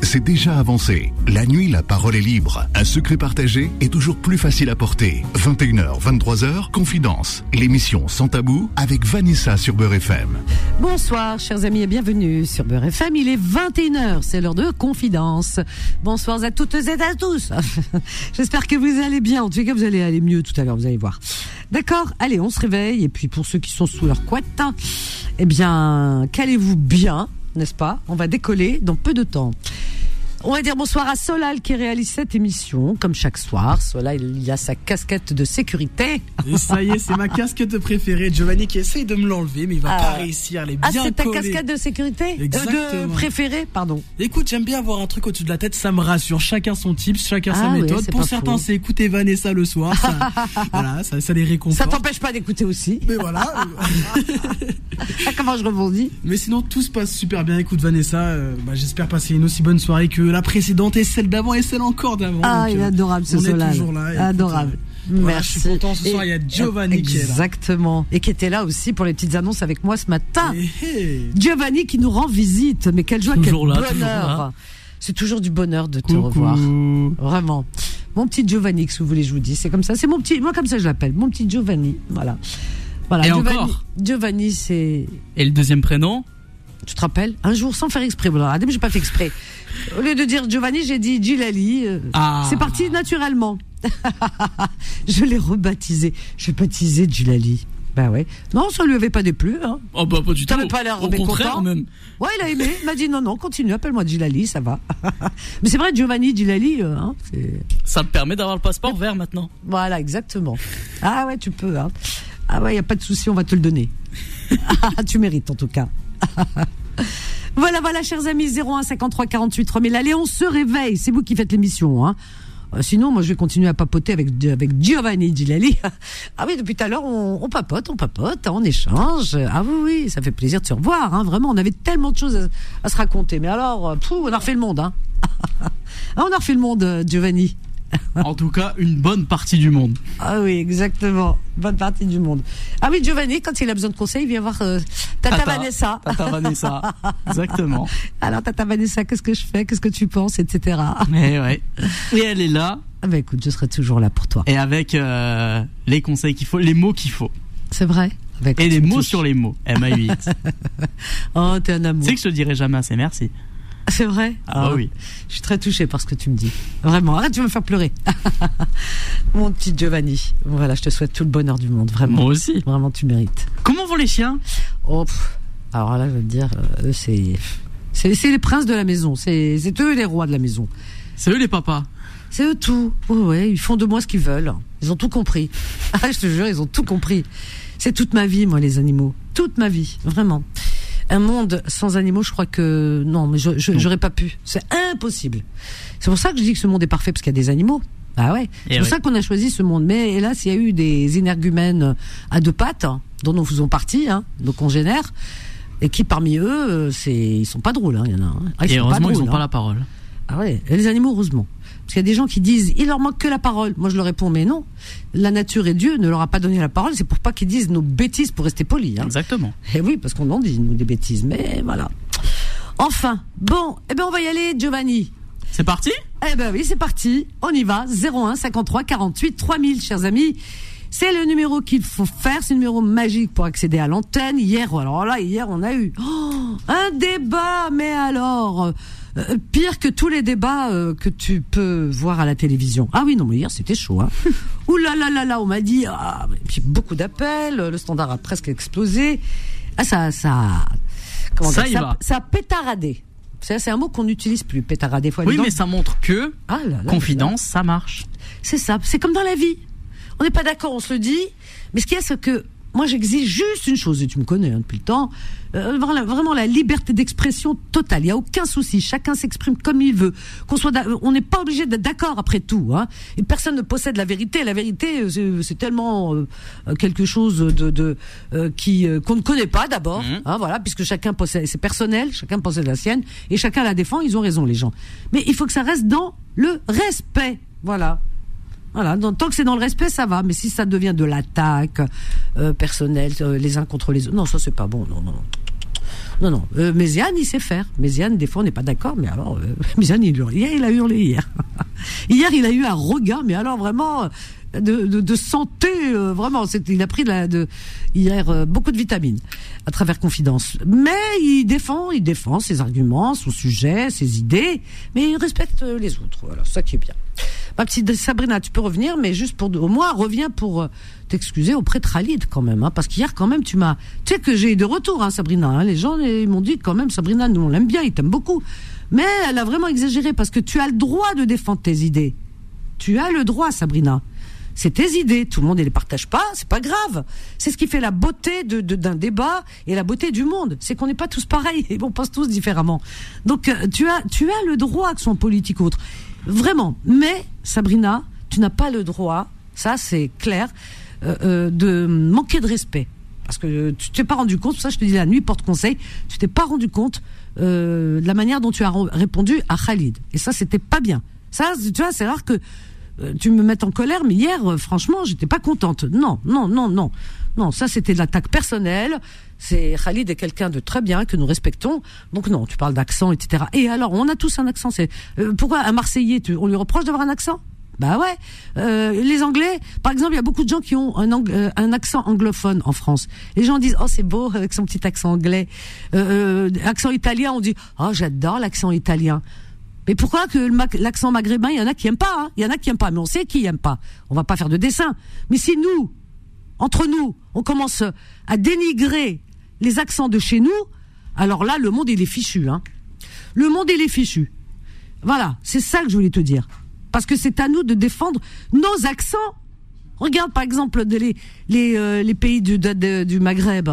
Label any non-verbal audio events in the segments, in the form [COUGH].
C'est déjà avancé. La nuit, la parole est libre. Un secret partagé est toujours plus facile à porter. 21h, 23h, Confidence. L'émission Sans Tabou avec Vanessa sur Beurre FM. Bonsoir, chers amis, et bienvenue sur Beurre FM. Il est 21h, c'est l'heure de Confidence. Bonsoir à toutes et à tous. [LAUGHS] J'espère que vous allez bien. En tout cas, vous allez aller mieux tout à l'heure, vous allez voir. D'accord Allez, on se réveille. Et puis, pour ceux qui sont sous leur couette, eh bien, calez-vous bien n'est-ce pas? On va décoller dans peu de temps. On va dire bonsoir à Solal qui réalise cette émission, comme chaque soir. Solal, il a sa casquette de sécurité. Et ça y est, c'est ma casquette préférée. Giovanni qui essaye de me l'enlever, mais il va pas ah. réussir. Elle est ah, bien Ah, c'est ta casquette de sécurité Exactement. De préférée, pardon. Écoute, j'aime bien avoir un truc au-dessus de la tête, ça me rassure. Chacun son tips, chacun sa ah méthode. Pour certains, c'est écouter Vanessa le soir. Ça, [LAUGHS] voilà, ça, ça, les réconforte. Ça t'empêche pas d'écouter aussi. Mais voilà. [LAUGHS] Comment je rebondis? Mais sinon, tout se passe super bien. Écoute, Vanessa, euh, bah, j'espère passer une aussi bonne soirée que la précédente et celle d'avant et celle encore d'avant. Ah, il est euh, adorable ce Solal. Adorable. Merci. je suis content ce soir, il y a Giovanni qui est là. Exactement. Et qui était là aussi pour les petites annonces avec moi ce matin. Eh, eh. Giovanni qui nous rend visite. Mais quelle joie, quel bonheur. C'est toujours du bonheur de te revoir. Vraiment. Mon petit Giovanni, si vous voulez, je vous dis. C'est comme ça. C'est mon petit, moi comme ça je l'appelle. Mon petit Giovanni. Voilà. Voilà. Et Giovanni, encore. Giovanni, c'est. Et le deuxième prénom? Tu te rappelles Un jour, sans faire exprès. Alors, j'ai pas fait exprès. Au lieu de dire Giovanni, j'ai dit Gilali. Euh, ah. C'est parti naturellement. [LAUGHS] je l'ai rebaptisé. Je vais baptiser Gilali. Ben ouais. Non, ça lui avait pas déplu. Hein. Oh bah pas du tout. T'avais pas l'air Au contraire même. Ouais, il a aimé. Il m'a dit non, non, continue, appelle-moi Gilali, ça va. [LAUGHS] Mais c'est vrai, Giovanni Gilali, euh, hein, Ça me permet d'avoir le passeport vert maintenant. Voilà, exactement. Ah ouais, tu peux. Hein. Ah ouais, y a pas de souci, on va te le donner. [LAUGHS] Ah, tu mérites en tout cas. [LAUGHS] voilà, voilà, chers amis, 01 53 48 3000. Allez, on se réveille. C'est vous qui faites l'émission, hein. Euh, sinon, moi, je vais continuer à papoter avec, avec Giovanni Gilali. [LAUGHS] ah oui, depuis tout à l'heure, on, papote, on papote, on échange. Ah oui, oui, ça fait plaisir de se revoir, hein, vraiment. On avait tellement de choses à, se raconter. Mais alors, euh, on a refait le monde, hein. [LAUGHS] Ah, on a refait le monde, euh, Giovanni en tout cas, une bonne partie du monde. Ah oui, exactement. Bonne partie du monde. Ah oui, Giovanni, quand il a besoin de conseils, il vient voir euh, Tata, Vanessa. Tata Vanessa, [LAUGHS] exactement. Alors, Tata Vanessa, qu'est-ce que je fais? Qu'est-ce que tu penses Etc. Et, ouais. Et elle est là. Ah bah écoute, je serai toujours là pour toi. Et avec euh, les conseils qu'il faut, les mots qu'il faut. C'est vrai? Et les mots sur les mots. M-A-U-X. [LAUGHS] oh, t'es un amour. Tu sais que je te dirai jamais assez merci. [LAUGHS] C'est vrai Ah, bah oui. Je suis très touchée par ce que tu me dis. Vraiment. Arrête, tu vas me faire pleurer. [LAUGHS] Mon petit Giovanni. Voilà, je te souhaite tout le bonheur du monde. Vraiment. Moi aussi. Vraiment, tu mérites. Comment vont les chiens? Oh, alors là, je veux te dire, euh, c'est, c'est, les princes de la maison. C'est, eux les rois de la maison. C'est eux les papas. C'est eux tout. ouais, ils font de moi ce qu'ils veulent. Ils ont tout compris. [LAUGHS] Ah, je te jure, ils ont tout compris. C'est toute ma vie, moi, les animaux. Toute ma vie, vraiment un monde sans animaux, je crois que non, mais je j'aurais pas pu. C'est impossible. C'est pour ça que je dis que ce monde est parfait parce qu'il y a des animaux. Ah ouais. C'est pour ça qu'on a choisi ce monde. Mais hélas, il y a eu des énergumènes à deux pattes, hein, dont nous faisons partie, hein, nos congénères, et qui parmi eux, euh, c'est ils sont pas drôles. Hein, il y en a. Hein. Ah, ils et heureusement, ils n'ont pas la parole. Ah ouais. Et les animaux, heureusement. Parce qu'il y a des gens qui disent, il leur manque que la parole. Moi, je leur réponds, mais non. La nature et Dieu ne leur a pas donné la parole. C'est pour pas qu'ils disent nos bêtises pour rester polis. Hein. Exactement. Et eh oui, parce qu'on en dit, nous, des bêtises. Mais voilà. Enfin. Bon. Eh ben, on va y aller, Giovanni. C'est parti? Eh ben oui, c'est parti. On y va. 01 53 48 3000, chers amis. C'est le numéro qu'il faut faire, c'est le numéro magique pour accéder à l'antenne. Hier, alors là, hier, on a eu oh, un débat, mais alors, euh, pire que tous les débats euh, que tu peux voir à la télévision. Ah oui, non, mais hier c'était chaud. Hein. [LAUGHS] Ouh là là là là, on m'a dit, ah, puis beaucoup d'appels, le standard a presque explosé. Ah ça, ça, comment ça, ça, ça a pétaradé. C'est un mot qu'on n'utilise plus, pétaradé. oui, mais ça montre que ah confidence, ça marche. C'est ça. C'est comme dans la vie. On n'est pas d'accord, on se le dit. Mais ce qu'il y a, c'est que moi, j'exige juste une chose, et tu me connais hein, depuis le temps, euh, vraiment la liberté d'expression totale. Il y a aucun souci. Chacun s'exprime comme il veut. Qu'on soit, on n'est pas obligé d'être d'accord après tout. Hein. Et personne ne possède la vérité. La vérité, euh, c'est tellement euh, quelque chose de, de qui qu'on ne connaît pas d'abord. Mmh. Hein, voilà, puisque chacun possède, c'est personnel. Chacun possède la sienne et chacun la défend. Ils ont raison, les gens. Mais il faut que ça reste dans le respect. Voilà. Voilà, tant que c'est dans le respect, ça va. Mais si ça devient de l'attaque euh, personnelle, euh, les uns contre les autres, non, ça c'est pas bon. Non, non. Non, non. Euh, Méziane, il sait faire. Méziane, des fois, on n'est pas d'accord, mais alors, euh, [LAUGHS] Méziane, il. Hier, il a hurlé hier. [LAUGHS] hier, il a eu un regain, mais alors vraiment de, de, de santé, euh, vraiment. Il a pris de de, hier euh, beaucoup de vitamines à travers Confidence. Mais il défend, il défend ses arguments, son sujet, ses idées, mais il respecte les autres. Voilà, ça qui est bien. Ma petite Sabrina, tu peux revenir, mais juste pour au moins reviens pour euh, t'excuser auprès de Khalid quand même, hein, parce qu'hier quand même tu m'as, tu sais que j'ai eu de retour, hein, Sabrina. Hein, les gens ils m'ont dit quand même, Sabrina, nous on l'aime bien, il t'aime beaucoup, mais elle a vraiment exagéré parce que tu as le droit de défendre tes idées. Tu as le droit, Sabrina. C'est tes idées. Tout le monde ne les partage pas, c'est pas grave. C'est ce qui fait la beauté de, d'un débat et la beauté du monde. C'est qu'on n'est pas tous pareils [LAUGHS] et on pense tous différemment. Donc euh, tu as, tu as le droit que soit politique ou autre. Vraiment. Mais, Sabrina, tu n'as pas le droit, ça c'est clair, euh, euh, de manquer de respect. Parce que tu t'es pas rendu compte, ça je te dis la nuit porte conseil, tu t'es pas rendu compte euh, de la manière dont tu as répondu à Khalid. Et ça, c'était pas bien. Ça, tu vois, c'est rare que tu me mettes en colère, mais hier, franchement, j'étais pas contente. Non, non, non, non. Non, ça c'était de l'attaque personnelle. C'est Khalid est quelqu'un de très bien que nous respectons. Donc non, tu parles d'accent, etc. Et alors, on a tous un accent. C'est euh, pourquoi un Marseillais, tu, on lui reproche d'avoir un accent? Bah ouais. Euh, les Anglais, par exemple, il y a beaucoup de gens qui ont un, euh, un accent anglophone en France. Les gens disent oh c'est beau avec son petit accent anglais. accent italien, on dit oh j'adore l'accent italien. Mais pourquoi que l'accent maghrébin, il y en a qui aiment pas, hein il y en a qui aiment pas, mais on sait qui aime pas. On va pas faire de dessin. Mais si nous, entre nous, on commence à dénigrer les accents de chez nous, alors là, le monde, il est fichu. Hein. Le monde, il est fichu. Voilà, c'est ça que je voulais te dire. Parce que c'est à nous de défendre nos accents. Regarde par exemple les, euh, pays du Maghreb.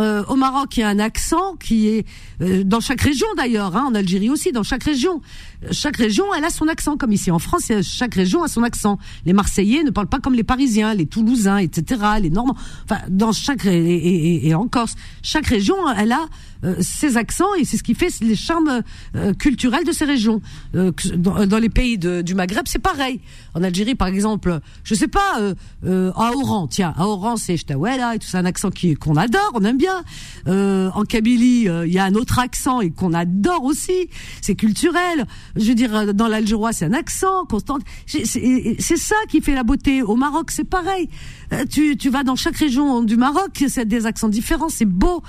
Euh, au Maroc, il y a un accent qui est euh, dans chaque région d'ailleurs, hein, en Algérie aussi, dans chaque région. Chaque région, elle a son accent, comme ici en France, chaque région a son accent. Les Marseillais ne parlent pas comme les Parisiens, les Toulousains, etc., les Normands. Enfin, dans chaque et, et, en Corse, chaque région, elle a euh, ses accents et c'est ce qui fait les charmes culturels de ces régions. Dans, les pays du Maghreb, c'est pareil. En Algérie, par exemple, je sais pas, à Oran, tiens, à Oran, c'est Chtawela et tout ça, un accent qui qu'on adore, on aime bien. Euh, en Kabylie, euh, il y a un autre accent et qu'on adore aussi. C'est culturel. Je veux dire, euh, dans l'algérois, c'est un accent constant. C'est ça qui fait la beauté. Au Maroc, c'est pareil. Tu, tu vas dans chaque région du Maroc, c'est des accents différents. C'est beau.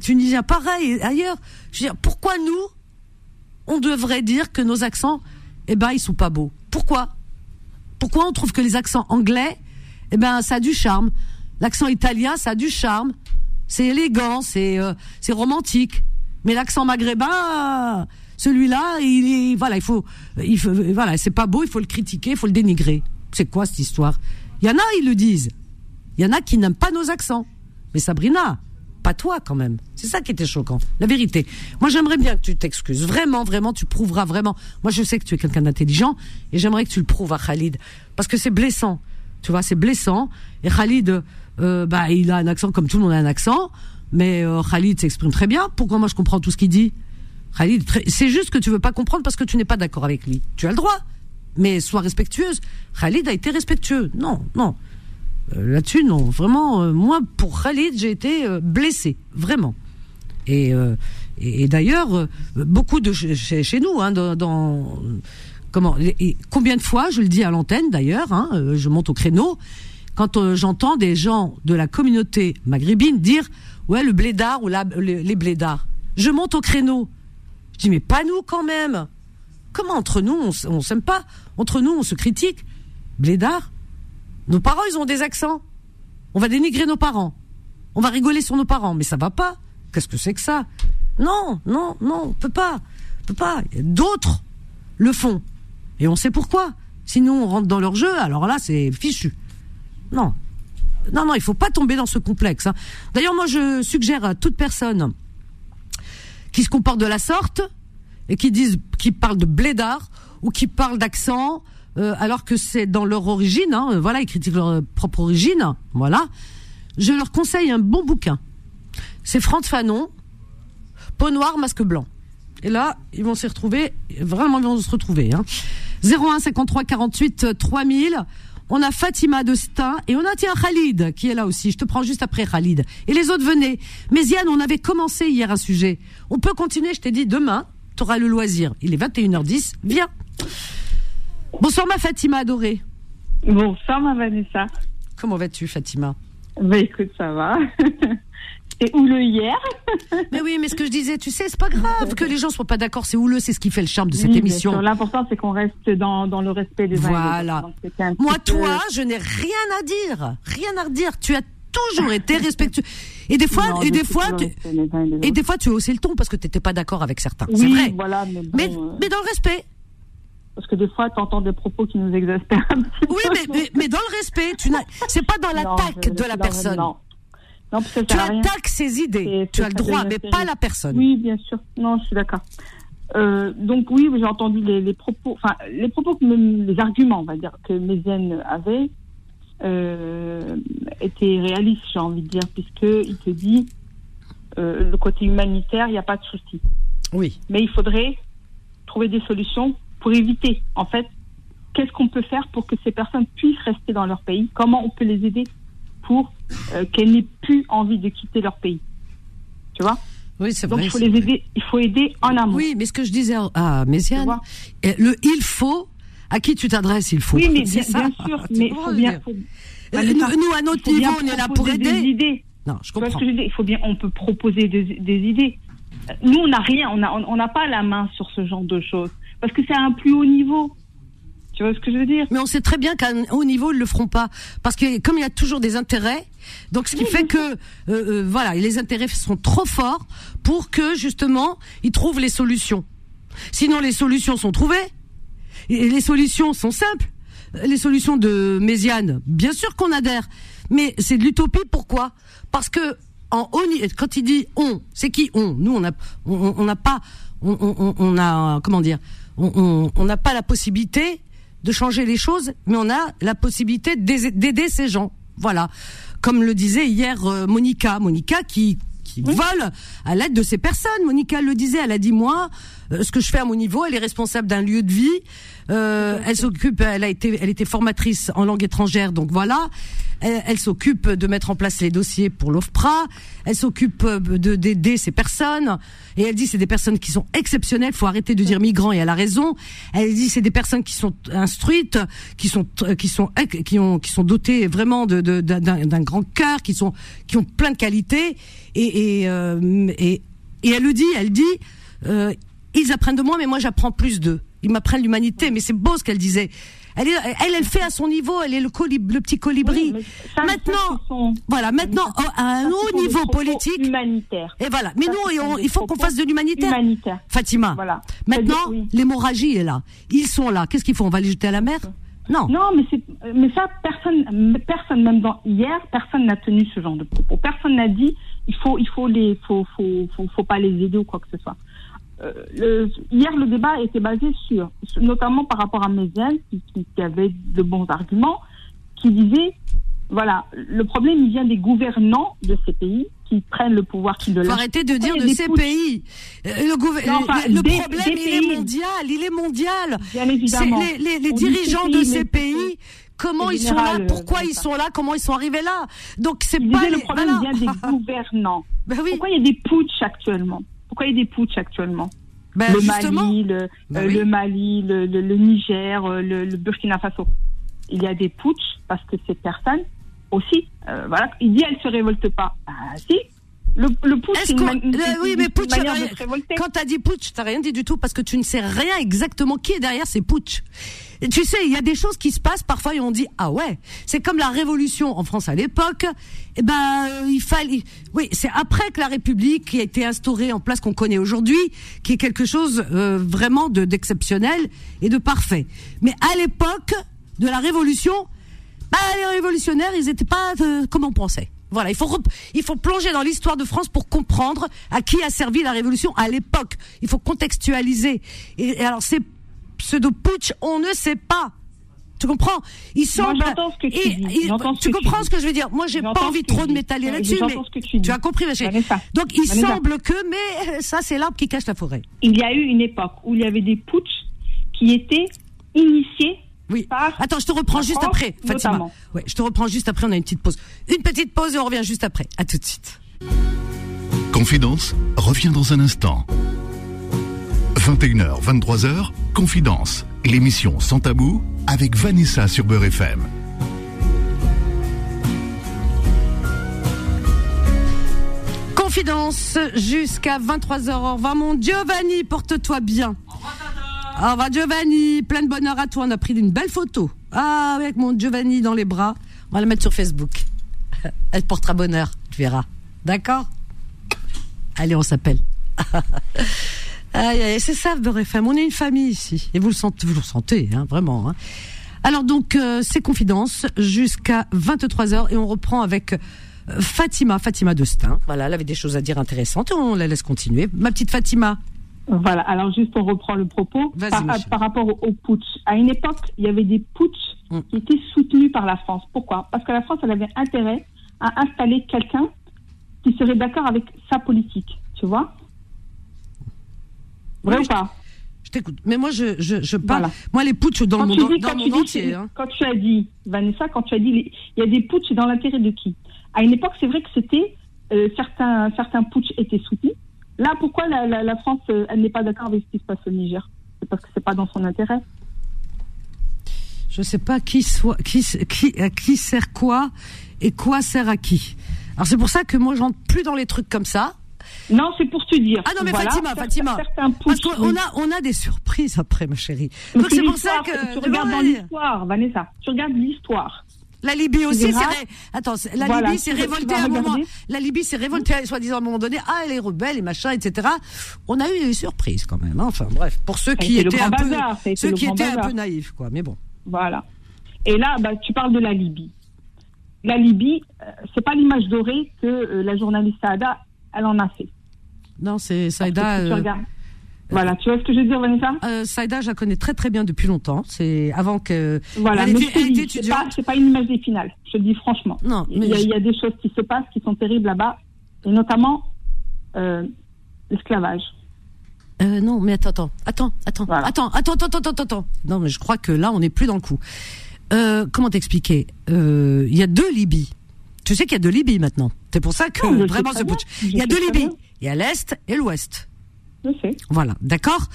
Tunisien, pareil. Ailleurs, je veux pourquoi nous, on devrait dire que nos accents, eh ben, ils sont pas beaux? Pourquoi? Pourquoi on trouve que les accents anglais, eh ben, ça a du charme? L'accent italien, ça a du charme c'est élégant, c'est euh, romantique. Mais l'accent maghrébin, celui-là, il voilà, il faut, il faut voilà, c'est pas beau, il faut le critiquer, il faut le dénigrer. C'est quoi cette histoire? Il y en a, ils le disent. Il y en a qui n'aiment pas nos accents. Mais Sabrina, pas toi quand même. C'est ça qui était choquant. La vérité. Moi, j'aimerais bien que tu t'excuses. Vraiment, vraiment, tu prouveras vraiment. Moi, je sais que tu es quelqu'un d'intelligent et j'aimerais que tu le prouves à Khalid. Parce que c'est blessant. Tu vois, c'est blessant. Et Khalid, euh, bah, il a un accent comme tout le monde a un accent, mais euh, Khalid s'exprime très bien. Pourquoi moi je comprends tout ce qu'il dit? Khalid, c'est juste que tu veux pas comprendre parce que tu n'es pas d'accord avec lui. Tu as le droit, mais sois respectueuse. Khalid a été respectueux. Non, non. Euh, là-dessus, non. Vraiment, moi, pour Khalid, j'ai été blessé, vraiment. Et, et, d'ailleurs, beaucoup de chez, chez nous, hein, dans, comment, et combien de fois, je le dis à l'antenne d'ailleurs, hein, je monte au créneau, quand euh, j'entends des gens de la communauté maghrébine dire ouais le blédard ou la, les blédards, je monte au créneau. Je dis mais pas nous quand même. Comment entre nous on, on s'aime pas? Entre nous on se critique. Blédard Nos parents ils ont des accents. On va dénigrer nos parents. On va rigoler sur nos parents, mais ça va pas. Qu'est-ce que c'est que ça? Non, non, non, on peut pas. Peut pas. D'autres le font. Et on sait pourquoi. Sinon on rentre dans leur jeu, alors là c'est fichu. Non. Non, non, il faut pas tomber dans ce complexe. Hein. D'ailleurs, moi, je suggère à toute personne qui se comporte de la sorte et qui disent, qui parle de blédard ou qui parle d'accent, euh, alors que c'est dans leur origine, hein, voilà, ils critiquent leur propre origine, voilà. Je leur conseille un bon bouquin. C'est Franck Fanon, Peau noire, masque blanc. Et là, ils vont s'y retrouver, vraiment, ils vont se retrouver. Hein. 01 53 48 3000 On a Fatima de et on a tiens Khalid qui est là aussi. Je te prends juste après Khalid. Et les autres venaient. Mais Yann, on avait commencé hier un sujet. On peut continuer, je t'ai dit demain, tu auras le loisir. Il est 21h10, viens. Bonsoir ma Fatima adorée. Bonsoir ma Vanessa. Comment vas-tu Fatima? Bah écoute, ça va. [LAUGHS] C'est houleux hier. [LAUGHS] mais oui, mais ce que je disais, tu sais, c'est pas grave que les gens soient pas d'accord. C'est houleux, c'est ce qui fait le charme de cette émission. L'important, c'est qu'on reste dans, dans, le respect des Voilà. Moi, toi, je n'ai rien à dire. Rien à redire. Tu as toujours [LAUGHS] été respectueux. Et des fois, et des fois, tu, et des fois, tu as haussé le ton parce que tu n'étais pas d'accord avec certains. c'est vrai. Voilà, mais, mais, euh, mais, dans le respect. Parce que des fois, tu entends des propos qui nous exaspèrent un petit Oui, mais, mais, dans le respect, tu n'as, c'est pas dans l'attaque de la personne. Non. Non, tu attaques ses idées. tu as le droit, mais pas la personne. Oui, bien sûr. Non, je suis d'accord. Euh, donc oui, j'ai entendu les, propos, enfin les propos, les arguments, on va dire, que Méziane avait euh, étaient réalistes, j'ai envie de dire, puisque il te dit euh, le côté humanitaire, il n'y a pas de souci. Oui. Mais il faudrait trouver des solutions pour éviter, en fait, qu'est-ce qu'on peut faire pour que ces personnes puissent rester dans leur pays? Comment on peut les aider pour euh, qu'elles n'aient plus envie de quitter leur pays? Tu vois? Oui, c'est vrai. Donc il faut les aider, il faut aider en amont. Oui, mais ce que je disais à Méziane, le il faut, à qui tu t'adresses, il faut. Oui, mais [LAUGHS] bien, sûr, [LAUGHS] mais il faut bien. Euh, nous, à notre niveau, on est là pour aider. Des idées. Non, je comprends. que je il faut bien, on peut proposer des, des idées. Nous, on n'a rien, on n'a on, n'a pas la main sur ce genre de choses. Parce que c'est à un plus haut niveau. Tu vois ce que je veux dire? Mais on sait très bien qu'à haut niveau, ils le feront pas, parce que comme il y a toujours des intérêts, donc ce qui fait que euh, euh, voilà, les intérêts sont trop forts pour que justement ils trouvent les solutions. Sinon, les solutions sont trouvées. Et les solutions sont simples. Les solutions de Méziane, bien sûr qu'on adhère, mais c'est de l'utopie. Pourquoi? Parce que en quand il dit on, c'est qui on? Nous, on n'a on, pas, on, on, on, a comment dire? On n'a pas la possibilité de changer les choses, mais on a la possibilité d'aider ces gens. Voilà. Comme le disait hier euh, Monica, Monica qui qui vole à l'aide de ces personnes. Monica le disait, elle a dit moi, euh, ce que je fais à mon niveau, elle est responsable d'un lieu de vie. Euh, elle s'occupe, elle a été, elle était formatrice en langue étrangère, donc voilà. Elle, s'occupe de mettre en place les dossiers pour l'OFPRA. Elle s'occupe de d'aider ces personnes. Et elle dit c'est des personnes qui sont exceptionnelles. Faut arrêter de dire migrants et elle a raison. Elle dit c'est des personnes qui sont instruites, qui sont qui sont qui ont qui sont dotées vraiment de d'un grand cœur, qui sont qui ont plein de qualités. Et et, euh, et, elle le dit, elle dit euh, ils apprennent de moi, mais moi j'apprends plus d'eux. Ils m'apprennent l'humanité, mais c'est beau ce qu'elle disait. Elle, elle, elle, fait à son niveau, elle est le, le petit colibri. maintenant, voilà, maintenant à un haut niveau politique, humanitaire. Et voilà. Mais nous, il faut qu'on fasse de l'humanitaire. Fatima. Voilà. Maintenant, l'hémorragie est là. Ils sont là. Qu'est-ce qu'il faut On va les jeter à la mer? Non. Non, mais mais ça, personne, personne, même dans hier, personne n'a tenu ce genre de propos. Personne n'a dit, il faut, il faut les, faut, faut, faut, faut, pas les aider ou quoi que ce soit. Euh, le, hier, le débat était basé sur, notamment par rapport à Méziane, qui, qui, avait de bons arguments, qui disait, voilà, le problème, il vient des gouvernants de ces pays qui prennent le pouvoir, qui de Faut arrêter de dire de ces pays. Euh, le, le, problème, il est mondial, il est mondial. Bien évidemment. Les, les, les dirigeants de ces pays, comment ils sont là, pourquoi ils sont là, comment ils sont arrivés là. Donc c'est pas le problème vient des [LAUGHS] gouvernants. Ben oui. Pourquoi il y a des putsch actuellement? Pourquoi il y a des putsch actuellement? Ben, le, Mali, le, ben euh, le, Mali, le, le, Niger, euh, le, Burkina Faso. Il y a des putsch parce que ces personnes aussi, euh, voilà, il dit elle se révolte pas. Ah si, le, le putsch, c'est une, oui, mais putsch, quand t'as dit putsch, t'as rien dit du tout parce que tu ne sais rien exactement qui est derrière ces putsch. Et tu sais, il y a des choses qui se passent parfois et on dit ah ouais, c'est comme la révolution en France à l'époque. Eh ben, euh, il fallait, oui, c'est après que la République qui a été instaurée en place qu'on connaît aujourd'hui, qui est quelque chose euh, vraiment de d'exceptionnel et de parfait. Mais à l'époque de la révolution, bah, les révolutionnaires, ils étaient pas euh, comme on pensait. Voilà, il faut il faut plonger dans l'histoire de France pour comprendre à qui a servi la révolution à l'époque. Il faut contextualiser. Et, alors ces pseudo-putsch, on ne sait pas. Tu comprends? Il semble. Moi, ce que tu, dis. tu comprends ce que je veux dire? Moi, j'ai pas envie trop de m'étaler là-dessus, mais tu, as compris, ma chérie. Donc, il semble que, mais ça, c'est l'arbre qui cache la forêt. Il y a eu une époque où il y avait des putsch qui étaient initiés Oui. Attends, je te reprends juste après, Fatima. Ouais, je te reprends juste après. On a une petite pause. Une petite pause et on revient juste après. À tout de suite. Confidence revient dans un instant. 21h, 23h, Confidence, l'émission sans tabou avec Vanessa sur Beurre FM. Confidence jusqu'à 23h. Au revoir mon Giovanni, porte-toi bien. Au revoir Giovanni, plein de bonheur à toi. On a pris une belle photo. Ah, avec mon Giovanni dans les bras. On va la mettre sur Facebook. [LAUGHS] Elle portera bonheur, tu verras. D'accord? Allez, on s'appelle. [LAUGHS] c'est ça, Beurre FM. On est une famille ici. Et vous le sentez, vous hein, vraiment. Hein. Alors donc, euh, c'est Confidence jusqu'à 23h et on reprend avec euh, Fatima, Fatima Destin. Voilà, elle avait des choses à dire intéressantes on la laisse continuer. Ma petite Fatima. Voilà, alors juste on reprend le propos par, rapport au, putsch. À une époque, il y avait des putsch mm. qui étaient soutenus par la France. Pourquoi? Parce que la France, elle avait intérêt à installer quelqu'un qui serait d'accord avec sa politique, tu vois? Vrai ou pas? Je t'écoute. Mais moi, je, je, je parle. Moi, les putsch dans le monde, dans le monde entier. Hein. Quand tu as dit, Vanessa, quand tu as dit, il y a des putsch dans l'intérêt de qui? À une époque, c'est vrai que c'était. Euh, certains, certains putsch étaient soutenus. Là, pourquoi la, la, la France, euh, elle n'est pas d'accord avec ce qui se passe au Niger? C'est parce que c'est pas dans son intérêt je sais pas qui soit qui qui à qui sert quoi et quoi sert à qui. Alors c'est pour ça que moi j'entre plus dans les trucs comme ça. Non, c'est pour te dire. Ah non mais Fatima, Fatima. Parce qu'on a on a des surprises après ma chérie. Donc c'est pour ça que tu regardes dans l'histoire, Vanessa. Tu regardes l'histoire. La Libye aussi, c'est attends, la Libye s'est révoltée à un moment. La Libye s'est révoltée, soi-disant à un moment donné. Ah, elle est rebelle et machin, etc. On a eu des surprises quand même. Hein. Enfin bref, pour ceux qui étaient un peu, ceux qui étaient un peu naïfs, quoi. Mais bon. Voilà. Et là, bah, tu parles de la Libye. La Libye, euh, c'est pas l'image dorée que euh, la journaliste Saïda, elle en a fait. Non, c'est Saïda. Voilà, tu vois ce que je veux dire, Vanessa? Euh, Saïda, je la connais très très bien depuis longtemps. C'est avant que. Voilà, elle était, elle était c'est pas, une image des finales, je te dis franchement. Non, mais il, y a, des choses qui se passent qui sont terribles là-bas, et notamment euh, l'esclavage. Euh, non, mais attends, attends, attends, attends, attends, attends, attends, attends. Non, mais je crois que là, on n'est plus dans le coup. Euh, comment t'expliquer? Il y a deux Libyes. Tu sais qu'il y a deux Libyes maintenant. C'est pour ça que vraiment ce Il y a deux Libyes. Il y a l'Est et l'Ouest. Voilà, d'accord.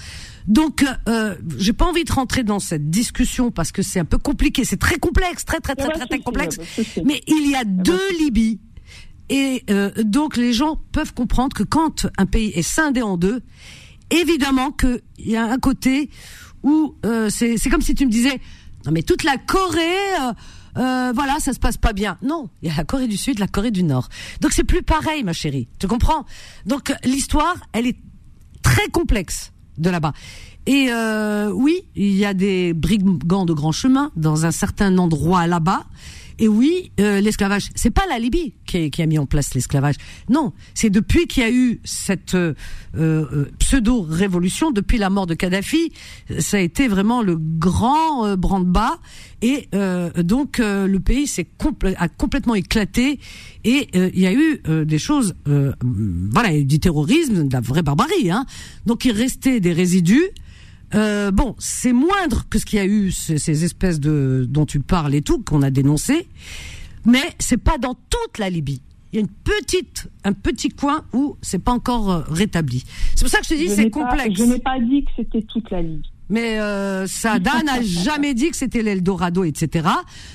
Donc, euh, j'ai pas envie de rentrer dans cette discussion parce que c'est un peu compliqué. C'est très complexe, très très très très, très, complexe. Mais il y a deux Libyes. Et euh, donc les gens peuvent comprendre que quand un pays est scindé en deux, évidemment qu'il y a un côté où euh, c'est comme si tu me disais non mais toute la Corée euh, euh, voilà ça se passe pas bien non il y a la Corée du Sud la Corée du Nord donc c'est plus pareil ma chérie tu comprends? Donc l'histoire elle est très complexe de là-bas. Et euh, oui il y a des brigands de grand chemin dans un certain endroit là-bas et oui, euh, l'esclavage, c'est pas la Libye qui, qui, a mis en place l'esclavage. Non, c'est depuis qu'il y a eu cette euh, euh pseudo-révolution, depuis la mort de Kadhafi, ça a été vraiment le grand euh, branle-bas. Et euh, donc le pays s'est a complètement éclaté et il y a eu des choses, voilà, du terrorisme, de la vraie barbarie. Hein. Donc il restait des résidus. Euh, bon, c'est moindre que ce qu'il y a eu ces, espèces de dont tu parles et tout qu'on a dénoncé, mais c'est pas dans toute la Libye. Il y a une petite, un petit coin où c'est pas encore euh, rétabli. C'est pour ça que je te dis c'est complexe. je n'ai pas dit que c'était toute la Libye. Mais euh, Sada n'a [LAUGHS] jamais dit que c'était l'Eldorado, etc.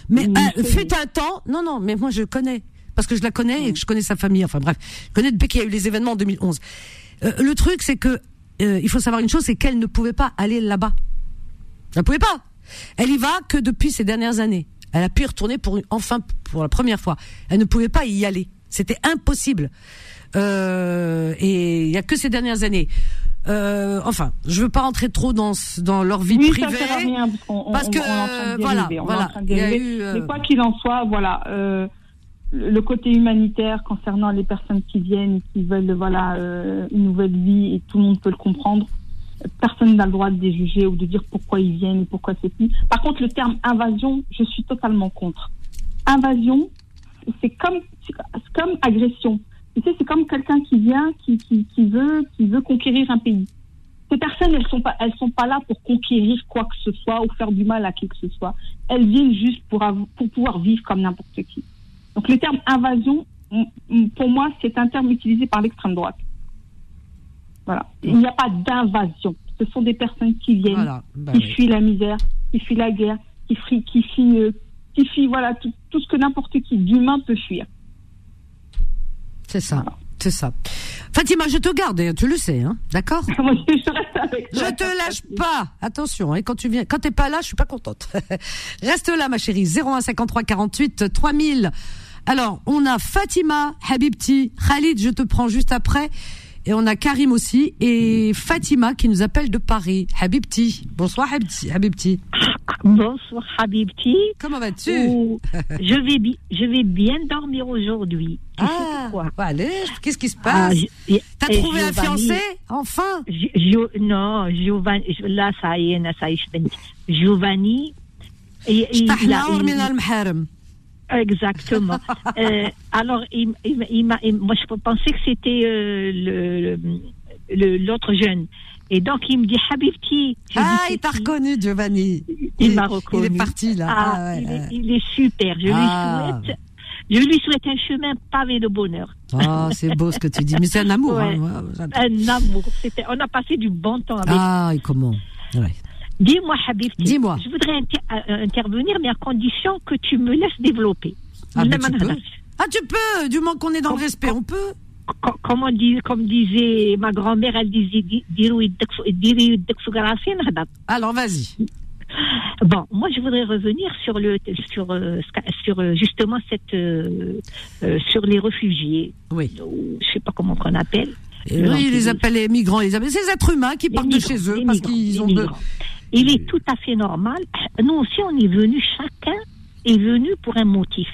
Mais euh, fut un temps, non, non, mais moi je connais parce que je la connais et que je connais sa famille. Enfin bref, je connais depuis qu'il y a eu les événements en 2011. Euh, le truc, c'est que euh, il faut savoir une chose, c'est qu'elle ne pouvait pas aller là-bas. Elle ne pouvait pas. Elle y va que depuis ces dernières années. Elle a pu y retourner pour enfin pour la première fois. Elle ne pouvait pas y aller. C'était impossible. Euh, et il y a que ces dernières années. Euh, enfin, je veux pas rentrer trop dans dans leur vie privée parce, que voilà, voilà. Mais quoi qu'il en soit, voilà. Le côté humanitaire concernant les personnes qui viennent, qui veulent voilà euh, une nouvelle vie et tout le monde peut le comprendre. Personne n'a le droit de les juger ou de dire pourquoi ils viennent et pourquoi c'est plus. Par contre, le terme invasion, je suis totalement contre. Invasion, c'est comme comme agression. Tu sais, c'est comme quelqu'un qui vient, qui, qui, qui veut qui veut conquérir un pays. Ces personnes, elles sont pas, elles sont pas là pour conquérir quoi que ce soit ou faire du mal à qui que ce soit. Elles viennent juste pour, pour pouvoir vivre comme n'importe qui. Donc le terme invasion, pour moi, c'est un terme utilisé par l'extrême droite. Voilà. Il n'y a pas d'invasion. Ce sont des personnes qui viennent, bah qui fuient la misère, qui fuient la guerre, qui fuient, qui fuient, euh, qui fuient voilà, tout, ce que n'importe qui d'humain peut fuir. C'est ça. C'est ça. Fatima, je te garde, hein, tu le sais, hein, d'accord [LAUGHS] je, te lâche pas. Attention, hein, quand tu viens, quand t'es pas là, je suis pas contente. [LAUGHS] Reste là, ma chérie. 01 53 48 3000. Alors, on a Fatima, Habibti, Khalid, je te prends juste après. Et on a Karim aussi et Fatima qui nous appelle de Paris. Habibti. Bonsoir Habibti. Bonsoir Habibti. Comment vas-tu je, vais je vais bien dormir aujourd'hui. Ah, allez, qu'est-ce qui se passe ah, T'as trouvé un fiancé Enfin Non, Giovanni, là ça y est, ça y est, Giovanni. Et, il, Exactement. [LAUGHS] euh, alors, il, il, il m'a, moi, je pensais que c'était euh, le, l'autre jeune. Et donc, il me dit, Habibti. Ah, il t'a reconnu, Giovanni. Il, m'a reconnu. Il est parti, là. Ah, ah il, est, il, est, super. Je lui ah. souhaite. Je lui souhaite un chemin pavé de bonheur. Ah, c'est beau ce que tu dis. Mais c'est un amour. Hein, un amour. on a passé du bon temps avec. Ah, et comment? Ouais. Dis-moi, Habib, Dis-moi. je voudrais euh, intervenir, mais à condition que tu me laisses développer. Ah, ben, tu peux. ah tu peux, du moment qu'on est dans le respect, on peut. Comme, on dit, comme disait ma grand-mère, elle disait Alors vas-y. Bon, moi je voudrais revenir sur le sur euh, sur euh, justement cette sur les réfugiés. Oui. Je sais pas comment on appelle. oui, ils les appellent les migrants, les ces êtres humains qui partent de chez eux parce qu'ils ont de, il est tout à fait normal. Nous aussi, on est venu, chacun est venu pour un motif.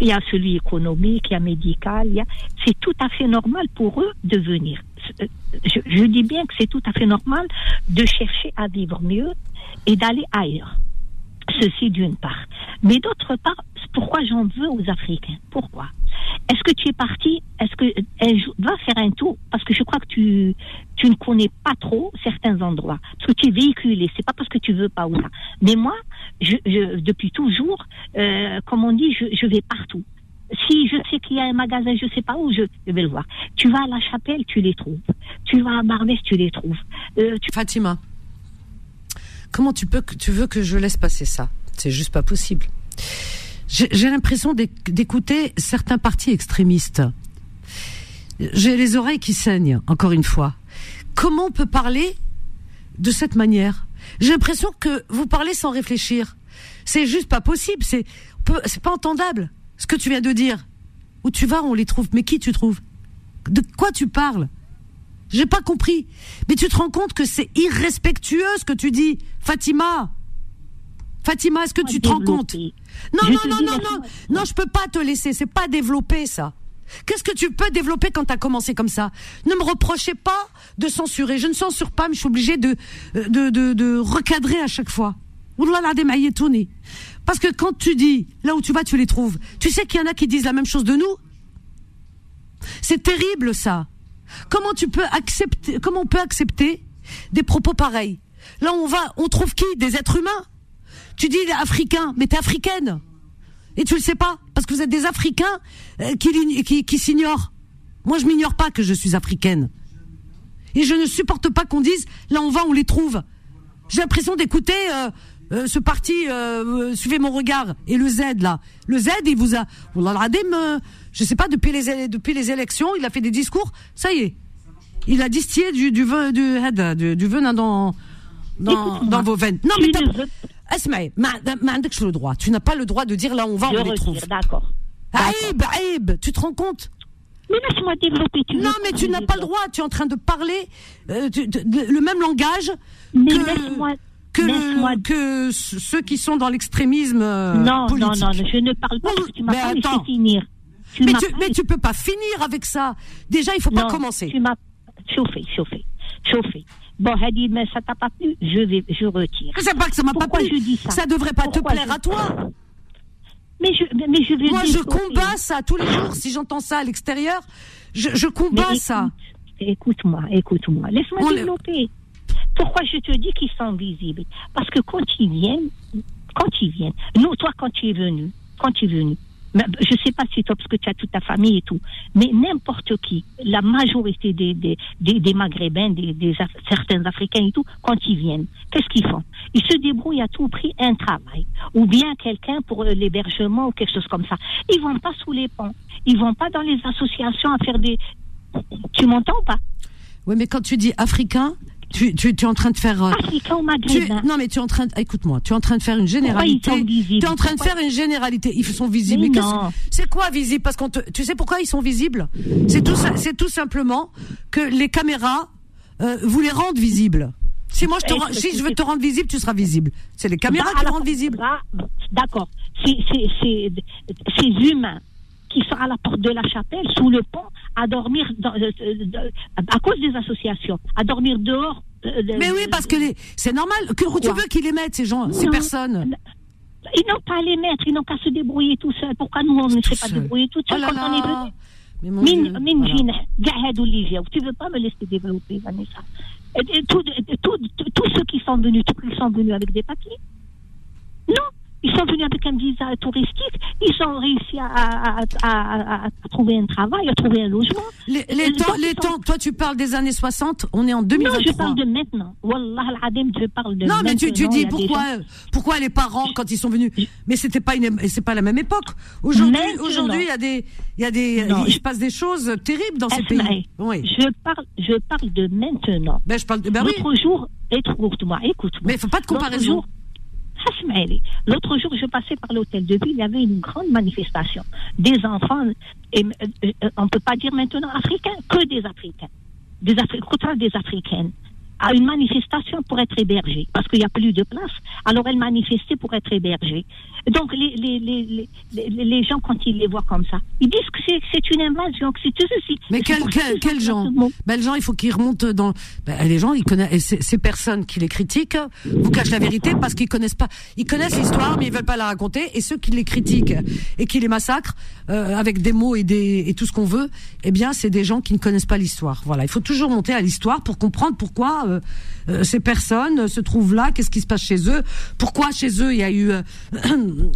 Il y a celui économique, il y a médical, c'est tout à fait normal pour eux de venir. Je, je dis bien que c'est tout à fait normal de chercher à vivre mieux et d'aller ailleurs. Ceci d'une part. Mais d'autre part, pourquoi j'en veux aux Africains? Pourquoi? Est-ce que tu es parti? Est-ce que va faire un tour? Parce que je crois que tu tu ne connais pas trop certains endroits. Parce que tu es véhiculé. C'est pas parce que tu veux pas ou ça. Mais moi, depuis toujours, euh, comme on dit, je, je vais partout. Si je sais qu'il y a un magasin, je sais pas où, je, vais le voir. Tu vas à la chapelle, tu les trouves. Tu vas à Barbès, tu les trouves. Euh, Fatima, comment tu peux, tu veux que je laisse passer ça? C'est juste pas possible. J'ai l'impression d'écouter certains partis extrémistes. J'ai les oreilles qui saignent, encore une fois. Comment on peut parler de cette manière? J'ai l'impression que vous parlez sans réfléchir. C'est juste pas possible. C'est c'est pas entendable. Ce que tu viens de dire. Où tu vas, on les trouve. Mais qui tu trouves? De quoi tu parles? J'ai pas compris. Mais tu te rends compte que c'est irrespectueux ce que tu dis, Fatima? Fatima, est-ce que tu te rends compte? Non, non, non, non, non, non, je peux pas te laisser. C'est pas développer ça. Qu'est-ce que tu peux développer quand tu as commencé comme ça? Ne me reprochez pas de censurer. Je ne censure pas, mais je suis obligée de, de, de, de recadrer à chaque fois. Parce que quand tu dis, là où tu vas, tu les trouves. Tu sais qu'il y en a qui disent la même chose de nous? C'est terrible ça. Comment tu peux accepter, comment on peut accepter des propos pareils? Là, on va, on trouve qui? Des êtres humains? Tu dis africain, mais t'es africaine. Et tu le sais pas, parce que vous êtes des Africains euh, qui, qui, s'ignorent. Moi, je m'ignore pas que je suis africaine. Et je ne supporte pas qu'on dise, là on va, on les trouve. J'ai l'impression d'écouter euh, euh, ce parti, suivez mon regard, et le Z là. Le Z, il vous a, je sais pas, depuis les, depuis les élections, il a fait des discours, ça y est. Il a distillé du, du, vin, du, du venin dans, dans, dans vos veines. Non, mais Asmaï, le droit. Tu n'as pas le droit de dire là on va, on les trouve. D'accord. Aïb, Aïb, tu te rends compte? Mais laisse-moi développer. Tu non, mais tu n'as pas le droit. Tu es en train de parler euh, le même langage que, que, que, ceux qui sont dans l'extrémisme euh, non, politique. Non, non, je ne parle pas. Tu m'as pas laissé finir. mais, tu, mais tu peux pas finir avec ça. Déjà, il faut pas commencer. Tu m'as chauffé, chauffé, chauffé. Bon, Hadid, mais ça t'a pas plu, je vais, je retire. C'est pas que ça m'a pas plu. Je dis ça, ça devrait pas te plaire à toi. Mais je, mais je vais Moi, je combats ça tous les jours. Si j'entends ça à l'extérieur, je, je combats ça. Écoute-moi, écoute-moi. Laisse-moi développer. Pourquoi je te dis qu'ils sont visibles? Parce que quand ils viennent, quand ils viennent, nous, toi, quand tu es venu, quand tu es venu, je ne sais pas si toi, parce que tu as toute ta famille et tout, mais n'importe qui, la majorité des, des, Maghrébins, des, certains Africains et tout, quand ils viennent, qu'est-ce qu'ils font? Ils se débrouillent à tout prix un travail, ou bien quelqu'un pour euh, l'hébergement ou quelque chose comme ça. Ils vont pas sous les ponts, ils vont pas dans les associations à faire des... Tu m'entends pas? Oui, mais quand tu dis africain, tu, tu, tu es en train de faire. Euh, ou maghrébin. non, mais tu es en train. Écoute-moi, tu es en train de faire une généralité. Tu es en train de faire une généralité. Ils sont visibles. Mais, c'est quoi visible? Parce qu'on tu sais pourquoi ils sont visibles? C'est tout, c'est tout simplement que les caméras euh, vous les rendent visibles. Si moi je te, si je veux te rendre visible, tu seras visible. C'est les caméras bah, qui rendent visible. D'accord. C'est c'est humain qui sont à la porte de la chapelle, sous le pont, à dormir dans, euh, euh, à cause des associations, à dormir dehors. Euh, mais oui, parce que c'est normal. Que, tu veux qu'ils les mettent, ces gens, ces personnes? Ils n'ont pas à les mettre, ils n'ont qu'à se débrouiller tout seuls. Pourquoi nous, on ne sait pas débrouiller tout seuls oh quand on est venu? Mais mon Dieu, voilà. tu veux pas me laisser développer, Vanessa? Tous ceux qui sont venus, tous ils sont venus avec des papiers? Non, ils sont venus avec un visa touristique, ils ont réussi à, à, à, trouver un travail, à trouver un logement. Les, les, temps, les temps, toi tu parles des années 60, on est en 2023. Non, je parle de maintenant. Wallah al-Adim, je parle de non, maintenant. Non, mais tu, tu dis pourquoi, pourquoi les parents, quand ils sont venus, mais c'était pas une, c'est pas la même époque. Aujourd'hui, aujourd'hui, il y a des, il y a des, il se passe des choses terribles dans ces pays. Oui. Je parle, je parle de maintenant. Ben, je parle de, ben L'autre jour, écoute-moi, écoute-moi. Mais il faut pas de comparaison. L'autre jour, je passais par l'hôtel de ville, il y avait une grande manifestation. Des enfants, euh, euh, on ne peut pas dire maintenant africains, que des Africains. Des, Africains, des Africaines à une manifestation pour être hébergée, parce qu'il n'y a plus de place. Alors elle manifestait pour être hébergée. Donc les, les, les, les, les gens, quand ils les voient comme ça, ils disent que c'est une invasion, que c'est tout ceci. Mais quels quel, gens ben, Les gens, il faut qu'ils remontent dans... Ben, les gens, ils connaissent, ces personnes qui les critiquent vous cachent la vérité parce qu'ils connaissent pas... Ils connaissent l'histoire, mais ils veulent pas la raconter. Et ceux qui les critiquent et qui les massacrent, euh, avec des mots et, des, et tout ce qu'on veut, eh bien, c'est des gens qui ne connaissent pas l'histoire. Voilà, il faut toujours monter à l'histoire pour comprendre pourquoi euh, euh, ces personnes se trouvent là, qu'est-ce qui se passe chez eux, pourquoi chez eux il y a eu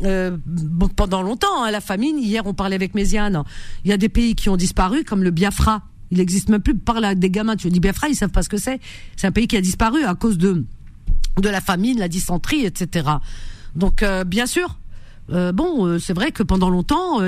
euh, [CLEARS THROAT] pendant longtemps hein, la famine. Hier on parlait avec Méziane, il y a des pays qui ont disparu comme le Biafra. Il n'existe même plus. Parle des gamins, tu dis Biafra, ils savent pas ce que c'est. C'est un pays qui a disparu à cause de la famine, la dysenterie, etc. Donc bien sûr, bon, c'est vrai que pendant longtemps,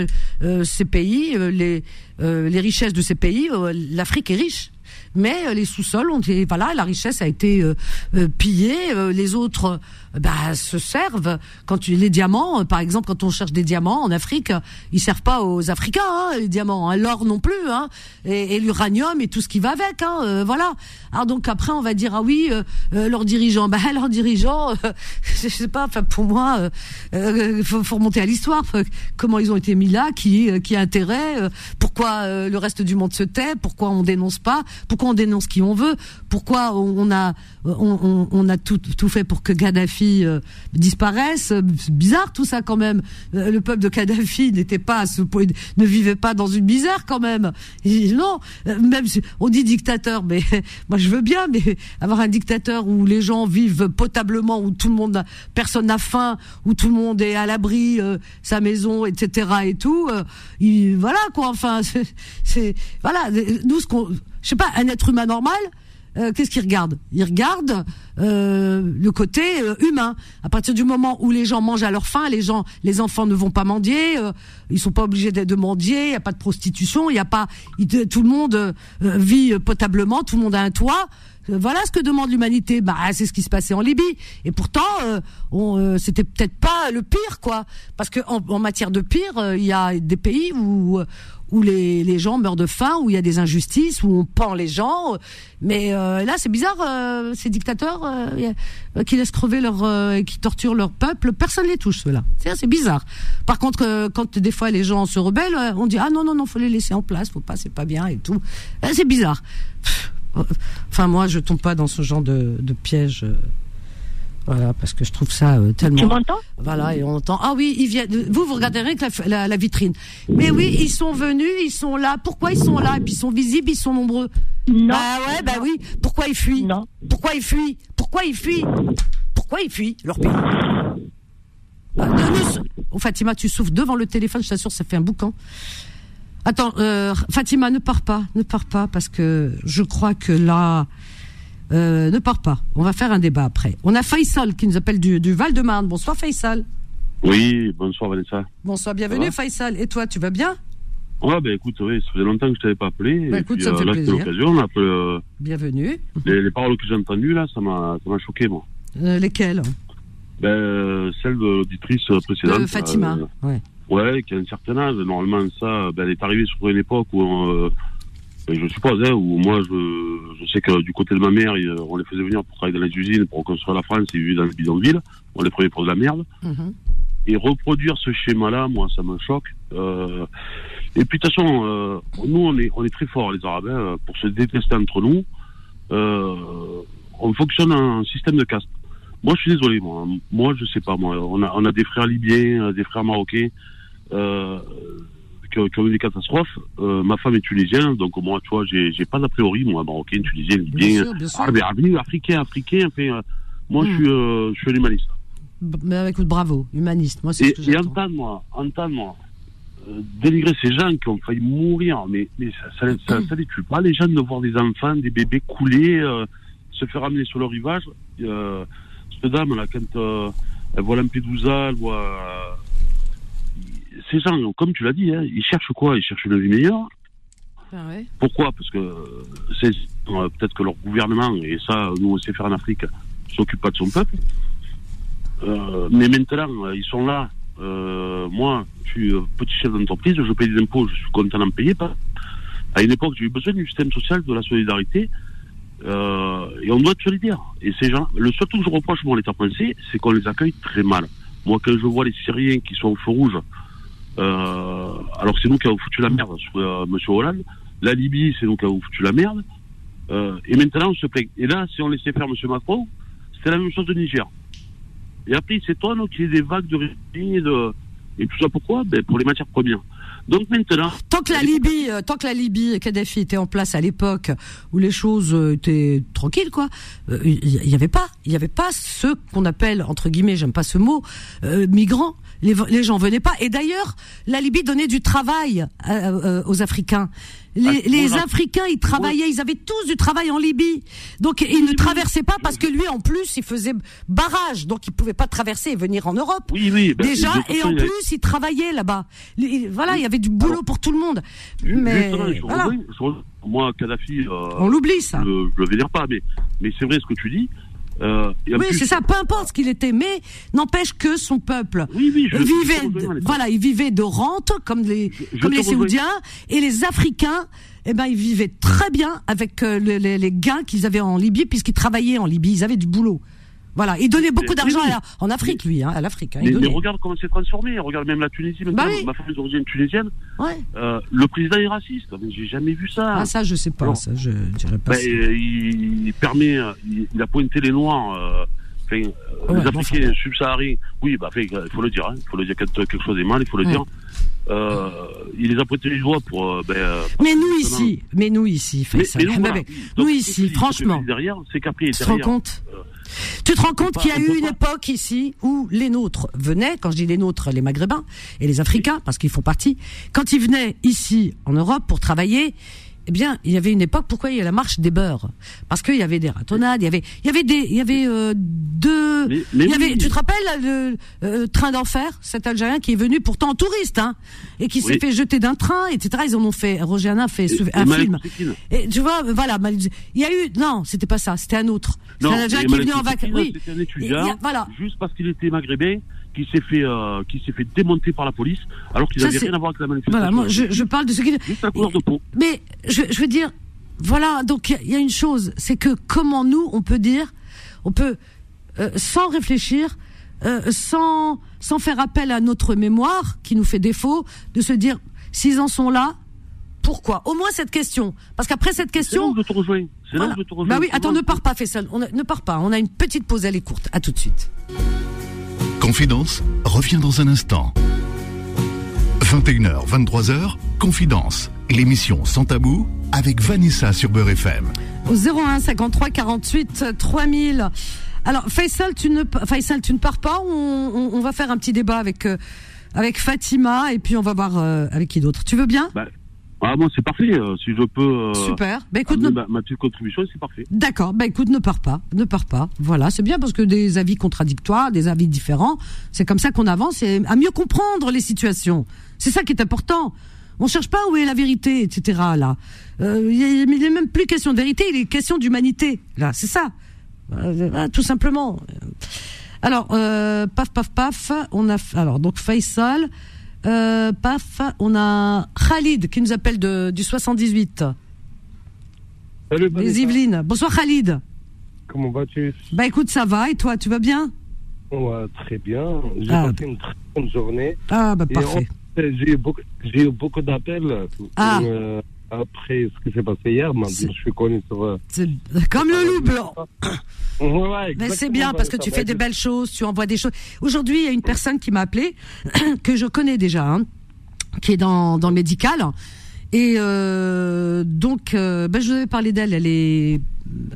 ces pays, les richesses de ces pays, l'Afrique est riche mais euh, les sous-sols ont été, voilà, la richesse a été euh, euh, pillée, les autres bah, se servent. Quand tu, les diamants, par exemple, quand on cherche des diamants en Afrique, ils servent pas aux Africains, hein, les diamants, hein, l'or non plus, hein, et, l'uranium et tout ce qui va avec, hein, voilà. Alors donc après, on va dire ah oui, leurs dirigeants, [LAUGHS] bah leurs dirigeants, [LAUGHS] je sais pas, enfin pour moi, faut, faut, remonter à l'histoire, [LAUGHS] comment ils ont été mis là, qui qui a intérêt, pourquoi le reste du monde se tait, pourquoi on dénonce pas, on dénonce qui on veut Pourquoi on a on, a tout, tout fait pour que Kadhafi euh, disparaisse? Bizarre tout ça quand même. Euh, le peuple de Kadhafi [LAUGHS] n'était pas ne vivait pas dans une misère quand même. non, euh, même on dit dictateur, mais [LAUGHS] moi je veux bien, mais avoir un dictateur où les gens vivent potablement, où tout le monde, personne n'a faim, où tout le monde est à l'abri, sa maison, etc. et tout. voilà quoi. Enfin, [LAUGHS] voilà. Nous ce qu'on je sais pas, un être humain normal, euh, qu'est-ce qu'il regarde? Il regarde euh, le côté euh, humain. À partir du moment où les gens mangent à leur faim, les gens, les enfants ne vont pas mendier, euh, ils sont pas obligés de, mendier, il y a pas de prostitution, il y a pas, tout le monde vit potablement, tout le monde a un toit. Voilà ce que demande l'humanité. Bah, c'est ce qui se passait en Libye. Et pourtant, euh, c'était peut-être pas le pire, quoi. Parce que en, en matière de pire, il y a des pays où où les, les gens meurent de faim, où il y a des injustices, où on pend les gens. Mais euh, là, c'est bizarre, euh, ces dictateurs euh, qui laissent crever leur, qui torturent leur peuple, personne les touche ceux-là. C'est bizarre. Par contre, quand des fois les gens se rebellent, on dit ah non non non, faut les laisser en place, faut pas, c'est pas bien et tout. C'est bizarre. Enfin moi, je tombe pas dans ce genre de piège. Voilà, parce que je trouve ça euh, tellement. Tu m'entends? Voilà, et on entend. Ah oui, ils viennent. Vous, vous regardez rien que la, la, vitrine. Mais oui, ils sont venus, ils sont là. Pourquoi ils sont là? Et puis ils sont visibles, ils sont nombreux. Non. Bah ouais, bah oui. Pourquoi ils fuient? Non. Pourquoi ils fuient? Pourquoi ils fuient? Pourquoi ils fuient? Leur pays ah, oh, Fatima, tu souffles devant le téléphone, je t'assure, ça fait un boucan. Attends, euh, Fatima, ne pars pas, ne pars pas, parce que je crois que là, euh, ne pars pas. On va faire un débat après. On a Faisal qui nous appelle du, Val-de-Marne. Bonsoir Faisal. Oui, bonsoir Vanessa. Bonsoir, bienvenue Faisal. Et toi, tu vas bien? Ouais, ben écoute, oui, ça faisait longtemps que je t'avais pas appelé. Bah, écoute, ça me euh, fait là, plaisir. l'occasion, on euh, Bienvenue. Les, paroles que j'ai entendues là, ça m'a, ça m'a choqué moi. Euh, lesquelles? Ben celle de l'auditrice précédente. De Fatima. ouais. Ouais, qui a un certain âge. Normalement, ça, ben, elle est arrivée sur une époque où je suppose, hein, où moi, je, je sais que du côté de ma mère, on les faisait venir pour travailler dans les usines, pour reconstruire la France, ils vivaient dans les bidonvilles. On les prenait pour de la merde. Mm-hmm. Et reproduire ce schéma-là, moi, ça me choque. Euh, et puis, de toute façon, euh, nous, on est, on est très forts, les Arabes, hein, pour se détester entre nous. Euh, on fonctionne un système de caste. Moi, je suis désolé, moi. Moi, je sais pas, moi. On a, on a des frères libyens, des frères marocains. Euh, qui, ont eu des catastrophes. Euh, ma femme est tunisienne, donc moi, tu vois, j'ai pas d'a priori, moi, marocaine, tunisienne, libyen, arabe, africain, africain. Enfin, euh, moi, je hmm. suis, euh, je suis humaniste. Mais écoute, bravo, humaniste. Moi, c'est ce que Et entends-moi, entends-moi. dénigrer ces gens qui ont failli mourir, mais, mais ça, ça, ça, les tue pas, les gens de voir des enfants, des bébés couler, se faire amener sur le rivage. cette dame, là, quand elle voit Lampedusa, elle voit ces gens, comme tu l'as dit, hein, ils cherchent quoi? Ils cherchent une vie meilleure. Ah Pourquoi? Parce que c'est euh, peut-être que leur gouvernement, et ça, nous on sait faire en Afrique, s'occupe pas de son peuple. Euh, mais maintenant, ils sont là. Euh, moi, je suis petit chef d'entreprise, je paye des impôts, je suis content d'en payer pas. À une époque, j'ai eu besoin du système social, de la solidarité, et on doit être solidaire. Et ces gens, le seul truc que je reproche à l'État français, c'est qu'on les accueille très mal. Moi, quand je vois les Syriens qui sont au feu rouge, euh, alors c'est nous qui avons foutu la merde sur euh, Monsieur Hollande. La Libye, c'est nous qui avons foutu la merde. Euh, et maintenant, on se plaint. Et là, si on laissait faire Monsieur Macron, c'était la même chose de Niger. Et après, c'est toi, donc, qu'il y ait des vagues de et de... Et tout ça pourquoi? Ben, Pour les matières premières. Donc maintenant. Tant que la Libye, euh, tant que la Libye, Kadhafi était en place à l'époque où les choses euh, étaient tranquilles, quoi, il euh, y, avait pas, il y avait pas ceux qu'on appelle entre guillemets, j'aime pas ce mot, migrants. Les, les gens venaient pas. Et d'ailleurs, la Libye donnait du travail aux Africains. Les, ah, Africains, ils travaillaient, ils avaient tous du travail en Libye. Donc ils ne traversaient pas parce que lui, en plus, il faisait barrage, donc il pouvait pas traverser et venir en Europe. Oui, oui. Ben, Déjà, et en plus, il travaillait là-bas. Voilà, il y avait du boulot pour tout le monde. Mais voilà. moi, Kadhafi, euh, on l'oublie ça. Je, je le vénère pas, mais mais c'est vrai ce que tu dis. Euh, oui, c'est ça, peu importe ce qu'il était, mais n'empêche que son peuple vivait, voilà, il vivait de rente comme les, comme les Saoudiens et les Africains. Eh ben, ils vivaient très bien avec euh, les, les gains qu'ils avaient en Libye, puisqu'ils travaillaient en Libye, ils avaient du boulot. Voilà, il donnait beaucoup d'argent en Afrique, lui, hein, à l'Afrique. Hein, mais, regarde comment c'est transformé. Regarde même la Tunisie. Bah Ma famille d'origine tunisienne. Ouais. Euh, le président est raciste. J'ai jamais vu ça. Ah ça, je sais pas. ça, je dirais pas. Bah, il, permet, il, a pointé les noirs. Euh, les Africains subsahariens. Oui, bah, il faut le dire. Hein. Il faut le dire quand quelque chose est mal, il faut le dire. Euh, il les a pointés les doigts pour. Euh, ben, euh, mais nous ici, mais nous ici, Faisal. Mais, nous, nous ici, franchement. Derrière, c'est qu'après, tu te rends compte Tu te rends compte qu'il y a eu une époque ici où les nôtres venaient, quand je dis les nôtres, les Maghrébins et les Africains, parce qu'ils font partie, quand ils venaient ici en Europe pour travailler, eh bien, il y avait une époque. Pourquoi il y a la marche des beurs? Parce qu'il y avait des ratonnades, il y avait, il y avait des, il y avait euh, deux. il y avait, tu te rappelles le euh, train d'enfer, cet Algérien qui est venu pourtant en touriste, hein, et qui s'est fait jeter d'un train, etc. Ils en ont fait. Roger Hanin fait un film. Et tu vois, voilà, il y a eu, non, c'était pas ça, c'était un autre. C'était un Algérien qui est venu en vacances. Oui. C'était un étudiant. voilà. Juste parce qu'il était maghrébin qui s'est fait euh, qui s'est fait démonter par la police alors qu'il n'avait rien à voir avec la manifestation. Voilà, moi je, je parle de ce qui. Juste couleur de peau. Mais je, je veux dire, voilà, donc il y, a une chose, c'est que comment nous on peut dire, on peut euh, sans réfléchir, euh, sans sans faire appel à notre mémoire qui nous fait défaut, de se dire s'ils en sont là, Pourquoi? Au moins cette question. Parce qu'après cette question. C'est là où C'est là où te Bah oui, attends, ne pars pas, Faisal. On ne pars pas. On a une petite pause, elle est courte. À tout de suite. Confidence revient dans un instant. 21h, 23h, Confidence, l'émission sans tabou avec Vanessa sur Beurre FM. Au 01 53 48 3000. Alors Faisal, tu ne Faisal, tu ne pars pas. On, on, va faire un petit débat avec euh, avec Fatima et puis on va voir euh, avec qui d'autre. Tu veux bien? Bah, ah bon, c'est parfait. Euh, si je peux. Super. Bah, écoute, ma, petite contribution, c'est parfait. D'accord. Bah écoute, ne pars pas, ne pars pas. Voilà, c'est bien parce que des avis contradictoires, des avis différents, c'est comme ça qu'on avance et à mieux comprendre les situations. C'est ça qui est important. On cherche pas où est la vérité, etc. Là, euh, il n'est même plus question de vérité, il est question d'humanité. Là, c'est ça, euh, tout simplement. Alors, euh, paf, paf, paf. On a alors donc Faisal, euh, paf. On a Khalid qui nous appelle de, du 78. Salut. Les Yvelines. Bonsoir Khalid. Comment vas-tu? Bah écoute, ça va. Et toi, tu vas bien? Ouais, très bien. J'ai ah. passé une très bonne journée. Ah bah parfait. J'ai eu beaucoup, j'ai eu beaucoup d'appels. Ah. Euh, après ce qui s'est passé hier, je suis connu sur. Euh, comme le loup blanc. Ouais, Mais c'est bien parce que tu fais des belles choses, tu envoies des choses. Aujourd'hui, il y a une personne qui m'a appelé, [CLEARS THROAT] que je connais déjà, hein, qui est dans, dans le médical. Et euh, donc, euh, ben, je vous avais parlé d'elle. Elle est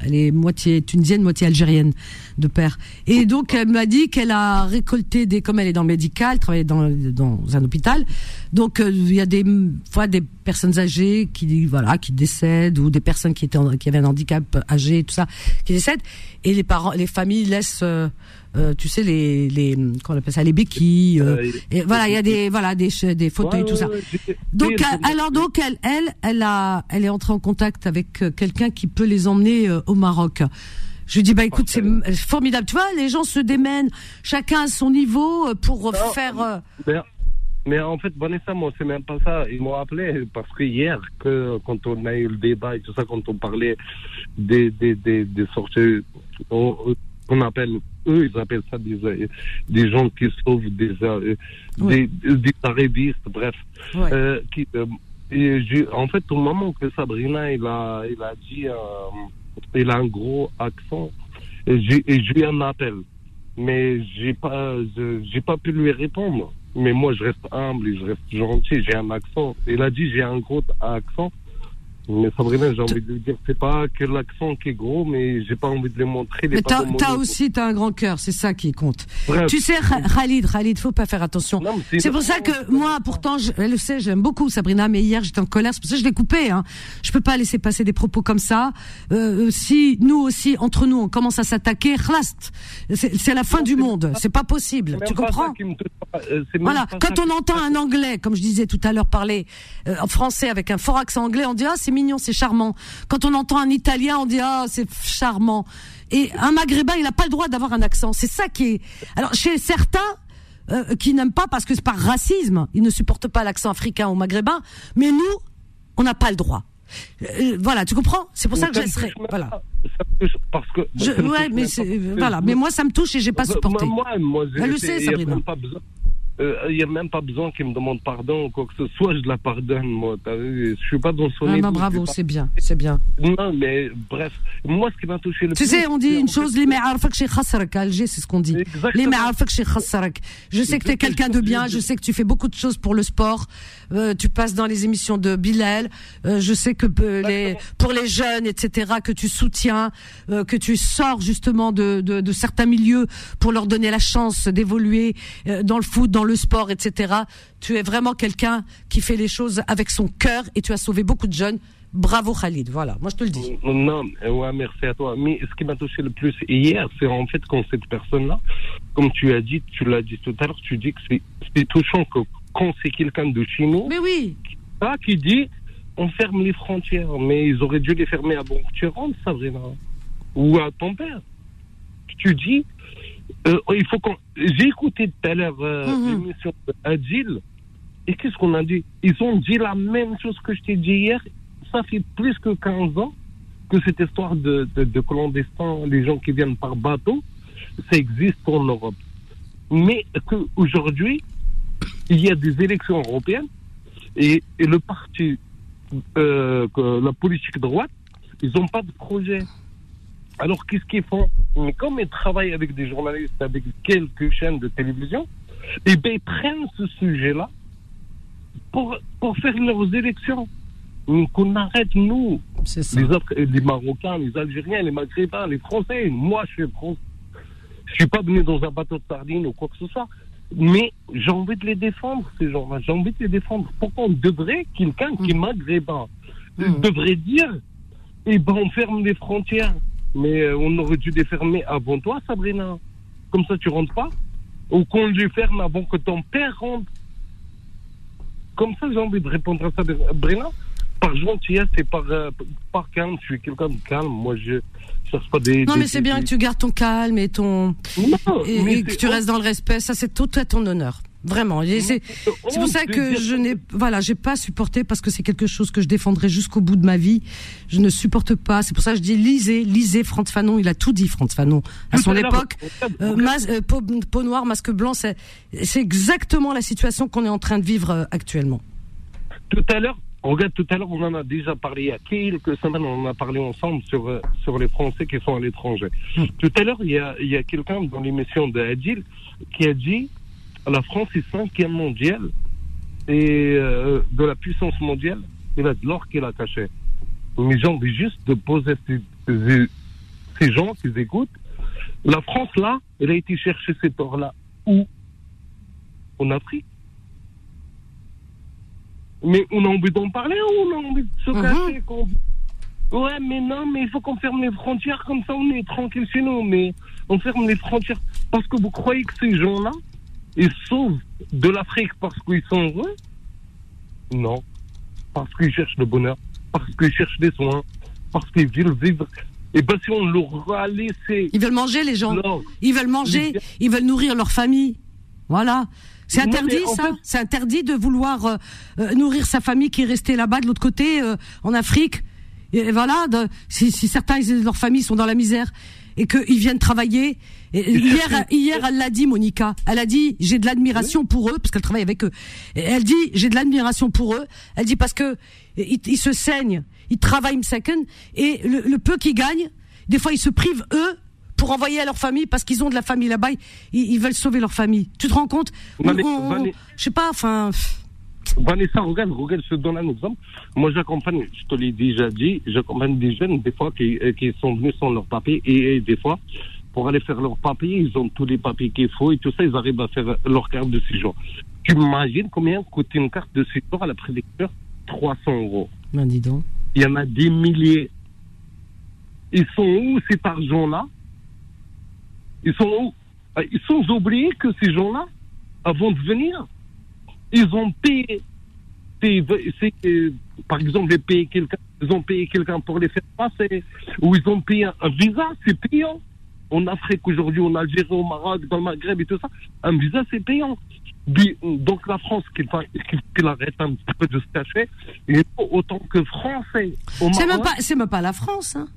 elle est moitié tunisienne, moitié algérienne de père. Et donc elle m'a dit qu'elle a récolté des, comme elle est dans le médical, travaille dans, dans un hôpital. Donc euh, il y a des fois des personnes âgées qui voilà qui décèdent ou des personnes qui étaient qui avaient un handicap âgé tout ça qui décèdent et les parents, les familles laissent euh, euh, tu sais les les on appelle ça les béquilles et voilà il y a des voilà des des fauteuils tout ça donc alors donc elle elle elle a elle est entrée en contact avec quelqu'un qui peut les emmener euh, au Maroc. Je lui dis bah écoute c'est formidable, tu vois, les gens se démènent, chacun à son niveau euh, pour faire. Euh, mais, en fait Vanessa, moi c'est même pas ça. Ils m'ont appelé parce que hier, que quand on a eu le débat et tout ça, quand on parlait des des des, des sorties, qu'on appelle eux, ils appellent ça des des gens qui sauvent des des, des, arabistes, bref, qui en fait, au moment que Sabrina il a, il a dit il a un gros accent. Et j'ai eu un appel. Mais j'ai pas, j'ai pas pu lui répondre. Mais moi, je reste humble et je reste gentil. J'ai un accent. Il a dit j'ai un gros accent. Mais Sabrina, j'ai envie de lui dire, c'est pas que l'accent qui est gros, mais j'ai pas envie de le montrer. Mais t'as, as aussi, t'as un grand cœur, c'est ça qui compte. Tu sais, Khalid, Khalid, faut pas faire attention. C'est pour ça que moi, pourtant, je, elle le sait, j'aime beaucoup Sabrina, mais hier j'étais en colère, c'est pour ça que je l'ai coupé. Hein. Je peux pas laisser passer des propos comme ça. Euh, si nous aussi, entre nous, on commence à s'attaquer, c'est la fin du monde. C'est pas possible. Tu comprends? euh, Voilà. Quand on entend un Anglais, comme je disais tout à l'heure, parler euh, en français avec un fort accent anglais, on dit ah c'est mignon, c'est charmant. Quand on entend un Italien, on dit ah c'est charmant. Et un Maghrébin, il n'a pas le droit d'avoir un accent. C'est ça qui est. Alors chez certains. Euh, qui n'aiment pas parce que c'est par racisme, ils ne supportent pas l'accent africain ou maghrébin, mais nous, on n'a pas le droit. Euh, voilà, tu comprends? C'est pour ça que je laisserai. Voilà. Parce que. ouais, mais voilà. Mais moi, ça me touche et j'ai pas supporté. Moi, moi, Elle le sait, Sabrina il euh, n'y a même pas besoin qu'il me demande pardon ou quoi que ce soit, je la pardonne, moi. Je suis pas dans son ah, non, bravo, c'est bien, c'est bien. Non, mais bref, moi, ce qui m'a touché le tu plus. Tu sais, on dit une chose, les ma'arfak chez khassarak, Alger, c'est ce qu'on dit. Les ma'arfak chez khassarak. Je sais que tu es quelqu'un de bien, je sais que tu fais beaucoup de choses pour le sport, euh, tu passes dans les émissions de Bilal, euh, je sais que les, pour les jeunes, etc., que tu soutiens, que tu sors justement de, de, de certains milieux pour leur donner la chance d'évoluer dans le foot, dans le le sport, etc. Tu es vraiment quelqu'un qui fait les choses avec son cœur et tu as sauvé beaucoup de jeunes. Bravo Khalid, voilà, moi je te le dis. Non, ouais, merci à toi. Mais ce qui m'a touché le plus hier, c'est en fait quand cette personne-là, comme tu as dit, tu l'as dit tout à l'heure, tu dis que c'est touchant que quand c'est quelqu'un de chez nous, mais oui, qui dit on ferme les frontières, mais ils auraient dû les fermer à bon tu rentres, Sabrina, ou à ton père. Tu dis euh, il faut qu'on. J'ai écouté tout à l'heure euh, mhm. l'émission d'Adil. Et qu'est-ce qu'on a dit? Ils ont dit la même chose que je t'ai dit hier. Ça fait plus que 15 ans que cette histoire de, de, clandestins, les gens qui viennent par bateau, ça existe en Europe. Mais qu'aujourd'hui, il y a des élections européennes et, et le parti euh, la politique droite, ils n'ont pas de projet. Alors qu'est-ce qu'ils font? Mais comme ils travaillent avec des journalistes, avec quelques chaînes de télévision, eh bien, ils prennent ce sujet-là pour, pour faire leurs élections. Qu'on arrête, nous, les, les Marocains, les Algériens, les Maghrébins, les Français. Moi, je suis français. Je suis pas venu dans un bateau de sardines ou quoi que ce soit. Mais j'ai envie de les défendre, ces gens-là. J'ai envie de les défendre. Pourquoi on devrait, quelqu'un qui est mm. maghrébin, mm. devrait dire, eh ben, on ferme les frontières. Mais euh, on aurait dû les fermer avant toi, Sabrina. Comme ça, tu rentres pas. Ou qu'on les ferme avant que ton père rentre. Comme ça, j'ai envie de répondre à ça, Sabrina par gentillesse et par, euh, par calme. Je suis quelqu'un de calme. Moi, je cherche pas des. Non, mais c'est bien que tu gardes ton calme et ton. et, que tu restes dans le respect. Ça, c'est tout à ton honneur. Vraiment. C'est pour ça que je n'ai, voilà, j'ai pas supporté parce que c'est quelque chose que je défendrai jusqu'au bout de ma vie. Je ne supporte pas. C'est pour ça que je dis lisez, lisez Franz Fanon. Il a tout dit, Franz Fanon. À son époque, euh, euh, peau, peau, noire, masque blanc, c'est exactement la situation qu'on est en train de vivre actuellement. Tout à l'heure, Regarde, tout à l'heure, on en a déjà parlé il y a quelques semaines, on en a parlé ensemble sur, euh, sur les Français qui sont à l'étranger. Hmm. Tout à l'heure, il y a, il y a quelqu'un dans l'émission de Adil qui a dit la France est cinquième mondial et euh, de la puissance mondiale, il a de l'or qu'il a caché. Mais j'ai envie juste de poser ces, ces gens qui écoutent. La France, là, elle a été chercher cet or-là où? En Afrique. Mais on a envie d'en parler ou on a envie de se mhm. cacher Ouais, mais non, mais il faut qu'on ferme les frontières, comme ça on est tranquille chez nous. Mais on ferme les frontières parce que vous croyez que ces gens-là, ils sauvent de l'Afrique parce qu'ils sont heureux? Non. Parce qu'ils cherchent le bonheur, parce qu'ils cherchent des soins, parce qu'ils veulent vivre. Et bien si on leur a laissé... Ils veulent manger les gens. Ils veulent manger, ils veulent nourrir leur famille. Voilà. C'est interdit, ça C'est interdit de vouloir euh, euh, nourrir sa famille qui est restée là-bas, de l'autre côté, euh, en Afrique. Et voilà, de, si, si, certains de leur famille sont dans la misère et qu'ils viennent travailler. Et hier, hier, elle l'a dit, Monica. Elle a dit, j'ai de l'admiration pour eux, parce qu'elle travaille avec eux. Et elle dit, j'ai de l'admiration pour eux. Elle dit parce que ils, se saignent, ils travaillent second, et le, le peu qu'ils gagnent, des fois ils se privent eux pour envoyer à leur famille parce qu'ils ont de la famille là-bas. Ils, veulent sauver leur famille. Tu te rends compte? Je sais pas, enfin. [LAUGHS] Vanessa, regarde, regarde, je te donne un exemple. Moi, j'accompagne, je te l'ai déjà dit, j'accompagne des jeunes, des fois, qui, euh, qui sont venus sans leur papier, et, des fois, pour aller faire leur papier, ils ont tous les papiers qu'il faut, et tout ça, ils arrivent à faire leur carte de séjour. Tu imagines combien coûte une carte de séjour à la préfecture? 300 euros. Ben, dis donc. Il y en a des milliers. Ils sont où cet argent-là? Ils sont euh, Ils sont oubliés que ces gens-là, avant de venir, ils ont payé. Par exemple, les ils ont payé quelqu'un pour les faire passer, ou ils ont payé un, visa, c'est payant. En Afrique aujourd'hui, en Algérie, au Maroc, dans le Maghreb et tout ça, un visa c'est payant. Donc la France, qu'il arrête un petit peu de se cacher, et autant que Français. C'est même pas, même pas la France. Hein.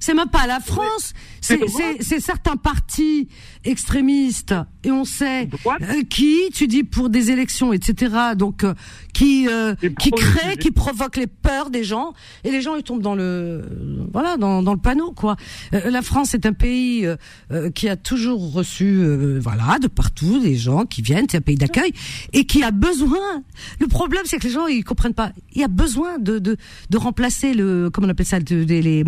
C'est même pas la France. C'est certains partis extrémistes et on sait euh, qui, tu dis pour des élections, etc. Donc euh, qui euh, qui crée, qui provoque les peurs des gens et les gens ils tombent dans le voilà dans, dans le panneau quoi. la France est un pays qui a toujours reçu voilà de partout des gens qui viennent, c'est un pays d'accueil et qui a besoin. Le problème c'est que les gens ils comprennent pas. Il y a besoin de de, de remplacer le comment on appelle ça les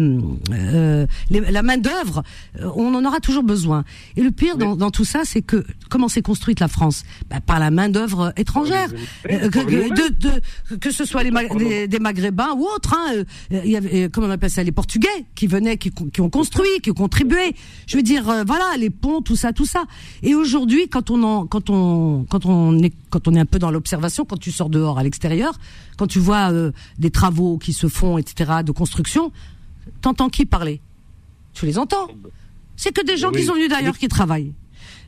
euh, la main d'œuvre, euh, on en aura toujours besoin. Et le pire dans, dans tout ça, c'est que comment s'est construite la France? Bah, Par la main d'œuvre étrangère, euh, que, de, de, que ce soit les, des Maghrébins ou autres. Hein, il y avait, comment on appelle ça, les Portugais qui venaient, qui, qui ont construit, qui ont contribué. Je veux dire, voilà, les ponts, tout ça, tout ça. Et aujourd'hui, quand on en, quand on, quand on est, quand on est un peu dans l'observation, quand tu sors dehors à l'extérieur, quand tu vois des travaux qui se font, etc., de construction, T'entends qui parler? Tu les entends? C'est que des gens qui sont venus d'ailleurs qui travaillent.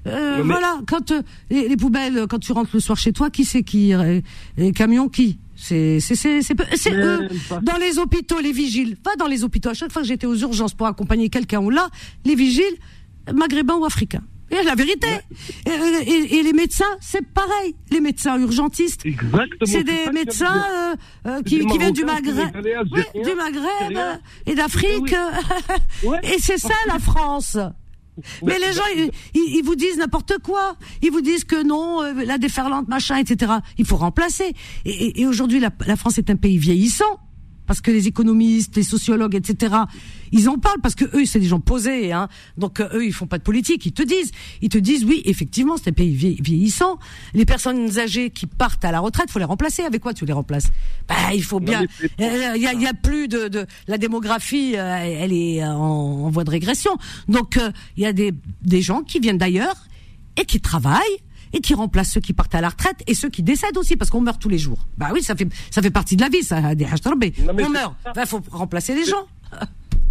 Euh, voilà, quand euh, les, poubelles, quand tu rentres le soir chez toi, qui c'est qui? Euh, Les camions, qui? C'est c'est c'est c'est eux. Dans les hôpitaux, les vigiles. Va dans les hôpitaux. À chaque fois que j'étais aux urgences pour accompagner quelqu'un ou là, les vigiles, maghrébins ou africains. Et C'est la vérité. Et, les médecins, c'est pareil. Les médecins urgentistes, c'est des médecins euh, euh, qui, viennent du Maghreb, du Maghreb et d'Afrique. [LAUGHS] et c'est ça la France. Mais les gens, ils, vous disent n'importe quoi. Ils vous disent que non, euh, la déferlante, machin, etc. Il faut remplacer. Et, aujourd'hui, la France est un pays vieillissant parce que les économistes, les sociologues, etc. Ils en parlent parce que eux, c'est des gens posés, hein. Donc euh, eux, ils font pas de politique. Ils te disent, ils te disent, oui, effectivement, c'est un pays vieillissant. Les personnes âgées qui partent à la retraite, faut les remplacer. Avec quoi tu les remplaces? Bah, il faut bien. Euh, il y a, y a, plus de, de la démographie, euh, elle est en, en, voie de régression. Donc il y a des des gens qui viennent d'ailleurs et qui travaillent et qui remplace ceux qui partent à la retraite et ceux qui décèdent aussi parce qu'on meurt tous les jours. Bah oui, ça fait ça fait partie de la vie, ça. Des on meurt, il bah, faut remplacer les gens. [LAUGHS]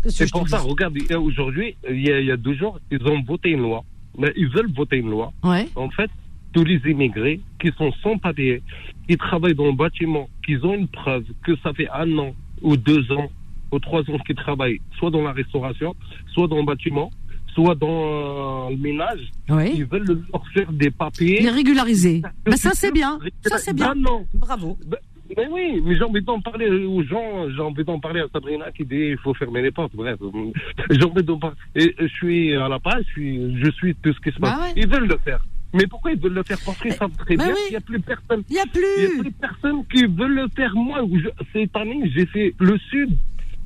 C'est pour ça, regarde, aujourd'hui, il y, a, deux jours, ils ont voté une loi. Mais ils veulent voter une loi. Ouais. En fait, tous les immigrés qui sont sans papier, qui travaillent dans le bâtiment, qui ont une preuve que ça fait un an ou deux ans ou trois ans qu'ils travaillent, soit dans la restauration, soit dans le bâtiment, soit dans euh, le ménage, ils veulent leur faire des papiers. Les régulariser. Ben ça c'est bien. Ça c'est bien. non. Bravo. Ben, ben oui, mais j'ai envie d'en parler aux gens, j'ai envie d'en parler à Sabrina qui dit il faut fermer les portes. Bref, [LAUGHS] j'ai envie d'en parler. Et je suis à la page, je suis, je suis tout ce qui se passe. Bah ils veulent le faire. Mais pourquoi ils veulent le faire? Parce qu'ils savent très bien qu'il n'y a plus personne. Il n'y a plus. Il y a plus personne qui veut le faire. Moi, cette année, j'ai fait le Sud.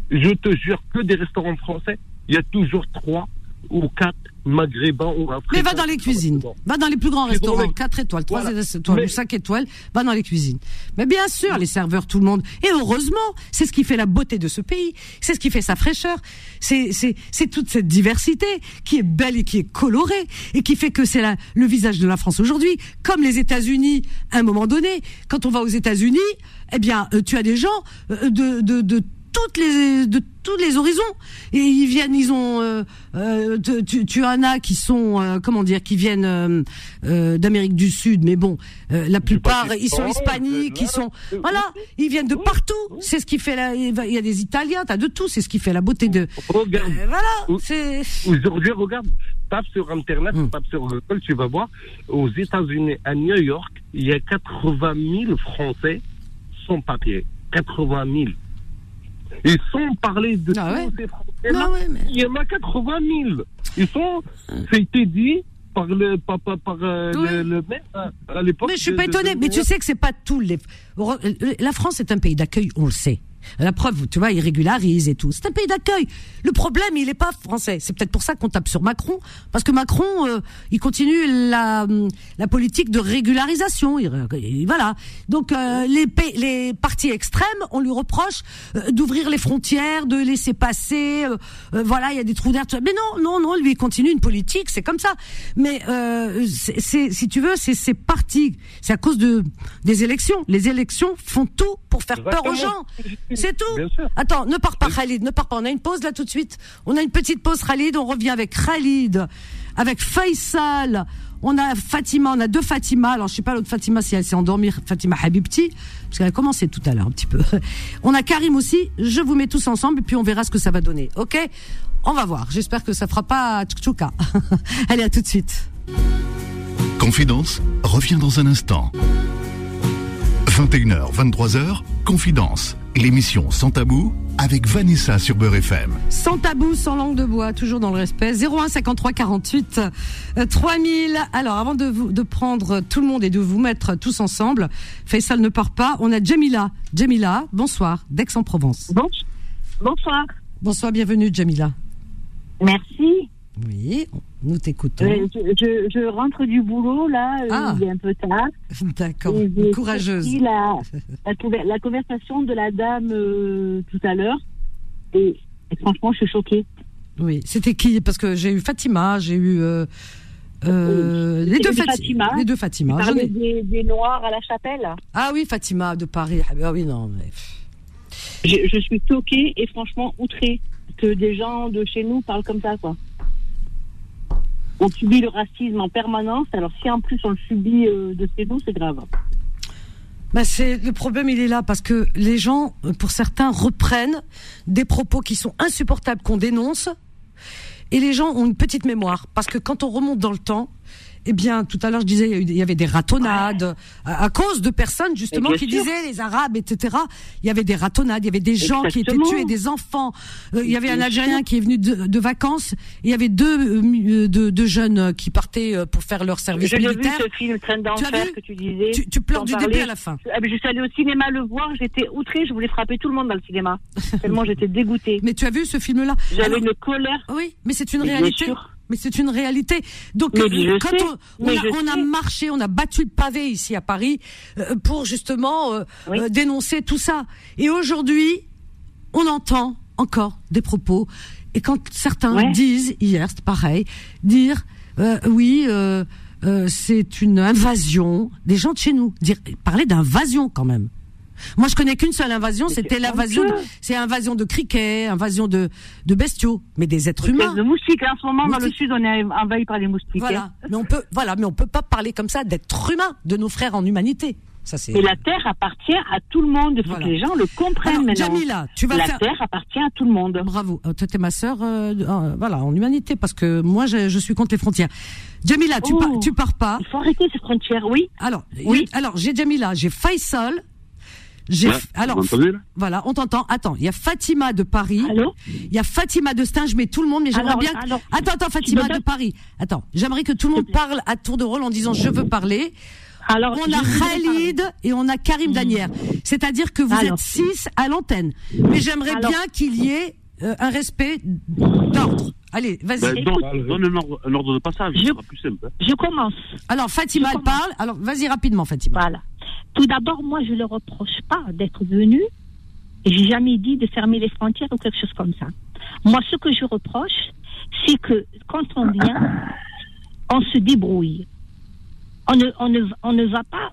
Je te jure que des restaurants français. Il y a toujours trois ou quatre maghrébins ou africains. Mais va dans les cuisines. Va dans les plus grands restaurants, 4 étoiles, 3 étoiles, 5 étoiles, va dans les cuisines. Mais bien sûr, les serveurs, tout le monde. Et heureusement, c'est ce qui fait la beauté de ce pays. C'est ce qui fait sa fraîcheur. C'est, toute cette diversité qui est belle et qui est colorée et qui fait que c'est le visage de la France aujourd'hui. Comme les États-Unis, à un moment donné, quand on va aux États-Unis, eh bien, euh, tu as des gens euh, de, de, de toutes les de tous les horizons. Et ils viennent ils ont euh, euh tu, tu en as qui sont euh, comment dire qui viennent euh, euh d'Amérique du Sud mais bon la plupart ils sont hispaniques ils sont voilà ils viennent de partout. c'est ce qui fait la il y a des Italiens t'as de tout c'est ce qui fait la beauté de regarde. voilà c'est aujourd'hui regarde. Tape sur internet hum. tape sur Google tu vas voir. Aux États-Unis à New York il y a 80 000 Français sans papier. 80 000 et sans parler de ah tous ces Français-là, il y en a 80 000. Ils sont, ça a été dit par le, par, par, par euh, le, le, maire hein, à l'époque. Mais je suis pas étonné. Mais tu sais que c'est pas tous les. La France est un pays d'accueil, on le sait. La preuve, tu vois, il régularise et tout. C'est un pays d'accueil. Le problème, il n'est pas français. C'est peut-être pour ça qu'on tape sur Macron, parce que Macron, euh, il continue la, la politique de régularisation. Il, voilà. Donc euh, les, les partis extrêmes, on lui reproche euh, d'ouvrir les frontières, de laisser passer. voilà, il y a des trous d'air. Mais non, non, non, lui il continue une politique. C'est comme ça. Mais c'est, si tu veux, c'est ces partis. C'est à cause de des élections. Les élections font tout pour faire peur aux gens. C'est tout. Attends, ne pars pas Khalid, ne pars pas. On a une pause là tout de suite. On a une petite pause Khalid, on revient avec Khalid, avec Faisal. On a Fatima, on a deux Fatima. Alors je sais pas l'autre Fatima si elle s'est endormie, Fatima Habibti, parce qu'elle a commencé tout à l'heure un petit peu. [LAUGHS] On a Karim aussi. Je vous mets tous ensemble et puis on verra ce que ça va donner. Ok? On va voir. J'espère que ça fera pas tchouka. [LAUGHS] Allez à tout de suite. Confidence revient dans un instant. 21h, 23h, Confidence, l'émission Sans Tabou avec Vanessa sur Beurre FM. Sans tabou, sans langue de bois, toujours dans le respect. 01 53 48 3000. Alors, avant de, vous, de prendre tout le monde et de vous mettre tous ensemble, Faisal ne part pas. On a Jamila. Jamila, bonsoir, d'Aix-en-Provence. Bonsoir. Bonsoir, bienvenue Jamila. Merci. Oui, nous t'écoutons. Euh, je, rentre du boulot, là, euh, ah. il est un peu tard. D'accord, courageuse. La, la, la, conversation de la dame euh, tout à l'heure, et, franchement, je suis choquée. Oui, c'était qui? Parce que j'ai eu Fatima, j'ai eu... les, deux Fatima, les deux Fatima. Des, des, Noirs à la chapelle. Ah oui, Fatima de Paris. Ah oui, non, mais... Je, je suis choquée et franchement outrée que des gens de chez nous parlent comme ça, quoi on subit le racisme en permanence. Alors si en plus on le subit euh, de chez nous, c'est grave. Bah c'est le problème, il est là parce que les gens, pour certains, reprennent des propos qui sont insupportables qu'on dénonce et les gens ont une petite mémoire parce que quand on remonte dans le temps, eh bien, tout à l'heure, je disais, il y avait des ratonnades à, cause de personnes justement qui disaient les Arabes, etc. Il y avait des ratonnades, il y avait des gens qui étaient tués, des enfants. Euh, il y avait un Algérien qui est venu de, vacances. il y avait deux, euh, deux, jeunes qui partaient euh, pour faire leur service militaire. Vu ce film Train d'enfer que tu disais. Tu, pleures du début à la fin. Ah, je suis allée au cinéma le voir. J'étais outrée. Je voulais frapper tout le monde dans le cinéma. [LAUGHS] tellement j'étais dégoûtée. Mais tu as vu ce film-là? J'avais une colère. Oui, mais c'est une réalité mais c'est une réalité. Donc quand on, a, marché, on a battu le pavé ici à Paris euh, pour justement euh, euh, dénoncer tout ça. Et aujourd'hui, on entend encore des propos. Et quand certains disent, hier c'est pareil, dire oui, c'est une invasion des gens de chez nous, dire parler d'invasion quand même. Moi, je connais qu'une seule invasion, c'était l'invasion, c'est invasion de criquets, invasion de, de bestiaux, mais des êtres humains. De moustiques. En ce moment, dans le sud, on est envahi par les moustiques. Voilà. Hein. Mais on peut, voilà, mais on peut pas parler comme ça d'êtres humains, de nos frères en humanité. Ça, et la terre appartient à tout le monde. Il faut que les gens le comprennent maintenant. Jamila, tu vas la terre appartient à tout le monde. Bravo. Euh, tu es ma sœur, euh, euh, voilà, en humanité, parce que moi, je, je suis contre les frontières. Jamila, tu, oh. tu pars pas. Il faut arrêter ces frontières, oui. Alors, oui. alors j'ai Jamila, j'ai Faisal, alors, voilà, on t'entend. Attends, il y a Fatima de Paris. Il y a Fatima de Stinge, mais tout le monde, mais j'aimerais bien. attends, attends, Fatima de Paris. Attends, j'aimerais que tout le monde parle à tour de rôle en disant je veux parler. Alors, on a Khalid et on a Karim Danière. C'est-à-dire que vous êtes six à l'antenne. Mais j'aimerais bien qu'il y ait euh, un respect d'ordre. Allez, vas-y. Ben, donne, un, ordre, de passage, je, sera plus simple. Hein. Je commence. Alors, Fatima, elle parle. Alors, vas-y rapidement, Fatima. Voilà. Tout d'abord, moi, je ne le reproche pas d'être venu. Et j'ai jamais dit de fermer les frontières ou quelque chose comme ça. Moi, ce que je reproche, c'est que quand on vient, on se débrouille. On ne, on ne, on ne va pas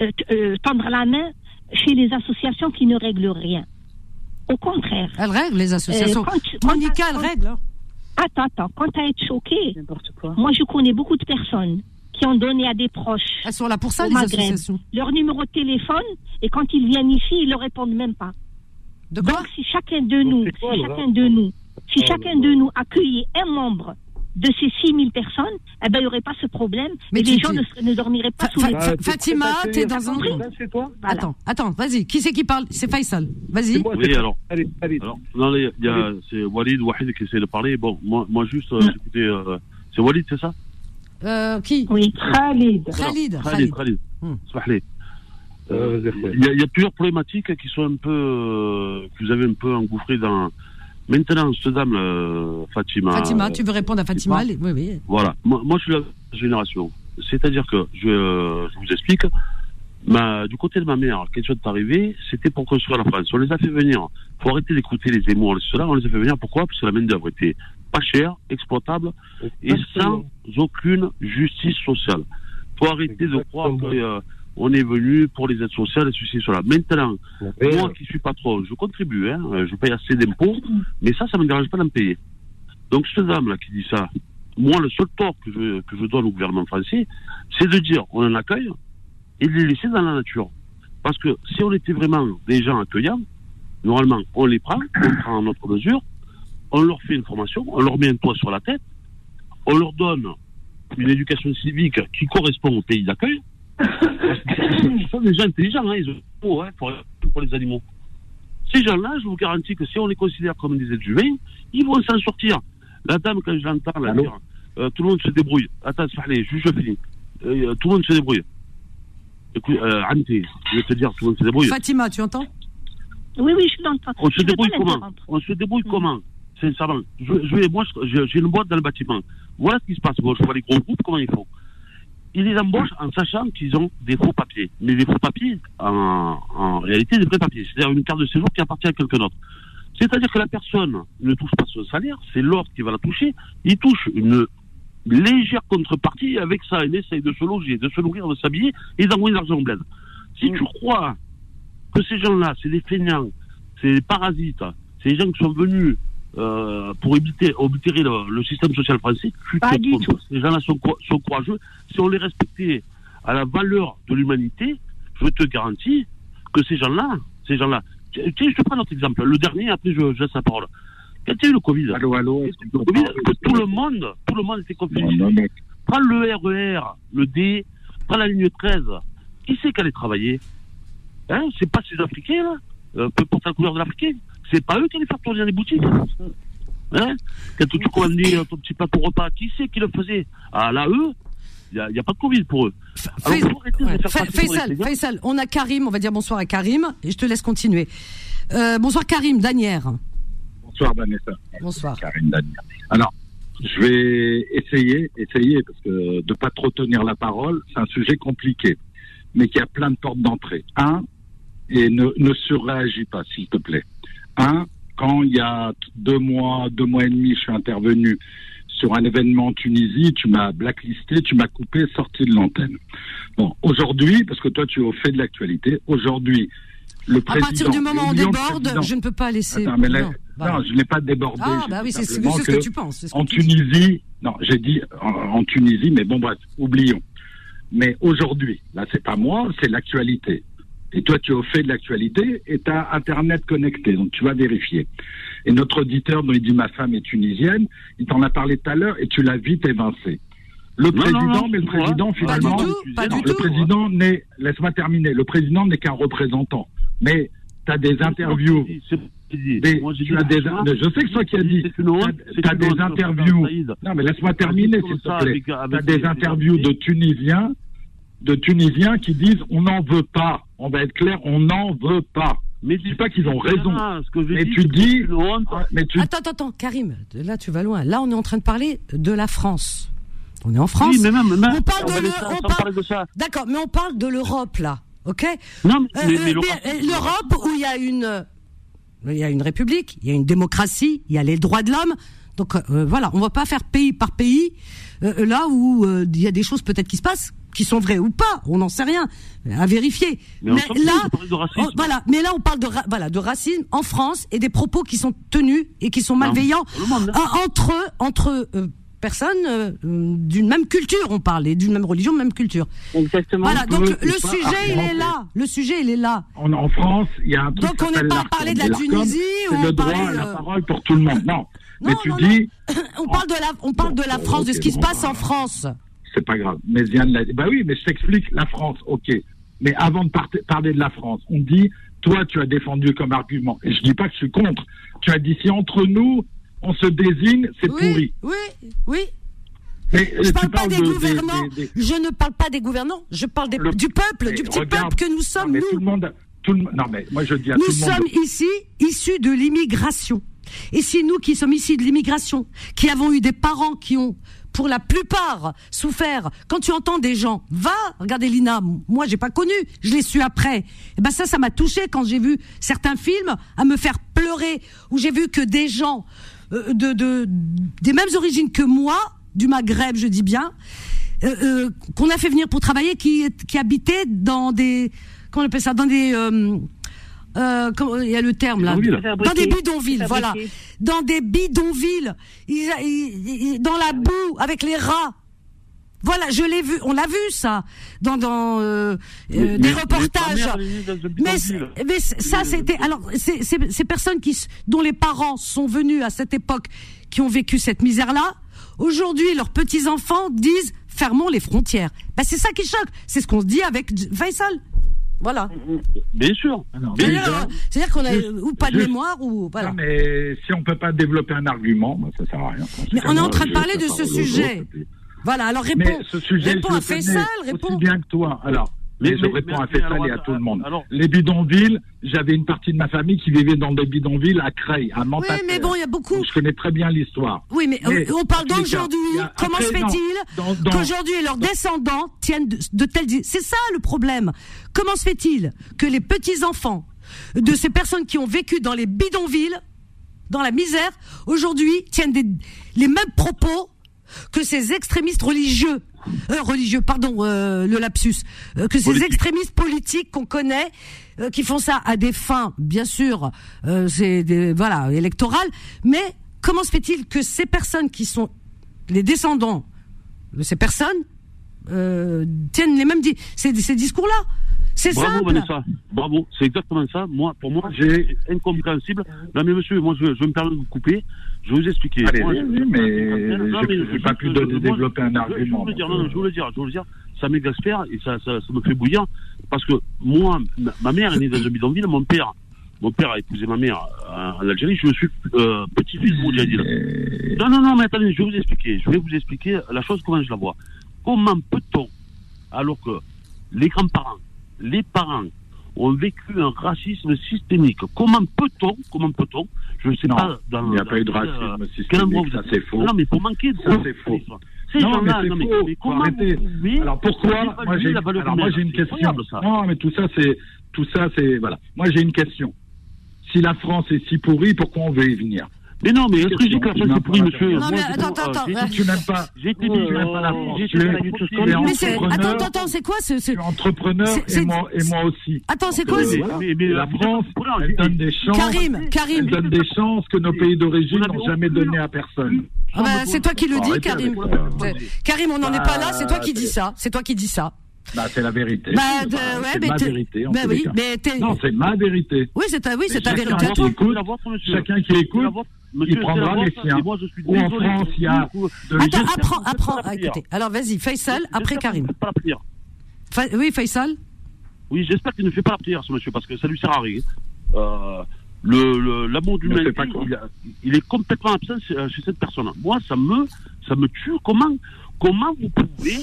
euh, euh, tendre la main chez les associations qui ne règlent rien. Au contraire. Elles règlent les associations. Euh, Monica, elle règle. Hein. Attends, attends. Quand tu été choqué, moi je connais beaucoup de personnes qui ont donné à des proches. Elles sont là pour ça, les associations. Leur numéro de téléphone, et quand ils viennent ici, ils ne répondent même pas. Donc, si chacun de nous, si chacun de nous, si chacun de nous accueillait un membre de ces 6000 personnes, eh ben, il n'y aurait pas ce problème mais et les gens ne, dormiraient pas sous les Fa Fatima, tu es dans un... Attends, attends, vas-y. Qui c'est qui parle? C'est Faisal. Vas-y. Oui, alors. alors non, il y a, c'est Walid Wahid qui essaie de parler. Bon, moi, moi juste, euh, écoutez, euh, c'est Walid, c'est ça? Euh, qui Oui, Khalid. Khalid. Khalid, Khalid. Hmm. Euh, il y, a plusieurs problématiques qui sont un peu, euh, que vous avez un peu engouffré dans. Maintenant, cette dame, euh, Fatima. Fatima, tu veux répondre à Fatima Oui, oui. Voilà. Moi, moi, je suis la génération. C'est-à-dire que, je, je, vous explique, ma, du côté de ma mère, question est arrivée, c'était pour construire la France. On les a fait venir. Il faut arrêter d'écouter les émois, cela. On les a fait venir. Pourquoi? Parce que la main-d'œuvre était pas cher, exploitable et sans aucune justice sociale. faut arrêter de croire qu'on euh, est venu pour les aides sociales et ceci, cela. Maintenant, moi qui suis patron, je contribue, hein, je paye assez d'impôts, mais ça, ça ne me dérange pas d'en payer. Donc, cette dame-là qui dit ça, moi, le seul tort que je, que je donne au gouvernement français, c'est de dire on en accueille et de les laisser dans la nature. Parce que si on était vraiment des gens accueillants, normalement, on les prend, on prend notre mesure, on leur fait une formation, on leur met un toit sur la tête, on leur donne une éducation civique qui correspond au pays d'accueil. Ce sont des gens intelligents, hein, ils ont hein, pour, pour, les animaux. Ces gens-là, je vous garantis que si on les considère comme des êtres humains, ils vont s'en sortir. La dame, quand je l'entends, dire euh, tout le monde se débrouille. Attends, je, je finis. Euh, tout le monde se débrouille. Écoute, euh, je vais te dire, tout le monde se débrouille. Fatima, tu entends? Oui, oui, je t'entends. On se débrouille comment On se débrouille comment sincèrement. Je, je moi, j'ai une boîte dans le bâtiment. Voilà ce qui se passe. Moi, je vois les gros groupes, comment ils font. Ils les embauchent en sachant qu'ils ont des faux papiers. Mais les faux papiers, en, en réalité, des vrais papiers. C'est-à-dire une carte de séjour qui appartient à quelqu'un d'autre. C'est-à-dire que la personne ne touche pas son salaire, c'est l'autre qui va la toucher. Il touche une légère contrepartie. Avec ça, il essaye de se loger, de se nourrir, de s'habiller et d'envoyer de l'argent au bled. Si tu crois que ces gens-là, c'est des feignants, c'est des parasites, c'est des gens qui sont venus euh, pour éviter, oblitérer le, système social français, pas du tout. Les gens-là sont, sont, courageux. Si on les respectait à la valeur de l'humanité, je te garantis que ces gens-là, ces gens-là, sais, je te prends notre exemple. Le dernier, après je, je laisse la parole. Quand il y a eu le Covid, allô, allô, le COVID tout le monde, tout le monde était confiné. Prends le RER, le D, prends la ligne 13. Qui c'est qui allait travailler? Hein? C'est pas ces Africains, là? Euh, Peu importe la couleur de l'Africain. C'est pas eux qui allaient faire tourner les boutiques. Hein Quand tu commandais ton petit plateau repas, qui c'est qui le faisait? Ah là, eux, il n'y a, pas de Covid pour eux. Faisal, on a Karim, on va dire bonsoir à Karim, et je te laisse continuer. Euh, bonsoir Karim, Danière. Bonsoir Vanessa. Bonsoir. Karim Danière. Alors, je vais essayer, essayer, parce que de pas trop tenir la parole, c'est un sujet compliqué, mais qui a plein de portes d'entrée. Un, et ne, ne surréagis pas, s'il te plaît. Un, quand il y a deux mois, deux mois et demi, je suis intervenu sur un événement en Tunisie, tu m'as blacklisté, tu m'as coupé, sorti de l'antenne. Bon, aujourd'hui, parce que toi tu es au fait de l'actualité, aujourd'hui, le président... À partir du moment où on déborde, je ne peux pas laisser... non, je n'ai pas débordé. Ah, bah oui, c'est ce que, tu penses. en Tunisie, non, j'ai dit en, Tunisie, mais bon, bref, oublions. Mais aujourd'hui, là, c'est pas moi, c'est l'actualité. Et toi, tu es au fait de l'actualité et tu as Internet connecté, donc tu vas vérifier. Et notre auditeur, dont il dit ma femme est tunisienne, il t'en a parlé tout à l'heure et tu l'as vite évincé. Le président, mais le président finalement, le président n'est, laisse-moi terminer, le président n'est qu'un représentant. Mais tu as des interviews. Des, tu as des, je sais que c'est toi qui as dit. Tu as des interviews. Non, mais laisse-moi terminer, s'il te plaît. Tu as des interviews de Tunisiens, de Tunisiens qui disent on n'en veut pas. On va être clair, on n'en veut pas. Mais je dis pas qu'ils ont raison. mais tu dis. Mais tu... Attends, attends, attends, Karim, là tu vas loin. Là on est en train de parler de la France. On est en France. Oui, mais même, on parle de, ça. D'accord, mais on parle de l'Europe là, ok? Non, mais, euh, euh, l'Europe où il y a une, il y a une république, il y a une démocratie, il y a les droits de l'homme. Donc euh, voilà, on va pas faire pays par pays là où il y a des choses peut-être qui se passent qui sont vrais ou pas, on n'en sait rien, à vérifier. Mais, là, voilà, mais là on parle de voilà de racisme en France et des propos qui sont tenus et qui sont malveillants entre entre euh, personnes euh, d'une même culture, on parle, et d'une même religion, même culture. Exactement. Voilà, donc le, sujet il est là, le sujet il est là. En, en France, il y a un truc Donc on n'est pas parlé de la Tunisie, c'est le droit à la parole pour tout le monde. Non, mais tu dis, [LAUGHS] on parle de la, on parle de la France, de ce qui se passe en France c'est pas grave. Mais. Bah oui, mais je t'explique la France, ok. Mais avant de parler de la France, on dit, toi, tu as défendu comme argument. Et je dis pas que je suis contre. Tu as dit, si entre nous, on se désigne, c'est pourri. Oui, oui. Mais, je parle pas des gouvernants. Je ne parle pas des gouvernants. Je parle du peuple, du petit peuple que nous sommes, nous. Tout le monde, tout le, non, mais moi je dis à nous tout le monde. Nous sommes ici issus de l'immigration. Et c'est nous qui sommes ici de l'immigration, qui avons eu des parents qui ont pour la plupart souffert. Quand tu entends des gens, va, regardez Lina, moi j'ai pas connu, je l'ai su après. Et eh ben ça, ça m'a touché quand j'ai vu certains films à me faire pleurer, où j'ai vu que des gens euh, de, de, des mêmes origines que moi, du Maghreb, je dis bien, euh, euh, qu'on a fait venir pour travailler, qui, qui habitaient dans des, comment on appelle ça, dans des euh, il y a le terme là, dans des bidonvilles, voilà, dans des bidonvilles, dans la boue avec les rats. Voilà, je l'ai vu, on l'a vu ça. Dans dans euh, euh, des reportages. Mais, mais ça c'était alors c'est ces personnes qui dont les parents sont venus à cette époque qui ont vécu cette misère là, aujourd'hui leurs petits enfants disent fermons les frontières. Ben, c'est ça qui choque, c'est ce qu'on se dit avec Faisal. Voilà. Bien sûr. C'est-à-dire qu'on a ou pas de mémoire ou voilà. Non, mais si on peut pas développer un argument, bah, ça sert à rien. Mais on est en train de parler de ce sujet. Voilà, alors réponds. Mais ce sujet, réponds à Faisal, réponds. Aussi bien que toi. Alors, mais, je réponds à Faisal et à tout le monde. les bidonvilles, j'avais une partie de ma famille qui vivait dans des bidonvilles à Creil, à Mantes. Oui, mais bon, il y a beaucoup. je connais très bien l'histoire. Oui, mais, on parle d'aujourd'hui. Comment se fait-il qu'aujourd'hui leurs descendants tiennent de, de tels. C'est ça le problème. Comment se fait-il que les petits enfants de ces personnes qui ont vécu dans les bidonvilles, dans la misère, aujourd'hui tiennent des, les mêmes propos que ces extrémistes religieux? Euh, religieux, pardon, euh, le lapsus, euh, que ces extrémistes politiques qu'on connaît, qui font ça à des fins, bien sûr, c'est voilà électorales, mais comment se fait-il que ces personnes qui sont les descendants de ces personnes tiennent les mêmes ces, ces discours-là? C'est Bravo, simple. Vanessa. Bravo. C'est exactement ça. Moi, pour moi, j'ai incompréhensible. Non, mais monsieur, moi, je, je me permets de vous couper. Je vais vous expliquer. Allez, Moi, mais je n'ai pas pu je- développer un je- argument. Je, je, veux dire, non, non, je veux le dire, je veux le dire. Ça m'exaspère et ça, ça, ça me fait bouillir parce que moi, ma, ma mère est née dans un bidonville, mon père, mon père a épousé ma mère en, en Algérie. Je suis euh, petit-fils de Moudjahidine. Non, non, non, mais attendez, je vais vous expliquer. Je vais vous expliquer la chose comment je la vois. Comment peut-on, alors que les grands-parents, les parents ont vécu un racisme systémique, comment peut-on, comment peut-on, je ne sais Non, pas dans il n'y a dans pas eu de racisme euh, systémique, ça, c'est faux. Non, mais pour manquer de Ça, c'est faux. Non, mais c'est mais, faux. mais comment vous Alors pourquoi Moi j'ai une question. Non, mais tout ça c'est tout ça c'est voilà. Moi j'ai une question. Si la France est si pourrie, pourquoi on veut y venir? Mais non, mais est-ce que je dis que la France est pourrie, tu monsieur Non, mais attends, attends, attends. Tu n'aimes pas. J'ai été tu mis, n'aimes pas la France. j'ai Tu es- tu c'est, entrepreneur. attends, attends, attends, c'est quoi ce, Tu es entrepreneur C'est- c'est- et moi et moi aussi. Attends, c'est quoi mais- La France, elle donne des chances. Karim, Karim. Elle donne des chances que nos pays d'origine n'ont jamais données à personne. Ah bah, c'est toi qui le dis, Karim. C'est- Karim, on n'en est pas là, c'est toi qui dis c'est- ça. C'est toi qui dis ça. Bah, c'est la vérité. Bah, Enfin, de- ouais, c'est ma vérité. en bah oui, mais Non, c'est ma vérité. Oui, c'est ta, oui, c'est ta chacun vérité à toi. chacun qui C'est écoute. Monsieur, il prendra les siens. moi, je suis Ou en. France, il y a de Attends, apprends, apprends. Écoutez, pire. alors vas-y, Faisal, après Karim. pas la prière. Fa- oui, Faisal Oui, j'espère qu'il ne fait pas la prière, ce monsieur, parce que ça lui sert à rien. Euh, l'amour pas quoi il, est complètement absent chez, chez cette personne. Moi, ça me, ça me tue. Comment, comment vous pouvez,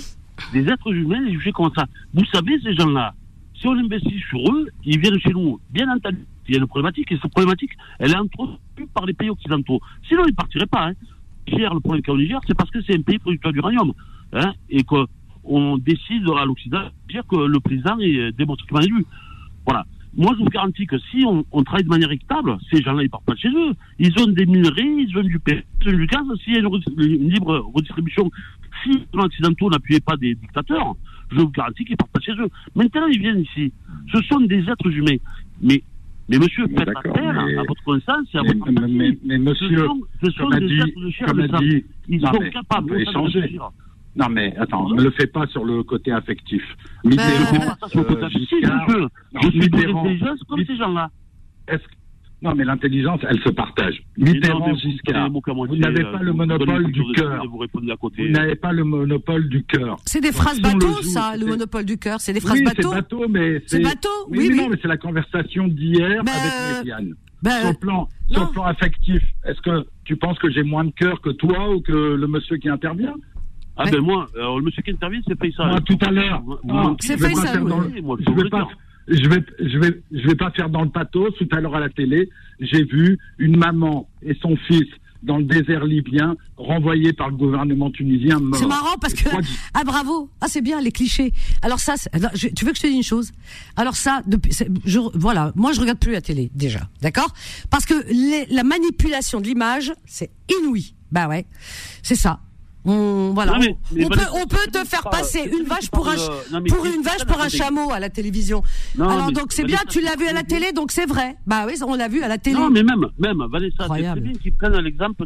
des êtres humains, les juger comme ça? Vous savez, ces gens-là, si on investit sur eux, ils viennent chez nous. Bien entendu, il y a une problématique, et cette problématique, elle est entretenue par les pays occidentaux. Sinon, ils ne partiraient pas. Hein. Le problème au Niger, c'est parce que c'est un pays producteur d'uranium. Hein, et qu'on décide à l'Occident de dire que le président est démocratiquement élu. Voilà. Moi, je vous garantis que si on, travaille de manière équitable, ces gens-là, ils partent pas chez eux. Ils ont des minerais, ils ont du pétrole, du gaz. S'il y a une, re- une libre redistribution, si les Occidentaux n'appuyaient pas des dictateurs, je vous garantis qu'ils partent pas chez eux. Maintenant, ils viennent ici. Ce sont des êtres humains. Mais, mais monsieur, faites mais- à votre conscience et à Mais, votre mais, empathie. mais- mais monsieur, ce sont, ce sont comme a des dit, êtres de chair de sang. dit, Ils non, sont mais capables on peut de échanger. réfléchir. Non, mais attends, ne le fais pas sur le côté affectif. Je Mitterrand, euh, affectif, Giscard, monsieur. non, Je suis Mitterrand, comme ces gens-là. est-ce Non, mais l'intelligence, elle se partage. Mitterrand, Giscard, vous n'avez euh, pas le monopole du cœur. Vous n'avez pas le monopole du cœur. C'est des phrases si on le bateau, joue, ça, le monopole du cœur. C'est des phrases oui, bateau. c'est bateau, mais C'est bateau, oui, non, oui. mais c'est la conversation d'hier Ben, avec Méziane. ben, sur le plan, sur plan affectif, est-ce que tu penses que j'ai moins de cœur que toi ou que le monsieur qui intervient? Ah ben moi, euh, le monsieur qui intervient, c'est Faisal. Moi, tout à l'heure. Ah. C'est Faisal, je vais pas. Je vais, je vais, je vais pas faire dans le pathos. Tout à l'heure à la télé, j'ai vu une maman et son fils dans le désert libyen renvoyés par le gouvernement tunisien. C'est marrant parce que ah bravo. Ah c'est bien les clichés. Alors ça c'est- alors, je- tu veux que je te dise une chose? Alors ça depuis je, voilà. Moi je regarde plus la télé déjà. D'accord? Parce que les- la manipulation de l'image c'est inouï. Bah ouais. C'est ça on voilà Non, mais- on, mais on peut Vanessa, on peut c'est te faire qui passer c'est une qui vache pour un non, pour c'est une vache pour un chameau à la télévision Non, alors mais donc c'est bien tu l'as vu à la télé donc c'est vrai bah oui on l'a vu à la télé Non, mais même, même, Vanessa, c'est bien qu'ils prennent l'exemple.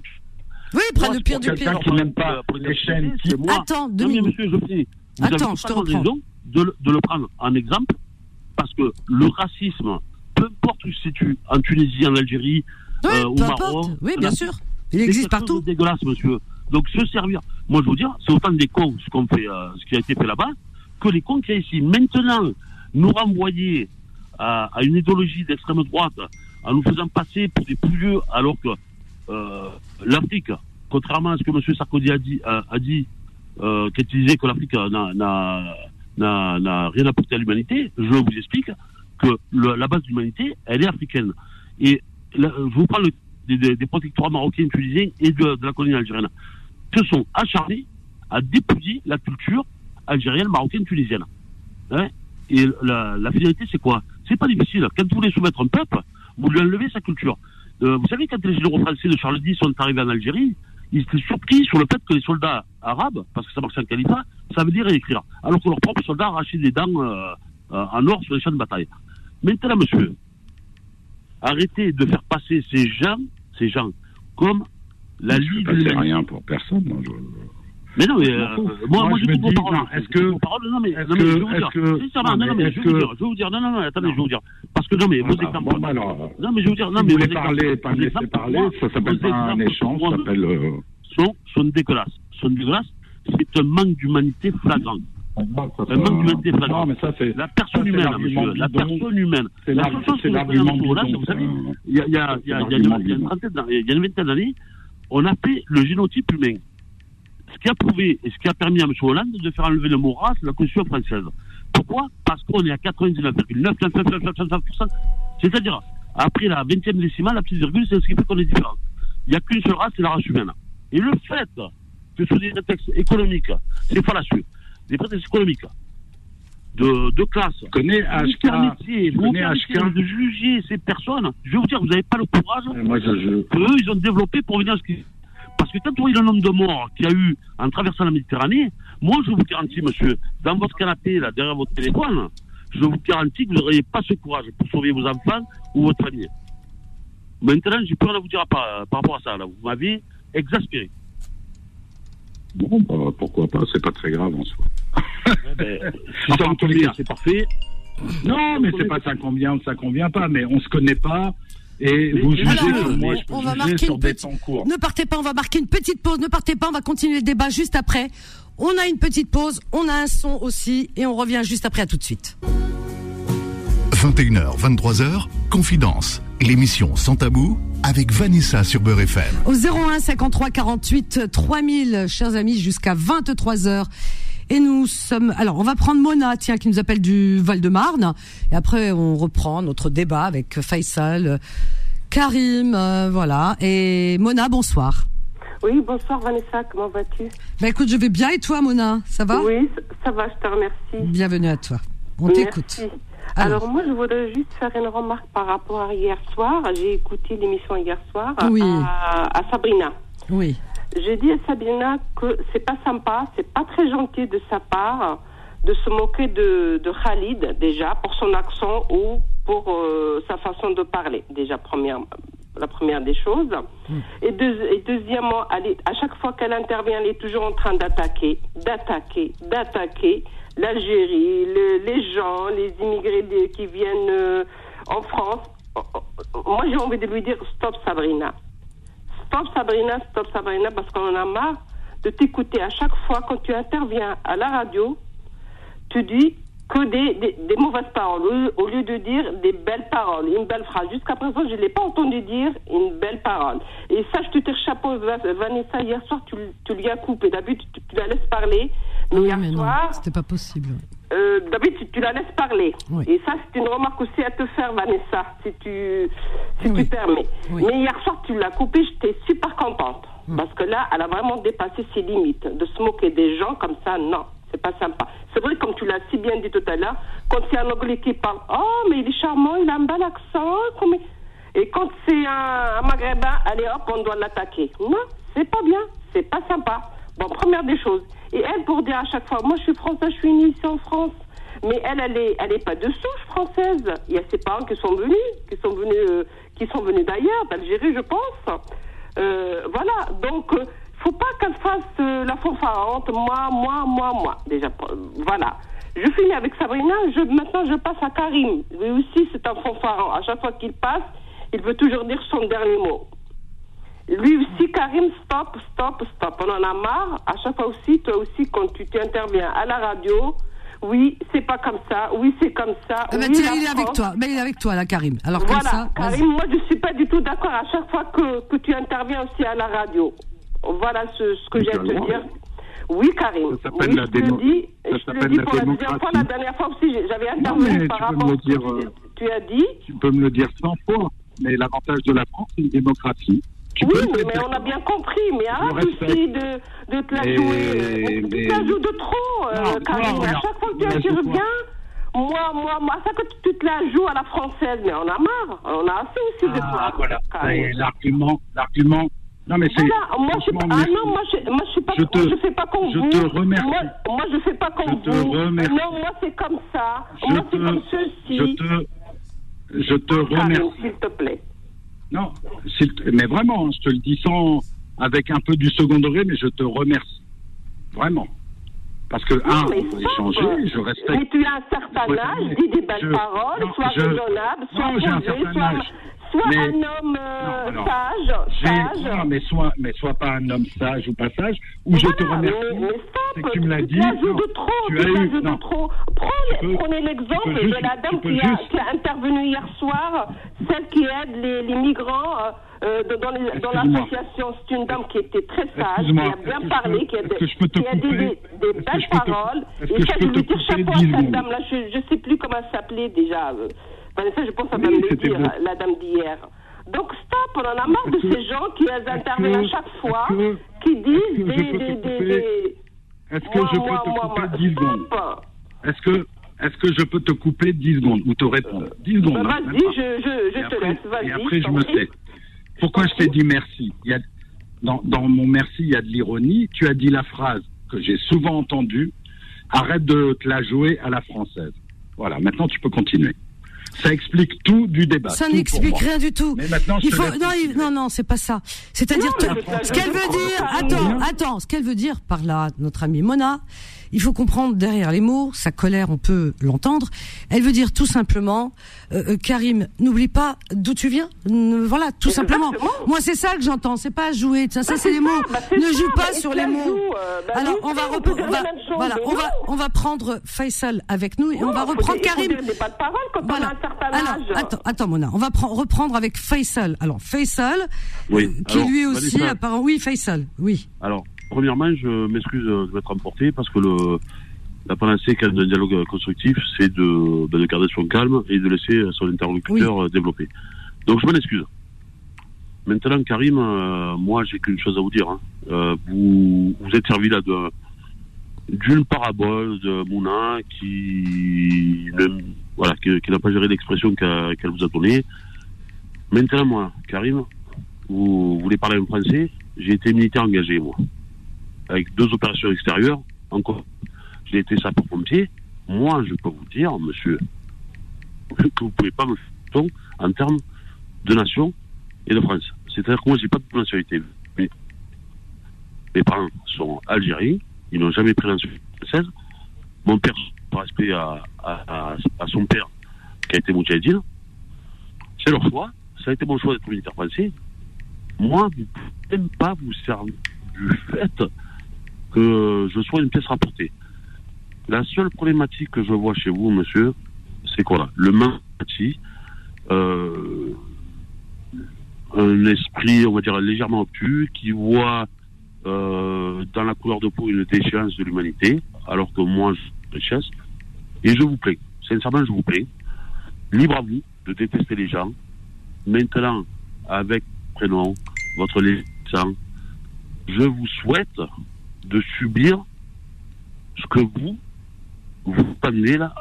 oui prends Moi, le pire du quelqu'un pire qui n'aime pas Pour les chaînes c'est moi. Attends, Non, deux mais minutes. monsieur, je finis. Vous Attends, avez je te reprends. raison de, le- de le prendre en exemple, parce que le racisme, peu importe où se situe, en Tunisie, en Algérie, oui euh, au peu Maroc, importe oui en bien sûr il c'est existe partout de dégueulasse, monsieur. Donc se servir, moi je veux dire, c'est autant des cons ce qu'on fait, euh, ce qui a été fait là-bas, que les cons a ici. Maintenant, nous renvoyer à, une idéologie d'extrême droite, en nous faisant passer pour des pouilleux, alors que euh, l'Afrique, contrairement à ce que M. Sarkozy a dit, a, a dit euh, disait que l'Afrique n'a- rien apporté à l'humanité, je vous explique que la base de l'humanité, elle est africaine. Et je vous parle des, des, protectorats marocains, tunisiens et de la colonie algérienne, se sont acharnés à dépouiller la culture algérienne, marocaine, tunisienne. Hein? Et la, finalité, c'est quoi? C'est pas difficile. Quand vous voulez soumettre un peuple, vous lui enlevez sa culture. Euh, vous savez, quand les généraux français de Charles X sont arrivés en Algérie, ils étaient surpris sur le fait que les soldats arabes, parce que ça marchait en califat, savaient lire et écrire. Alors que leurs propres soldats arrachaient des dents euh, euh, en or sur les champs de bataille. Maintenant, monsieur, arrêtez de faire passer ces gens, ces gens, comme la Je ne Ligue rien pour personne. moi, je- Mais non, mais euh, moi, moi, je me dis, non, est-ce que, non, mais, non, mais je vais vous dire, non, non, mais je vais vous dire, je vais vous dire, non, non, non, attendez, je vais vous dire, parce que non, mais vos exemples. Bon, alors, non, mais je vais vous dire, non, mais. Vous voulez parler, pas me laisser parler, ça s'appelle pas un échange, ça s'appelle. Euh, sont, sont dégueulasses. Sont dégueulasses, c'est un manque d'humanité flagrant. Un manque d'humanité flagrant. Non, mais ça, c'est. La personne humaine, monsieur, la personne humaine. C'est l'argument Vous savez, il y a une vingtaine d'années, on a fait le génotype humain ce qui a prouvé et ce qui a permis à M. Hollande de faire enlever le mot race de la Constitution française. Pourquoi Parce qu'on est à 99,999%. C'est-à-dire, après la 20e décimale, la petite virgule, c'est ce qui fait qu'on est différent. Il n'y a qu'une seule race, c'est la race humaine. Et le fait que sous des prétextes économiques, c'est fallacieux, des prétextes économiques, de, de classe, connais HK, vous HK. de juger ces personnes, je vais vous dire, vous n'avez pas le courage moi, je, je... que eux, ils ont développé pour venir à ce qu'ils parce que quand vous voyez le nombre de morts qu'il y a eu en traversant la Méditerranée, moi, je vous garantis, monsieur, dans votre canapé, là, derrière votre téléphone, je vous garantis que vous n'auriez pas ce courage pour sauver vos enfants ou votre famille. Maintenant, j'ai peur de vous dire par, par rapport à ça. Là. Vous m'avez exaspéré. Bon, bah, pourquoi pas, c'est pas très grave en soi. Ben, [LAUGHS] si ça convient, c'est parfait. Non, mais c'est pas ça convient ou ça convient pas, mais on se connaît pas. Et vous jugez moi, je peux on va marquer sur des temps courts. Ne partez pas, on va marquer une petite pause. Ne partez pas, on va continuer le débat juste après. On a une petite pause, on a un son aussi, et on revient juste après. À tout de suite. 21h, 23h, Confidence, l'émission sans tabou avec Vanessa sur Beurre FM. Au 01 53 48 3000, chers amis, jusqu'à 23h. Et nous sommes. Alors, on va prendre Mona, tiens, qui nous appelle du Val-de-Marne. Et après, on reprend notre débat avec Faisal, Karim, euh, voilà. Et Mona, bonsoir. Oui, bonsoir Vanessa, comment vas-tu? Bah écoute, je vais bien et toi Mona, ça va? Oui, ça va, je te remercie. Bienvenue à toi. On t'écoute. Alors. moi, je voudrais juste faire une remarque par rapport à hier soir. J'ai écouté l'émission hier soir à, à Sabrina. Oui. J'ai dit à Sabina que c'est pas sympa, c'est pas très gentil de sa part de se moquer de, de Khalid déjà pour son accent ou pour euh, sa façon de parler. Déjà première, la première des choses. Hmm. Et, et, deuxièmement, elle à chaque fois qu'elle intervient, elle est toujours en train d'attaquer, d'attaquer, d'attaquer l'Algérie, les gens, les immigrés qui viennent euh, en France. Moi, j'ai envie de lui dire stop, Sabrina. Stop Sabrina, stop Sabrina, parce qu'on en a marre de t'écouter à chaque fois quand tu interviens à la radio. Tu dis que des, des, mauvaises paroles au lieu de dire des belles paroles, une belle phrase. Jusqu'à présent, je ne l'ai pas entendu dire une belle parole. Et ça, je te tire chapeau, Vanessa, hier soir, tu, tu lui as coupé. D'habitude, tu, tu, la laisses parler. Mais hier soir. C'était pas possible. Euh, D'habitude, tu, la laisses parler. Et ça, c'est une remarque aussi à te faire, Vanessa, si tu, si tu permets. Mais hier soir, tu l'as coupé, j'étais super contente. Hmm. Parce que là, elle a vraiment dépassé ses limites. De se moquer des gens comme ça, non c'est pas sympa. C'est vrai, comme tu l'as si bien dit tout à l'heure, quand c'est un anglais qui parle, oh, mais il est charmant, il a un bel accent. Et quand c'est un, maghrébin, allez hop, on doit l'attaquer. Non, c'est pas bien, c'est pas sympa. Bon, première des choses. Et elle, pour dire à chaque fois, moi je suis française, je suis née ici en France. Mais elle, elle est, elle est pas de souche française. Il y a ses parents qui sont venus, qui sont venus, euh, qui sont venus d'ailleurs, d'Algérie, je pense. Euh, voilà. Donc, euh, faut pas qu'elle fasse euh, la fanfarante, moi, moi, moi, moi. Déjà, voilà. Je finis avec Sabrina, je, maintenant je passe à Karim. Lui aussi, c'est un fanfaron. À chaque fois qu'il passe, il veut toujours dire son dernier mot. Lui aussi, Karim, stop, stop, stop. On en a marre. À chaque fois aussi, toi aussi, quand tu t'interviens à la radio, oui, c'est pas comme ça, oui, c'est comme ça. Ah oui, il est avec toi, mais il est avec toi, là, Karim. Alors, voilà, comme ça, Karim, moi, je suis pas du tout d'accord à chaque fois que, que tu interviens aussi à la radio. Voilà ce, ce que j'ai à te dire. Oui, Karim. Ça s'appelle la, démo dis, ça je te dis pour la deuxième fois. La dernière fois aussi, j'avais intervenu par rapport à ce que tu, euh, tu, as dit. Tu peux me le dire 100 fois, mais l'avantage de la France, c'est une démocratie. Tu oui, mais on a bien compris. Mais arrête aussi de, de te la jouer. Tu te la joues de trop, euh, Karim. à chaque fois que tu interviens, moi, moi, moi, ça que tu te la joues à la française, mais on a marre. On a assez aussi de ah, toi. Voilà. L'argument, l'argument non, mais c'est. Voilà, moi, je, ah non, moi, je, moi, je suis pas, je te, je fais pas comme je vous. te remercie. Moi, moi, je fais pas comme je vous. Te remercie. Non, moi, c'est comme ça. Je moi, c'est comme ceci. Je te, je te remercie. S'il te plaît. Non, mais vraiment, je te le dis sans, avec un peu du second degré, mais je te remercie. Vraiment. Parce que, un, on peut échanger, je respecte. Mais tu as un certain âge, dis des belles paroles, sois raisonnable, sois posé, sois soit un homme euh, sage, sage. Non, mais sois, mais sois pas un homme sage ou pas sage, ou je te remercie. Mais, mais que tu me l'as dit. Tu ajoutes de trop, tu, tu ajoutes de trop. Prenez, prenez l'exemple de la dame qui a, qui a, intervenu hier soir, celle qui aide les, les migrants. Euh, euh dans, les, dans l'association, c'est une dame qui était très sage, qui a bien parlé, qui a, des, belles paroles. Et ça, je veux dire chapeau à cette dame-là. Je ne sais plus comment elle s'appelait déjà. Ça, je pense à Mme le dire, la dame d'hier. Donc stop, on en a marre de ces gens qui interviennent à chaque fois, qui disent des, des, des, Est-ce que je peux te couper 10 secondes Est-ce que est-ce que je peux te couper 10 secondes ou te répondre 10 secondes. Bah, vas-y, je, je, je te laisse, vas-y. Et après, je me tais. Pourquoi je t'ai dit merci il y a, dans, dans mon merci, il y a de l'ironie. Tu as dit la phrase que j'ai souvent entendue arrête de te la jouer à la française. Voilà, maintenant tu peux continuer. Ça explique tout du débat. Ça n'explique rien du tout. Mais maintenant, il faut non, non, non, c'est pas ça. C'est-à-dire ce qu'elle veut dire. Attends, attends, ce qu'elle veut dire par là, notre amie Mona, il faut comprendre derrière les mots, sa colère, on peut l'entendre. Elle veut dire tout simplement, euh, euh Karim, n'oublie pas d'où tu viens. voilà, tout simplement. Moi, c'est ça que j'entends. C'est pas jouer. Ça, ça bah, c'est les mots. Bah, ne joue pas sur les mots. Euh, bah, Alors, on va, voilà, on va, on va prendre Faisal avec nous et on va reprendre Karim. Pas de parole quand voilà. Certain Alors, attends, attends, Mona, on va reprendre avec Faisal. Alors, Faisal, oui. Euh, qui lui aussi, apparemment, oui, Faisal, oui. Alors, premièrement, je m'excuse de m'être emporté parce que le, la panacée d'un dialogue constructif, c'est de, ben, de, garder son calme et de laisser son interlocuteur développer. Donc je m'en excuse. Maintenant, Karim, euh, moi, j'ai qu'une chose à vous dire. Hein. Euh, vous vous êtes servi là d'une parabole de Mouna qui voilà qui, n'a pas géré l'expression qu'elle vous a donnée. Maintenant, moi, Karim, vous, voulez parler en français J'ai été militaire engagé, moi avec deux opérations extérieures. Encore, j'ai été sapeur-pompier. Moi, je peux vous dire, monsieur, que vous ne pouvez pas me faire en termes de nation et de France. C'est-à-dire que moi, je n'ai pas de nationalité. Mes parents sont algériens, ils n'ont jamais pris la française. Mon père, par respect à, son père, qui a été moudjahidine, c'est leur choix. Ça a été mon choix d'être militaire français. Moi, vous ne pouvez même pas vous servir du fait que je sois une pièce rapportée. La seule problématique que je vois chez vous, monsieur, c'est quoi là? Le manque euh, un esprit, on va dire, légèrement obtus, qui voit euh, dans la couleur de peau une déchéance de l'humanité, alors que moi, je richesse. Et je vous plains, sincèrement, je vous plains. Libre à vous de détester les gens. Maintenant, avec prénom, votre sang, je vous souhaite de subir ce que vous, vous prenez là.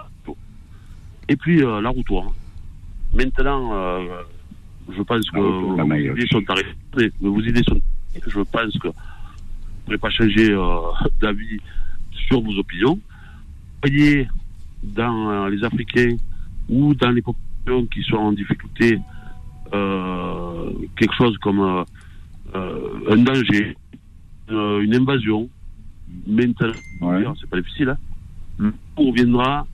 Et puis, euh, la route Maintenant, euh, je pense que vos idées sont arrêtées. Vos idées sont Je pense que vous ne pourrez pas changer euh, [LAUGHS] d'avis sur vos opinions. Dans les Africains ou dans les populations qui sont en difficulté quelque chose comme un danger, une invasion, maintenant, c'est pas difficile, hein, on viendra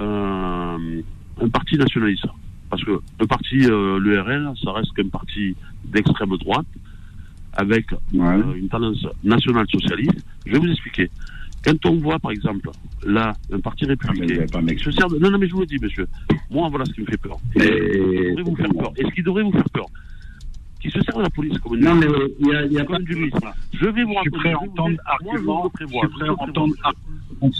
euh, un parti nationaliste. Parce que le parti, euh, l'URL, ça reste qu'un parti d'extrême droite, avec euh, une tendance nationale socialiste. Je vais vous expliquer. Quand on voit, par exemple, là, un parti républicain ah, se sert de... Non, non, mais je vous le dis, monsieur. Moi, voilà ce qui me fait peur. Et... ce qui devrait vous faire peur? Et ce qui devrait vous faire peur, qui se sert de la police comme une Non, mais il y a, y a pas du ministre. Je vais vous rappeler. Je suis prêt à entendre argument. Je suis prêt à entendre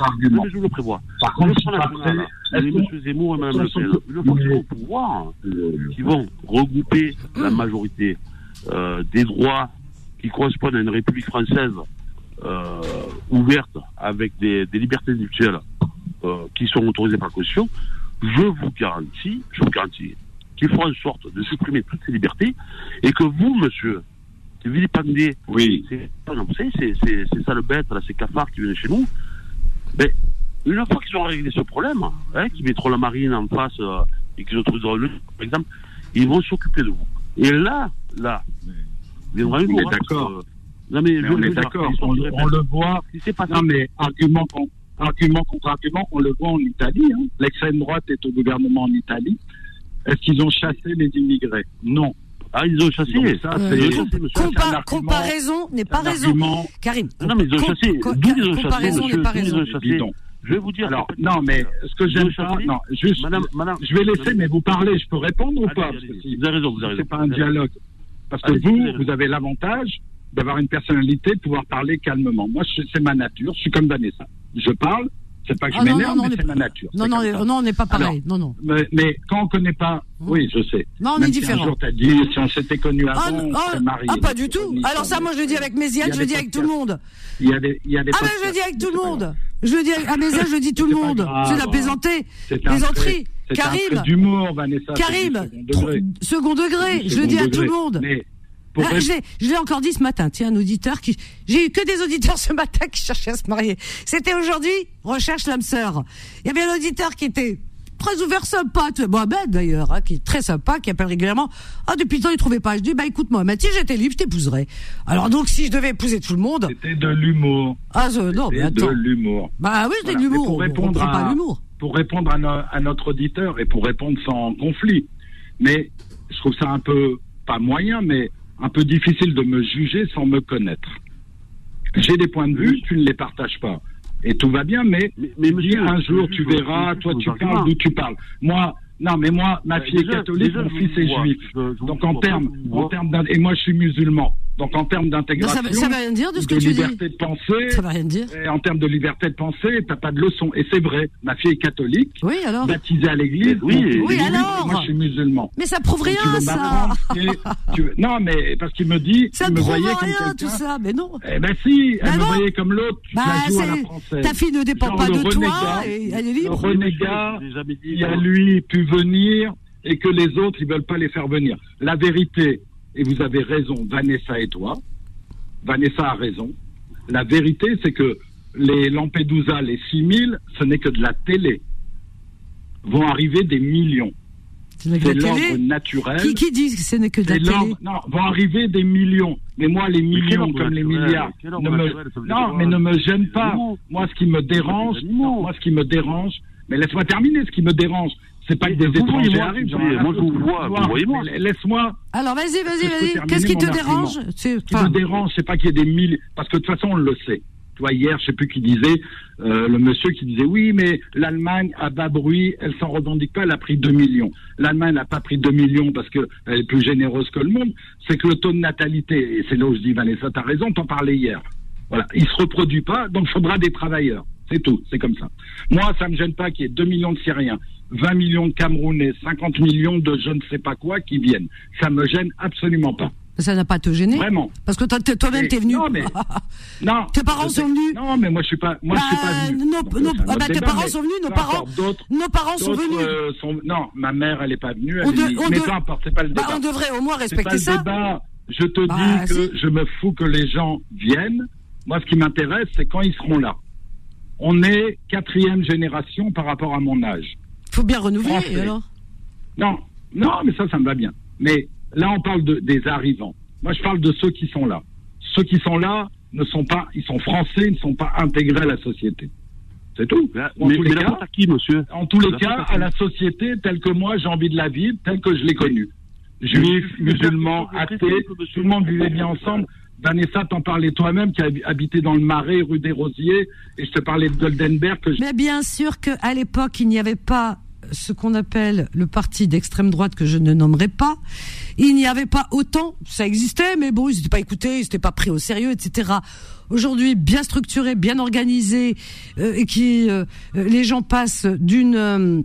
argument. Je le prévois. Par contre, si après, M. Zemmour et Mme Le Pen, le faut au pouvoir, qui vont regrouper la majorité euh, des droits qui correspondent à une République française euh, ouverte avec des, des libertés individuelles euh, qui sont autorisées par la Constitution, je vous garantis, je vous garantis qu'il faut en sorte de supprimer toutes ces libertés et que vous, monsieur, qui vilipendez, oui. c'est ça le bête, là, ces cafards qui viennent chez nous, ben, une fois qu'ils ont réglé ce problème, hein, qu'ils mettront la marine en face euh, et qu'ils autoriseront le par exemple, ils vont s'occuper de vous. Et là, là, viendra une d'accord. Non, mais, on est d'accord, on, le voit. non, mais argument, argument contre argument, on le voit en Italie. Hein. L'extrême droite est au gouvernement enItalie. Est-ce qu'ils ont chassé les immigrés? Non. Ah, ils ont chassé. Ça, euh, comparaison n'est pas raison. Karim. Non, mais ils ont chassé. D'où ils ont chassé Comparaison n'est pas raison. Je vais vous dire. Alors, non, mais ce que j'aime pas, non, juste, madame, madame, je vais laisser, mais vous parlez, je peux répondre ou pas? Vous avez raison, vous avez raison. C'est pas un dialogue. Parce que vous, vous avez l'avantage d'avoir une personnalité, de pouvoir parler calmement. Moi, c'est ma nature, je suis comme Vanessa. Je parle, c'est pas que je ah, m'énerve, mais c'est ma nature. Non, non, non, on n'est pas pareil. non, non. Mais, quand on connaît pas, oui, je sais. Non, on est différent. Si un dit, si on s'était connu ah, avant, on serait mariés. Ah, pas du tout. Alors ça, moi, je le dis avec Méziane, je le dis avec tout le monde. Il y a des, il y a des ah, ben, je le dis avec tout le monde. Je le dis à Méziane, je le dis tout le monde. C'est la plaisanterie. Plaisanterie. Karim. d'humour, Vanessa. Karim. Second degré. Je le dis à tout le monde. Ah, je l'ai encore dit ce matin. Tiens, un auditeur qui, j'ai eu que des auditeurs ce matin qui cherchaient à se marier. C'était aujourd'hui, recherche l'âme sœur. Il y avait un auditeur qui était très ouvert, sympa, Mohamed d'ailleurs, hein, qui est très sympa, qui appelle régulièrement. Ah, depuis le temps, il trouvait pas. Je dis, bah écoute, Mohamed, si j'étais libre, je t'épouserais. Alors donc, si je devais épouser tout le monde. C'était de l'humour. Ah, non, mais attends. de l'humour. Bah oui, c'était de l'humour. Pour répondre à, l'humour. Pour répondre à, à notre auditeur et pour répondre sans conflit. Mais je trouve ça un peu, pas moyen, mais un peu difficile de me juger sans me connaître. J'ai des points de vue, tu ne les partages pas. Et tout va bien, mais, mais, un jour tu verras, toi tu parles d'où tu parles. Moi, non, mais moi, ma fille est catholique, mon fils est juif. Donc en termes, en termes et moi je suis musulman. Donc en termes d'intégration, ça, va rien dire de ce que tu liberté de penser, ça va rien dire. Et en termes de liberté de penser, t'as pas de leçon. Et c'est vrai, ma fille est catholique, oui, alors baptisée à l'église. Oui, oui, alors. Moi je suis musulman. Mais ça prouve rien, ça. Non, mais parce qu'il me dit, ça il me voyait rien, comme tout ça, mais non. Eh ben si, elle me voyait comme l'autre. Bah, ta fille ne dépend pas de toi, elle est libre. Le renégat, il a lui pu venir et que les autres, ils veulent pas les faire venir. La vérité, et vous avez raison, Vanessa et toi, Vanessa a raison. La vérité, c'est que les Lampedusa, les 6000, ce n'est que de la télé. Vont arriver des millions. C'est l'ordre naturel. Qui, qui dit que ce n'est que de la télé Non, vont arriver des millions. Mais moi, les millions comme les milliards, ne me, non, mais ne me gêne pas. Moi, ce qui me dérange, moi, ce qui me dérange, mais laisse-moi terminer. Ce qui me dérange, c'est pas que des étrangers arrivent. Moi, je vous vois, vous. Laisse-moi. Alors, vas-y, vas-y, vas-y. Qu'est-ce qui te dérange Ce qui me dérange, c'est pas qu'il y ait des mille. Parce que de toute façon, on le sait. Tu vois, hier, je sais plus qui disait, euh, le monsieur qui disait, oui, mais l'Allemagne, à bas bruit, elle s'en revendique pas, elle a pris 2 millions. L'Allemagne n'a pas pris 2 millions parce qu'elle est plus généreuse que le monde. C'est que le taux de natalité, et c'est là où je dis, Vanessa, t'as raison, t'en parlais hier. Voilà. Il se reproduit pas, donc il faudra des travailleurs. C'est tout, c'est comme ça. Moi, ça me gêne pas qu'il y ait 2 millions de Syriens, 20 millions de Camerounais, 50 millions de je ne sais pas quoi qui viennent. Ça me gêne absolument pas. Ça n'a pas te gêner Vraiment. Parce que toi-même, t'es venu. Non, mais. [LAUGHS] non. Tes parents sont venus. Non, mais moi, je suis pas, moi, je suis pas bah, venu. Nos, ah bah, tes parents sont venus, nos parents. Nos parents sont venus. Euh, sont, non, ma mère, elle est pas venue. Elle est mais peu importe, c'est pas le bah, débat. on devrait au moins respecter ça. Le débat. Je te bah, dis que je me fous que les gens viennent. Moi, ce qui m'intéresse, c'est quand ils seront là. On est quatrième génération par rapport à mon âge. Faut bien renouveler, alors? Non, non, mais ça, ça me va bien. Mais là, on parle de, des arrivants. Moi, je parle de ceux qui sont là. Ceux qui sont là ne sont pas, ils sont français, ils ne sont pas intégrés à la société. C'est tout. En mais, tous les cas, à qui, monsieur En tous les cas, à la société telle que moi, j'ai envie de la vivre, telle que je l'ai connue. Juifs, musulmans, athées, tout le monde vivait bien ensemble. Vanessa, t'en parlais toi-même, qui a habité dans le Marais, rue des Rosiers, et je te parlais de Goldenberg. Mais bien sûr qu'à l'époque, il n'y avait pas ce qu'on appelle le parti d'extrême droite que je ne nommerai pas. Il n'y avait pas autant, ça existait, mais bon, ils n'étaient pas écoutés, ils n'étaient pas pris au sérieux, etc. Aujourd'hui, bien structuré, bien organisé, euh, et qui euh, les gens passent d'une euh,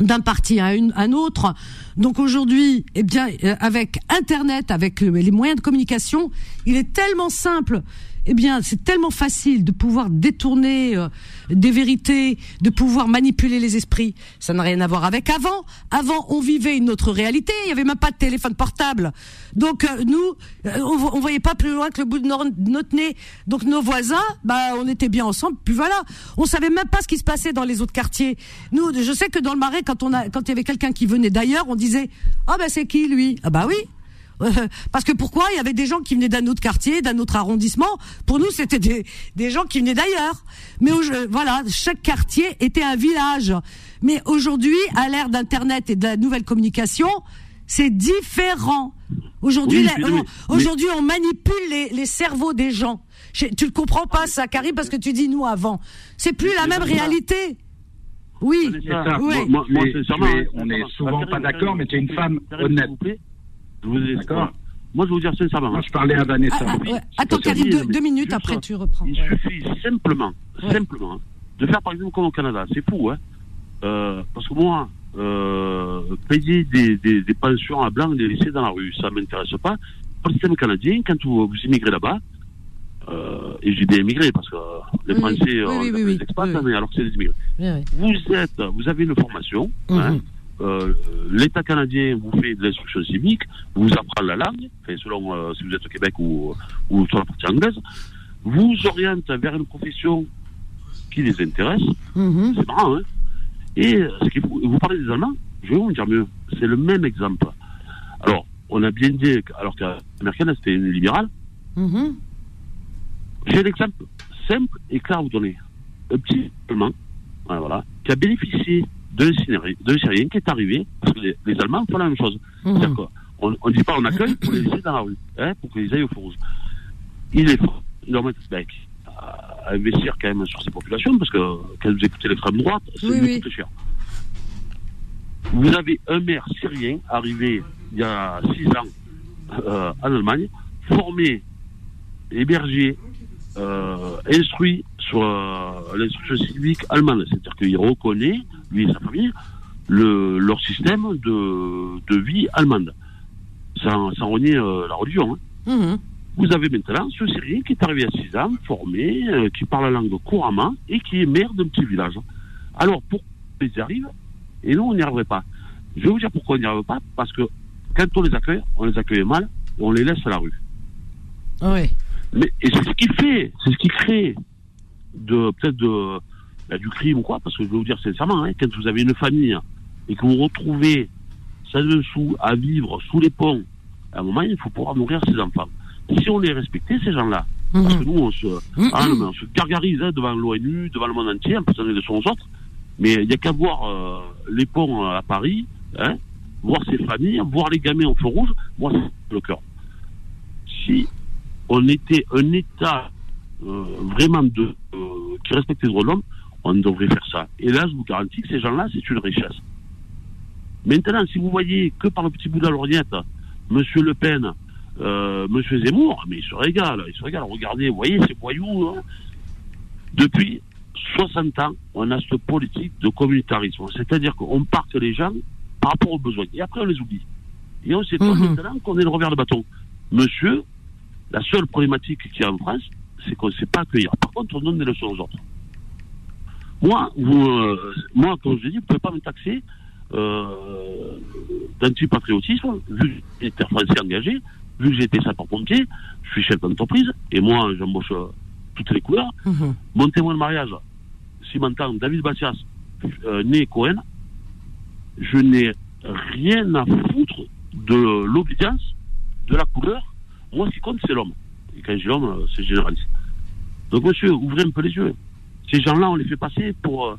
d'un parti à, un autre. Donc aujourd'hui, eh bien, avec Internet, avec les moyens de communication, il est tellement simple eh bien, c'est tellement facile de pouvoir détourner euh, des vérités, de pouvoir manipuler les esprits. Ça n'a rien à voir avec avant. Avant, on vivait une autre réalité. Il y avait même pas de téléphone portable. Donc euh, nous, euh, on, voyait pas plus loin que le bout de notre nez. Donc nos voisins, bah, on était bien ensemble. Puis voilà, on savait même pas ce qui se passait dans les autres quartiers. Nous, je sais que dans le Marais, quand on a, quand il y avait quelqu'un qui venait d'ailleurs, on disait, ah ben c'est qui lui? Ah bah oui. [LAUGHS] Parce que pourquoi? Il y avait des gens qui venaient d'un autre quartier, d'un autre arrondissement. Pour nous, c'était des, des gens qui venaient d'ailleurs. Mais voilà, chaque quartier était un village. Mais aujourd'hui, à l'ère d'Internet et de la nouvelle communication, c'est différent. Aujourd'hui, aujourd'hui, on manipule les, les, cerveaux des gens. tu le comprends pas, ça, Karim, parce que tu dis nous avant. C'est plus la même réalité. Oui, oui. Moi, moi, on est souvent pas d'accord, mais tu es une femme honnête. Je vous ai d'accord. Moi, je vais vous dire sincèrement. Moi, je parlais à Vanessa. Ah, ah, Attends, Karim, deux, minutes, après tu reprends. Il suffit simplement, simplement, de faire par exemple comme au Canada. C'est fou, hein. Euh, parce que moi, euh, payer des, des, des, pensions à blanc et les laisser dans la rue, ça m'intéresse pas. Pour le système canadien, quand vous, vous immigrez là-bas, euh, et j'ai des immigrés parce que les Français, oui, oui, oui, des expats, mais alors que c'est des immigrés. Vous êtes, vous avez une formation. Hein, mhm. Euh, L'État canadien vous fait de l'instruction civique, vous apprend la langue, selon euh, si vous êtes au Québec ou, ou sur la partie anglaise, vous oriente vers une profession qui les intéresse. Mhm. C'est marrant, hein Et ce vous, vous parlez des Allemands, je vais vous dire mieux. C'est le même exemple. Alors, on a bien dit, alors qu'américaine, c'était une libérale. Mhm. J'ai un exemple simple et clair à vous donner. Un petit Allemand, voilà, qui a bénéficié d'un Syrien qui est arrivé, parce que les, Allemands font la même chose. Mhm. On ne dit pas on accueille pour les laisser dans la rue, hein, pour qu'ils aillent au feu rouge. Il est fort, mettre à investir quand même sur ces populations, parce que quand vous écoutez l'extrême droite, c'est oui, beaucoup cher. Vous avez un maire syrien arrivé il y a six ans euh, en Allemagne, formé, hébergé, euh, instruit sur euh, l'instruction civique allemande. C'est-à-dire qu'il reconnaît, lui et sa famille, le, leur système de, de vie allemande, sans, sans renier euh, la religion. Hein. Mhm. Vous avez maintenant ce Syrien qui est arrivé à 6 ans, formé, qui parle la langue couramment et qui est maire d'un petit village. Alors, pourquoi ils y arrivent et nous, on n'y arriverait pas Je vais vous dire pourquoi on n'y arrive pas. Parce que quand on les accueille, on les accueille mal et on les laisse à la rue. Oui. Mais et c'est ce qui fait, c'est ce qui crée de peut-être de bah, du crime ou quoi, parce que je vais vous dire sincèrement, hein, quand vous avez une famille et que vous retrouvez ça dessous à vivre sous les ponts, à un moment il faut pouvoir nourrir ses enfants. Si on les respectait ces gens-là, parce que nous on se, mmh. ah, on se gargarise hein, devant l'ONU, devant le monde entier, en plus on est de son autres, mais il n'y a qu'à voir euh, les ponts à Paris, hein, voir ces familles, voir les gamins au feu rouge, moi c'est le cœur. Si on était un État euh, vraiment de, euh, qui respecte les droits de l'homme, on devrait faire ça. Et là, je vous garantis que ces gens-là, c'est une richesse. Maintenant, si vous voyez que par le petit bout de la lorgnette, M. Le Pen, euh, M. Zemmour, mais il se régale, il se régale. Regardez, vous voyez, ces voyous, hein. depuis 60 ans, on a cette politique de communautarisme. C'est-à-dire qu'on parte les gens par rapport aux besoins. Et après, on les oublie. Et on sait pas mmh. maintenant qu'on est le revers de bâton. Monsieur, la seule problématique qu'il y a en France, c'est qu'on ne sait pas accueillir. Par contre, on donne des leçons aux autres. Moi, vous, euh, moi comme je l'ai dit, vous ne pouvez pas me taxer euh, d'antipatriotisme, vu que j'étais français engagé, vu que j'étais sapeur-pompier, je suis chef d'entreprise, et moi, j'embauche euh, toutes les couleurs. Mhm. Mon témoin de mariage, si m'entend David Bassias, euh, né Cohen, je n'ai rien à foutre de l'obédience, de la couleur, moi, ce qui compte, c'est l'homme. Et quand je l'homme, euh, c'est généraliste. Donc, monsieur, ouvrez un peu les yeux. Ces gens-là, on les fait passer pour, euh,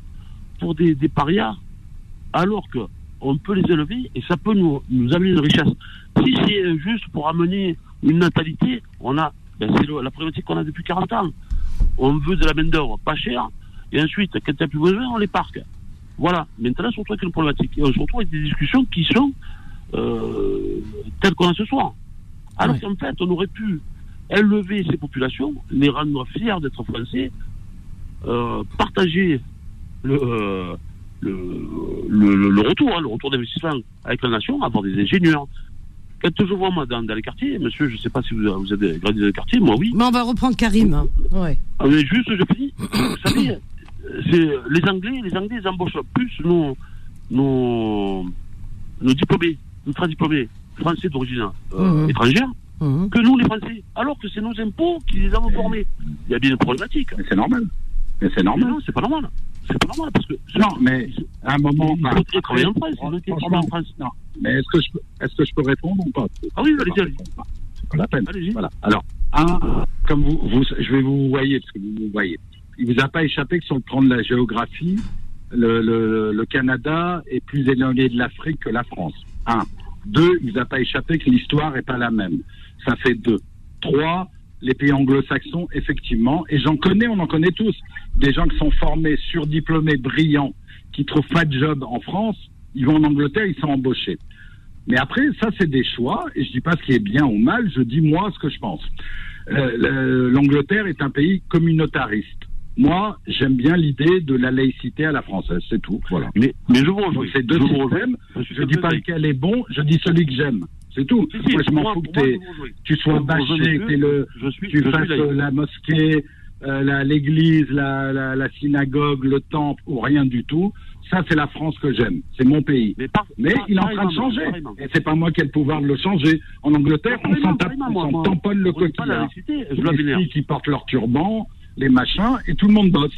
pour des, parias, alors qu'on peut les élever et ça peut nous, nous amener une richesse. Si c'est juste pour amener une natalité, on a, ben c'est la problématique qu'on a depuis 40 ans. On veut de la main-d'œuvre pas chère, et ensuite, quand n'y a plus besoin, on les parque. Voilà. Maintenant, on se retrouve avec une problématique. Et on se retrouve avec des discussions qui sont euh, telles qu'on a ce soir. Alors qu'en fait, on aurait pu élever ces populations, les rendre fiers d'être français, euh, partager euh, le, le, le, retour, hein, le retour d'investissement avec la nation, avoir des ingénieurs. Quand je vois moi dans, les quartiers, monsieur, je ne sais pas si vous, vous avez grandi dans les quartiers, moi oui. Mais on va reprendre Karim. Hein. Ouais. Ah, mais juste, je finis. vous savez, c'est les Anglais, les Anglais ils embauchent plus nos, nos, nos diplômés, nos diplômés français d'origine euh, mhm. étrangère mhm. que nous, les Français. Alors que c'est nos impôts qui les avons formés. Il y a bien une problématique. Mais c'est normal. Mais c'est normal. non, c'est pas normal. c'est pas normal parce que. Non, mais à un moment. Il faut travailler en France. Franchement, non. Mais est-ce que, je peux, est-ce que je peux répondre ou pas? Ah oui, allez-y, allez C'est pas la peine. Voilà. Alors, un, comme vous, vous, je vais vous voyez, parce que vous vous voyez. Il vous a pas échappé que sur le plan de la géographie, le, le, le Canada est plus éloigné de l'Afrique que la France. Un. Deux, il vous a pas échappé que l'histoire est pas la même. Ça fait deux. Trois, les pays anglo-saxons, effectivement, et j'en connais, on en connaît tous, des gens qui sont formés, surdiplômés, brillants, qui trouvent pas de job en France, ils vont en Angleterre, ils sont embauchés. Mais après, ça, c'est des choix, et je dis pas ce qui est bien ou mal, je dis moi ce que je pense. Euh, L'Angleterre est un pays communautariste. Moi, j'aime bien l'idée de la laïcité à la française, c'est tout. Voilà. Mais, mais je vous rejoins. C'est deux systèmes. Je, dis pas lequel est bon, je dis celui que j'aime. C'est tout. moi, je m'en fous que tu sois bâché, que le, tu fasses la mosquée, euh, l'église, la, la, la, synagogue, le temple ou rien du tout. Ça, c'est la France que j'aime. C'est mon pays. Mais, Mais il est en train de changer. Et c'est pas moi qui ai le pouvoir de le changer. En Angleterre, on s'en tamponne le coquillard. Les filles qui portent leur turban, les machins, et tout le monde bosse.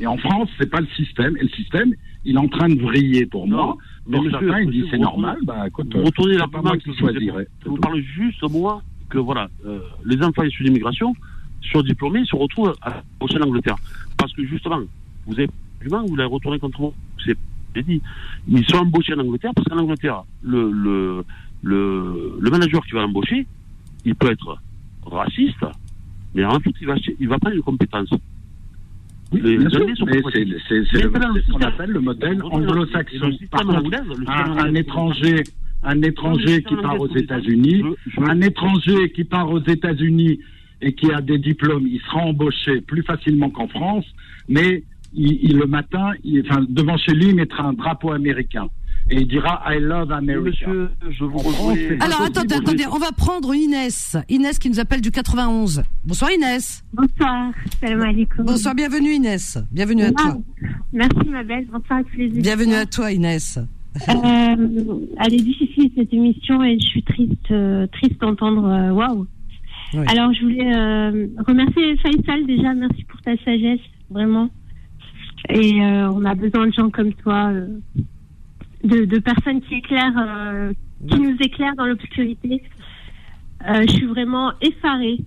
Et en France, c'est pas le système. Et le système, il est en train de vriller pour moi. Pour monsieur, certains, il dit c'est normal. Bah, écoute, retournez la pas moi qui choisirais. Je vous parle juste, moi, que voilà, euh, les enfants issus d'immigration, surdiplômés, se retrouvent à, au sein d'Angleterre. Parce que justement, vous avez vous l'avez retourné contre vous. C'est dit. Ils sont embauchés en Angleterre parce qu'en Angleterre, le, le, le, le manager qui va l'embaucher, il peut être raciste, mais en fait, il va, il va prendre une compétence. Les c'est ce qu'on appelle le modèle anglo-saxon. Un, un étranger, un étranger qui part aux États-Unis, un étranger qui part aux États-Unis et qui a des diplômes, il sera embauché plus facilement qu'en France, mais il, le matin, il, enfin, devant chez lui, il mettra un drapeau américain. Et il dira I love America. Monsieur, je vous Alors attendez, attendez, on va prendre Inès. Inès qui nous appelle du 91. Bonsoir Inès. Bonsoir, salam alaikum. Bonsoir, bienvenue Inès. Bienvenue à toi. Merci ma belle, bonsoir à tous les Bienvenue à toi Inès. Euh, elle est difficile cette émission et je suis triste, euh, triste d'entendre euh, waouh. Alors je voulais euh, remercier Faisal déjà, merci pour ta sagesse, vraiment. Et euh, on a besoin de gens comme toi, euh, de, de, personnes qui éclairent, euh, qui nous éclairent dans l'obscurité. je suis vraiment effarée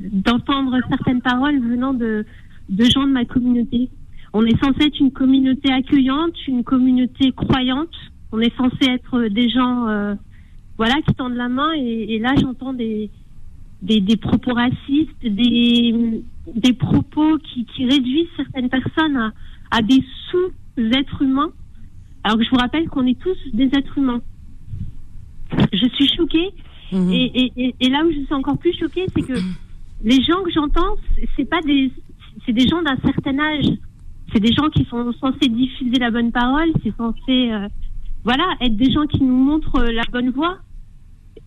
d'entendre certaines paroles venant de, de gens de ma communauté. On est censé être une communauté accueillante, une communauté croyante. On est censé être des gens, voilà, qui tendent la main. Et, et là, j'entends des, des, des, propos racistes, des, des propos qui, qui réduisent certaines personnes à, à des sous-êtres humains, alors que je vous rappelle qu'on est tous des êtres humains. Je suis choquée, mhm. et, et, et, là où je suis encore plus choquée, c'est que [CLEARS THROAT] les gens que j'entends, c'est pas des, c'est des gens d'un certain âge, c'est des gens qui sont censés diffuser la bonne parole, c'est censé, euh, voilà, être des gens qui nous montrent la bonne voie.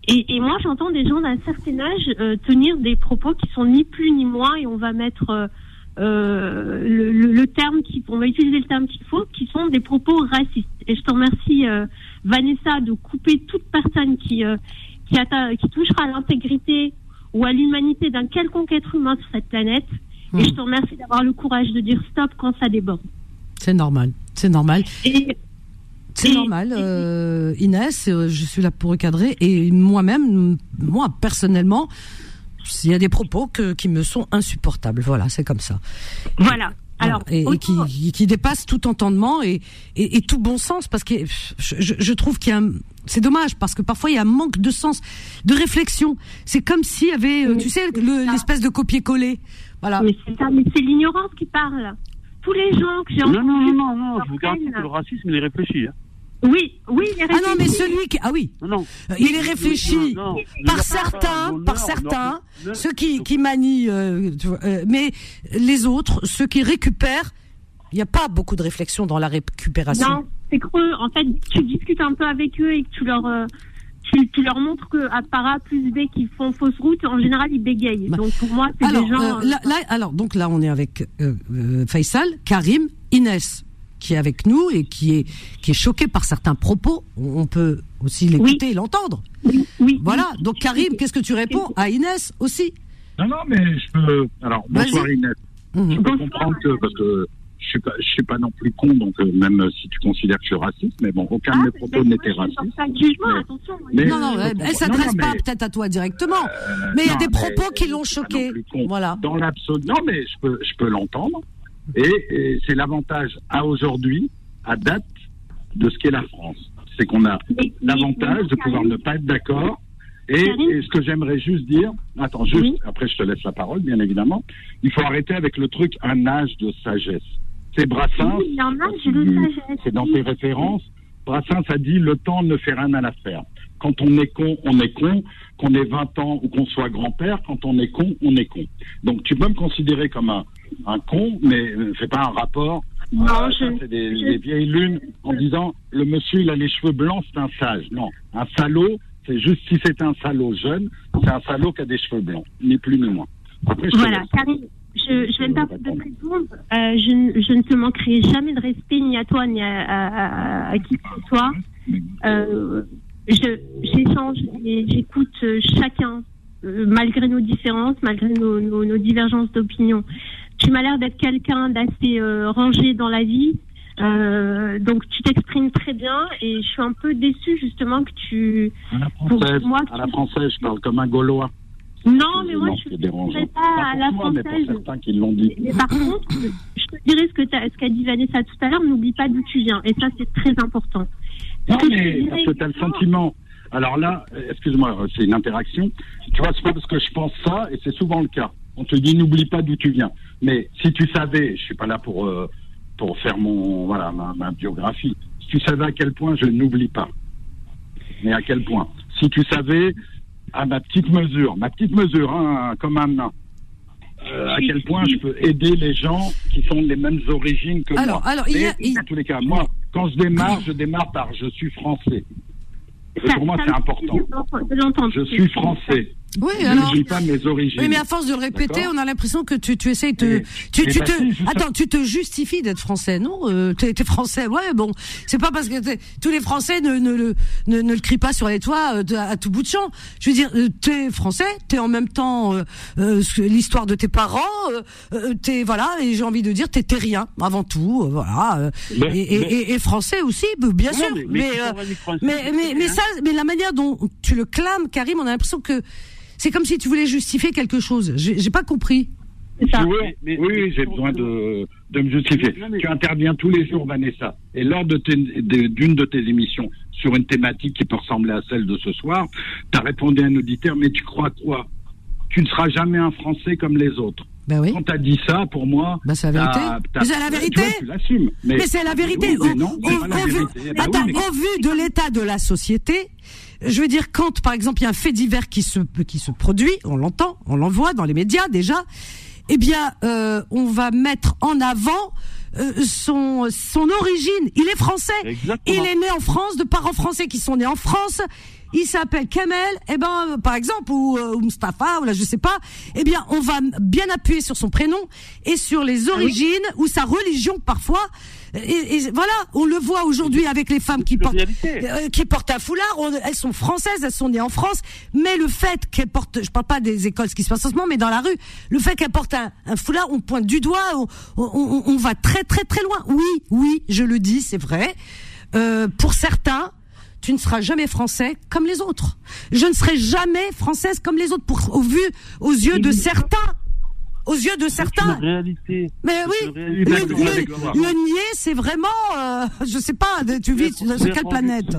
Et, et moi, j'entends des gens d'un certain âge euh, tenir des propos qui sont ni plus ni moins, et on va mettre euh, euh le, le, terme qui, on va utiliser le terme qu'il faut, qui sont des propos racistes. Et je te remercie, euh, Vanessa, de couper toute personne qui qui, qui touchera à l'intégrité ou à l'humanité d'un quelconque être humain sur cette planète. Et je te remercie d'avoir le courage de dire stop quand ça déborde. C'est normal, c'est normal. Et c'est normal, euh, Inès, euh, je suis là pour recadrer. Et moi-même, moi personnellement, il y a des propos que, qui me sont insupportables. Voilà, c'est comme ça. Voilà. Alors, et, qui, qui, dépassent tout entendement et, et, tout bon sens parce que je, je trouve qu'il y a c'est dommage parce que parfois il y a un manque de sens, de réflexion. C'est comme s'il y avait, euh, tu sais, l'espèce de copier-coller. Voilà. Mais c'est ça, mais c'est l'ignorance qui parle. Tous les gens que j'ai entendus. Non, non, non, non, je vous garantis que le racisme, il est réfléchi. Hein. Oui, oui, il est réfléchi. Ah non, mais celui qui, ah oui, non, euh, il est réfléchi par certains, par certains, ceux qui qui manient, euh, euh, mais les autres, ceux qui récupèrent, il n'y a pas beaucoup de réflexion dans la récupération. Non, c'est creux. En fait, tu discutes un peu avec eux et que tu leur tu, leur montres que à para plus B qui font fausse route, en général ils bégayent. Bah, donc pour moi, c'est des gens. là, alors donc là, on est avec Faisal, Karim, Inès qui est avec nous et qui est qui est choqué par certains propos. On peut aussi l'écouter et l'entendre. Oui, voilà. Donc Karim, qu'est-ce que tu réponds à Inès aussi? Non, non, mais je peux. Alors bonsoir Inès. Je peux comprendre que, parce que je suis pas, je suis pas non plus con, donc euh, même si tu considères que je suis raciste, mais bon, aucun de mes propos n'était raciste. Mais, non, non, elle, s'adresse pas peut-être à toi directement, mais il y a des propos qui l'ont choqué. Voilà. Dans l'absolu, non, mais je peux, je peux l'entendre. Et, c'est l'avantage à aujourd'hui, à date, de ce qu'est la France. C'est qu'on a l'avantage de pouvoir ne pas être d'accord. Et, ce que j'aimerais juste dire, attends, juste, après je te laisse la parole, bien évidemment, il faut arrêter avec le truc un âge de sagesse. C'est Brassens, c'est dans tes références, Brassens a dit le temps ne fait rien à l'affaire. Quand on est con, on est con. Qu'on ait 20 ans ou qu'on soit grand-père, quand on est con, on est con. Donc tu peux me considérer comme un, un con, mais c'est pas un rapport. Non, euh, c'est des, vieilles lunes en disant le monsieur il a les cheveux blancs, c'est un sage. Non, un salaud, c'est juste si c'est un salaud jeune, c'est un salaud qui a des cheveux blancs, ni plus ni moins. voilà, Karine, je, je vais me permettre de répondre. Euh, je, je, ne te manquerai jamais de respect ni à toi ni à, à, qui que ce soit. Euh, J'échange et j'écoute chacun, euh, malgré nos différences, malgré nos, nos, nos divergences d'opinion. Tu m'as l'air d'être quelqu'un d'assez euh, rangé dans la vie. Euh, donc tu t'exprimes très bien et je suis un peu déçue justement que tu. À la française, moi, à la française je parle comme un Gaulois. Non, mais moi, je ne pas à la française. Mais pour certains qui l'ont dit. Mais par contre, je te dirais ce qu'a dit Vanessa tout à l'heure, n'oublie pas d'où tu viens. Et ça, c'est très important. Non, mais parce que tu as le sentiment. Alors là, excuse-moi, c'est une interaction. Tu vois, c'est pas parce que je pense ça, et c'est souvent le cas. On te dit, n'oublie pas d'où tu viens. Mais si tu savais, je suis pas là pour, euh, pour faire mon, voilà, ma, ma biographie. Si tu savais à quel point je n'oublie pas. Mais à quel point. Si tu savais, à ma petite mesure, ma petite mesure, hein, comme un nain, euh, à quel point je peux aider les gens qui sont les mêmes origines que moi. Alors, il y a, En tous les cas, moi, quand je démarre, je démarre par je suis français. pour moi, c'est important. Je suis français. Oui, alors. pas mes origines. Oui, mais à force de le répéter, on a l'impression que tu, tu essayes de, tu, tu te, attends, tu te justifies d'être français, non? Euh, t'es, es français, ouais, bon. C'est pas parce que tous les Français ne, ne, ne, ne, ne le crient pas sur les toits euh, à, tout bout de champ. Je veux dire, euh, t'es français, t'es en même temps euh, euh l'histoire de tes parents, t'es voilà, et j'ai envie de dire, t'es rien avant tout, voilà. et, et, et, français aussi, bien sûr. Mais mais, mais, mais, ça, mais la manière dont tu le clames, Karim, on a l'impression que c'est comme si tu voulais justifier quelque chose. J'ai pas compris. Ça. Oui, oui, j'ai besoin de, de me justifier. Tu interviens tous les jours, Vanessa. Et lors d'une de, tes émissions sur une thématique qui peut ressembler à celle de ce soir, tu as répondu à un auditeur, mais tu crois quoi? Tu ne seras jamais un Français comme les autres. Ben oui. Quand tu as dit ça, pour moi. Ben c'est la vérité. Mais c'est la vérité. mais, c'est la vérité. au, vu de l'état de la société, je veux dire, quand par exemple il y a un fait divers qui se qui se produit, on l'entend, on l'envoie dans les médias déjà, eh bien, euh, on va mettre en avant euh, son son origine. Il est français. Il est né en France de parents français qui sont nés en France il s'appelle Kamel, eh ben par exemple ou, euh, ou Mustafa ou là je sais pas, eh bien on va bien appuyer sur son prénom et sur les ah origines ou sa religion parfois. Et, voilà, on le voit aujourd'hui avec les femmes qui portent euh, qui portent un foulard. elles sont françaises, elles sont nées en France, mais le fait qu'elles portent, je parle pas des écoles, ce qui se passe en ce moment, mais dans la rue, le fait qu'elles portent un, foulard, on pointe du doigt, on, on, on, va très très très loin. Oui, oui, je le dis, c'est vrai. Euh, pour certains, tu ne seras jamais français comme les autres. Je ne serai jamais française comme les autres, pour, au vu, aux yeux de certains. Aux yeux de certains. réalité. Mais oui, le, nier, c'est vraiment, euh, je sais pas, tu vis sur quelle planète?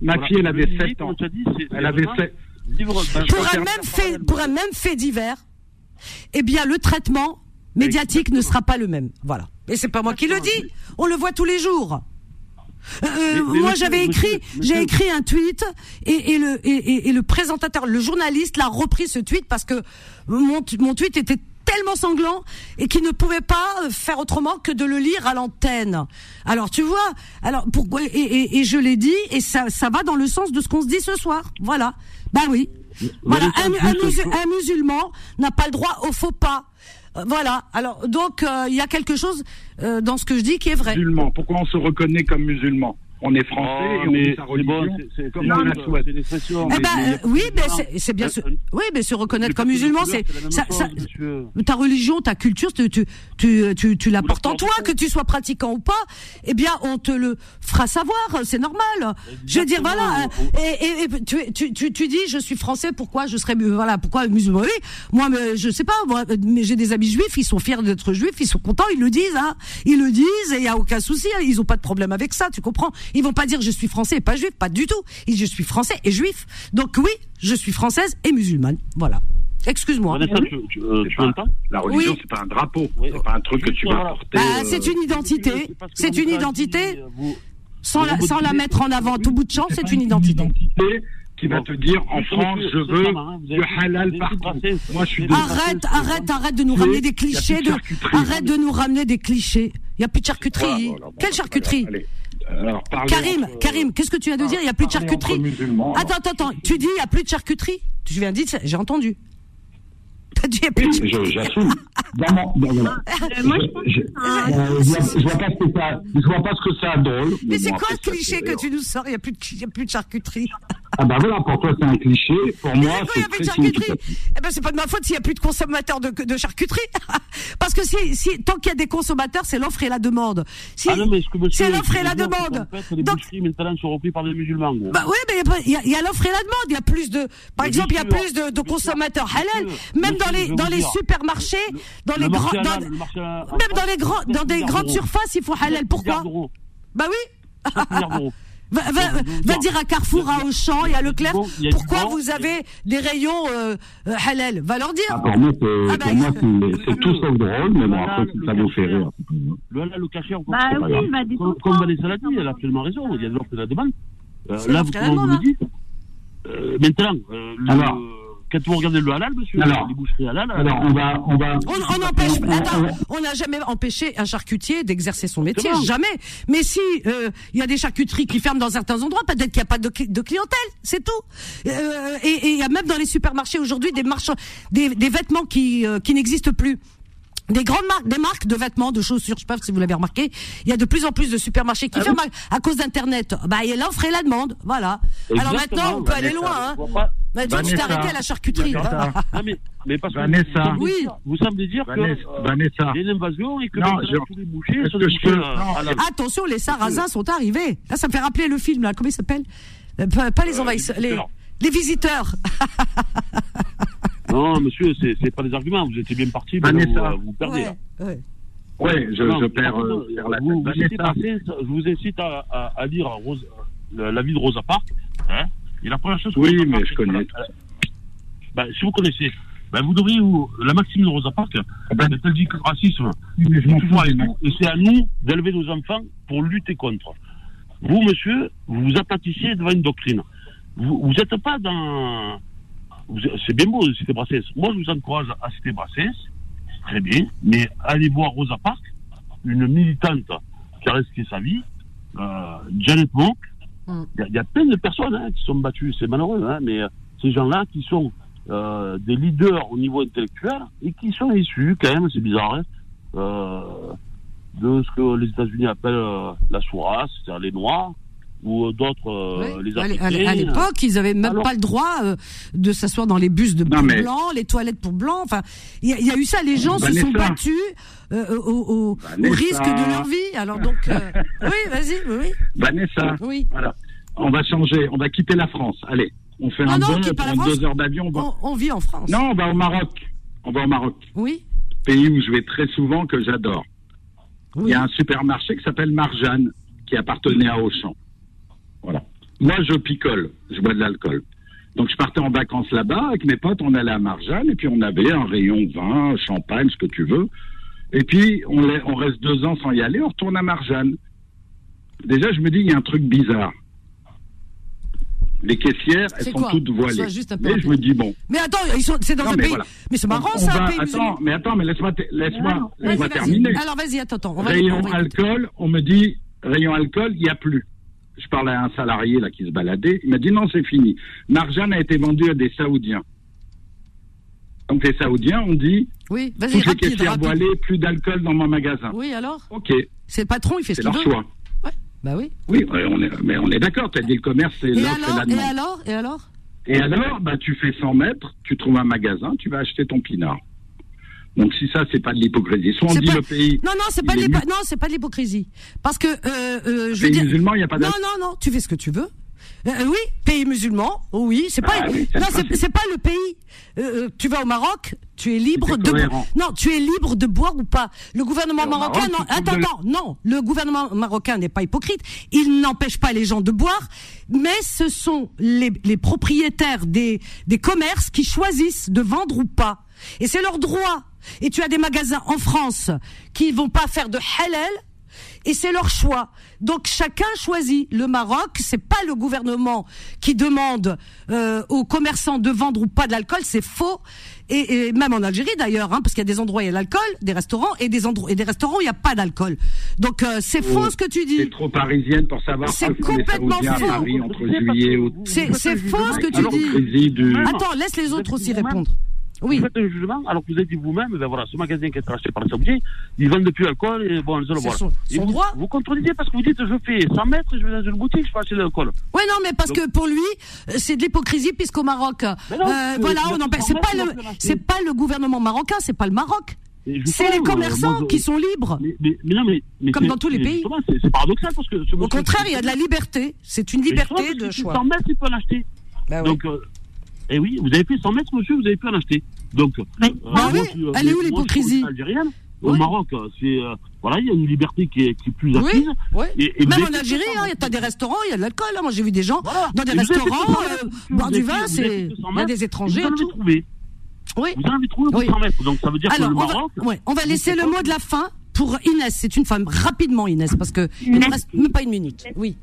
Ma fille, elle avait 7 ans. Elle avait 7 pour un même fait, pour un même fait divers, eh bien, le traitement médiatique ne sera pas le même. Voilà. Et c'est pas moi qui le dis. On le voit tous les jours. Euh, moi, j'avais écrit, j'ai écrit un tweet et, et le et, et, le présentateur, le journaliste, l'a repris ce tweet parce que mon, mon tweet était tellement sanglant et qu'il ne pouvait pas faire autrement que de le lire à l'antenne. Alors tu vois, alors pourquoi et, et, je l'ai dit et ça ça va dans le sens de ce qu'on se dit ce soir. Voilà. Bah oui. Voilà, un, un musulman n'a pas le droit au faux pas. Euh, voilà. Alors donc euh, il y a quelque chose euh, dans ce que je dis qui est vrai. Musulman. Pourquoi on se reconnaît comme musulman? On est français Oh, et on mais dit sa c'est religion bon, comme on la souhaite. Eh ben, euh, oui, mais c'est c'est bien, se, oui, mais se reconnaître comme musulman, c'est ta religion, ta culture, tu, tu, tu, tu, tu la portes en toi, que tu sois pratiquant ou pas. Eh bien, on te le fera savoir, c'est normal. Je veux dire, voilà. Et, et, et tu, tu, tu, tu dis, je suis français, pourquoi je serais, voilà, pourquoi musulman? Oui, moi, mais, je sais pas, moi, mais j'ai des amis juifs, ils sont fiers d'être juifs, ils sont contents, ils le disent, hein. Ils le disent et il y a aucun souci, hein. ils ont pas de problème avec ça, tu comprends? Ils vont pas dire je suis français et pas juif, pas du tout. Ils disent je suis français et juif. Donc oui, je suis française et musulmane. Voilà. Excuse-moi. Vanessa, tu, tu, euh, tu pas- m'entends La religion, Oui. c'est pas un drapeau, c'est pas un truc que tu vas porter. Bah, euh, c'est une identité. C'est une identité. euh, vous- Sans la, sans mettre en avant à tout bout de champ, c'est une identité. identité qui va te dire en France, je veux avez- du halal partout. Moi, je suis Arrête, arrête, arrête de nous ramener des clichés. De, arrête de nous ramener des clichés. Il y a plus de charcuterie. Quelle bah, charcuterie allez. Alors, parlez Karim, entre- Karim, qu'est-ce que tu viens de dire? Il y a plus de charcuterie. Attends, attends, attends. Tu dis il y a plus de charcuterie? Tu viens de dire, ça, j'ai entendu. T'as dit il y a plus de Oui, charcuterie. je- j'assume. Voilà. Euh, moi, je vois- je vois pas ce que ça, je vois pas ce que ça a drôle. Mais c'est bon, quoi ça, cliché que tu nous sors? Il y a plus de, il y a plus de charcuterie. Ah bah voilà, pour toi c'est un cliché, pour moi Oui, il y c'est a plus très de charcuterie? Eh ben, c'est pas de ma faute s'il y a plus de consommateurs de, de charcuterie. [LAUGHS] Parce que si, si, tant qu'il y a des consommateurs, c'est l'offre et la demande. Si, Ah non, mais ce que monsieur- c'est l'offre et la demande. fait, les Donc, maintenant sont reprises par des musulmans. gros. bah oui, mais il y a y, l'offre et la demande. Il y a plus de, par Mais exemple, il y a plus de, consommateurs halal, même dans les, dans les supermarchés, dans Le les grands, même dans les grands, dans des grandes surfaces, il faut halal. Pourquoi? Bah oui. 7 milliards d'euros. [LAUGHS] Va, dire. à Carrefour, à Auchan et à Leclerc, bon, il y a du pourquoi vous avez des rayons euh, euh, halal? Va leur dire. Ah, pour moi c'est Ah bah, tout sauf drôle, mais bon après ça vous fait rire. Le halal, le cachet, encore. Bah oui, bah, Comme, comme Vanessa l'a dit, elle a absolument raison. Il y a de l'offre et de la demande. Euh, là, vous, vous le dites euh, Maintenant, euh, le- Alors. Quand vous regardez le halal, monsieur, Alors. les boucheries halal, Alors on va on va On, on empêche, on- on- attends, on- on n'a jamais empêché un charcutier d'exercer son métier, Exactement. jamais. Mais si euh, il y a des charcuteries qui ferment dans certains endroits, peut-être qu'il n'y a pas de, cli- de clientèle, c'est tout. Euh, et et il y a même dans les supermarchés aujourd'hui des marchands, des, des vêtements qui euh, qui n'existent plus. Des grandes marques, des marques de vêtements, de chaussures, je sais pas si vous l'avez remarqué. Il y a de plus en plus de supermarchés qui Ah ferment à, à cause d'Internet. Bah, il y a l'offre et la demande, voilà. Alors Exactement, maintenant, on peut aller Vanessa, loin. Hein. toi, tu t'es Vanessa, arrêté à la charcuterie. Vanessa. Non, mais, mais parce que Vanessa. vous Oui. vous semblez dire que Vanessa, euh, Vanessa. il y a une invasion et que Non, maintenant, je- tous les bouchers sont que des je bouchers peux- euh. Attention, les sarrasins sont arrivés. Là, ça me fait rappeler le film, là. Comment il s'appelle? Euh, pas, pas les Euh, envahisseurs, les les, visiteurs. [LAUGHS] Non, monsieur, c'est c'est pas des arguments. Vous étiez bien parti, mais Vanessa. là, vous, euh, vous perdez. là. Ouais, ouais. Je, Non, je perds, euh, perds la tête. vous, vous je vous incite à, à, à lire Rose, la, la vie de Rosa Parks. Hein, et la première chose que Oui, mais je c'est connais. la- ben, si vous connaissez, ben, vous devriez, vous, la maxime de Rosa Parks, ben, ben, elle dit que le racisme, Oui, c'est m'en toujours fous avec des nous, et c'est à nous d'élever nos enfants pour lutter contre. Vous, monsieur, vous vous aplatissez devant une doctrine. Vous n'êtes pas dans. C'est bien beau citer Brassens. Moi, je vous encourage à citer Brassens, très bien, mais allez voir Rosa Parks, une militante qui a risqué sa vie, euh, Janet Monk. Il Mm. y, a- il y a plein de personnes hein, qui sont battues, c'est malheureux, hein, mais euh, ces gens-là qui sont euh, des leaders au niveau intellectuel et qui sont issus, quand même, c'est bizarre, hein, euh, de ce que les États-Unis appellent la sourasse, c'est-à-dire les Noirs, ou euh, d'autres, euh, les À l'époque, ils avaient même Alors- pas le droit euh, de s'asseoir dans les bus de Non, mais- blancs, les toilettes pour blancs. Enfin, il y, a- il y a eu ça. Les gens se sont battus euh, au, au- au Vanessa. risque de leur vie. Alors donc, euh, [LAUGHS] oui, vas-y, oui, Vanessa, oui. voilà. On va changer, on va quitter la France. Allez, on fait un non, quitte on prend deux heures d'avion. On va... On, on vit en France. Non, on va au Maroc. On va au Maroc, Oui, pays où je vais très souvent, que j'adore. Il y a un supermarché qui s'appelle Marjane, qui appartenait à Auchan. Voilà. Moi, je picole, je bois de l'alcool. Donc, je partais en vacances là-bas avec mes potes, on allait à Marjane, et puis on avait un rayon vin, champagne, ce que tu veux. Et puis, on, on reste deux ans sans y aller, on retourne à Marjane. Déjà, je me dis, il y a un truc bizarre. Les caissières, elles sont toutes voilées. Juste Mais je me dis, bon, Mais attends, c'est dans Non, un mais pays. voilà. Mais c'est marrant, on ça, va- un pays attends, musulman. mais attends, mais laisse-moi, laisse-moi vas-y. terminer. Alors vas-y, attends, attends. On va Rayon alcool, on me dit, rayon alcool, il n'y a plus. Je parle à un salarié là qui se baladait, il m'a dit non, c'est fini. Marjane a été vendu à des Saoudiens. Donc les Saoudiens ont dit, Oui, vas-y, rapide, rapide. voilées, plus d'alcool dans mon magasin. Oui, alors Ok, C'est le patron, il fait ce c'est leur choix. Ouais. Bah oui. Oui, on est, mais on est d'accord. Tu as dit le commerce, c'est l'offre et la demande. Et alors Et alors? Et alors, bah, tu fais 100 mètres, tu trouves un magasin, tu vas acheter ton pinard. Donc si ça, c'est pas de l'hypocrisie. Soit on dit le pays. Non, non, c'est pas, non, c'est pas de l'hypocrisie. Parce que euh, euh, je pays musulman, il n'y a pas. Non, non, non. Tu fais ce que tu veux. Euh, oui, pays musulman, oui, c'est pas, ah non, c'est pas le pays. Euh, euh, tu vas au Maroc, tu es libre de, non, tu es libre de boire ou pas. Le gouvernement marocain, non, attends, non, non, le gouvernement marocain n'est pas hypocrite. Il n'empêche pas les gens de boire, mais ce sont les, les propriétaires des, des commerces qui choisissent de vendre ou pas. Et c'est leur droit. Et tu as des magasins en France qui vont pas faire de halal et c'est leur choix. Donc chacun choisit. Le Maroc, c'est pas le gouvernement qui demande euh, aux commerçants de vendre ou pas de l'alcool, c'est faux. Et, même en Algérie d'ailleurs, hein, parce qu'il y a des endroits où il y a l'alcool, des restaurants et des endroits et des restaurants où il n'y a pas d'alcool. Donc euh, c'est faux ce que tu dis. C'est trop parisienne pour savoir. C'est complètement faux. C'est faux ce que tu dis. Attends, laisse les autres aussi répondre. Oui. Vous faites un jugement, alors que vous avez dit vous-même, ben voilà, ce magasin qui est acheté par les Saoudiens, ils vendent depuis l'alcool et bon, ils le voilà. Son, son vous, droit. Vous contredisez parce que vous dites, je fais 100 mètres, je vais dans une boutique, je peux acheter de l'alcool. Oui, non, mais parce que pour lui, euh, c'est de l'hypocrisie puisqu'au Maroc, euh, voilà, on en c'est pas le, c'est pas le gouvernement marocain, c'est pas le Maroc. C'est les commerçants qui sont libres. Mais, non, mais, Comme dans tous les pays. C'est paradoxal parce que. Au contraire, il y a de la liberté. C'est une liberté de choix. 100 mètres, il peut en acheter. Bah Donc, euh, et oui, vous avez fait 100 mètres, monsieur, vous avez pu en acheter. Donc, euh, bah oui, elle est où l'hypocrisie Au Maroc, c'est euh, voilà, il y a une liberté qui est, qui est plus acquise. Oui, Et, Même en Algérie, il hein, y a des restaurants, il y a de l'alcool. Hein. Moi, j'ai vu des gens dans des restaurants euh, boire du vin. C'est il y a des étrangers. Vous en avez trouvé. Oui. Vous en avez trouvé oui. 100 mètres. Donc ça veut dire Alors, que le Maroc. On va, ouais, on va laisser le mot de la fin pour Inès. C'est une femme rapidement, Inès, parce que il ne reste même pas une minute. Oui.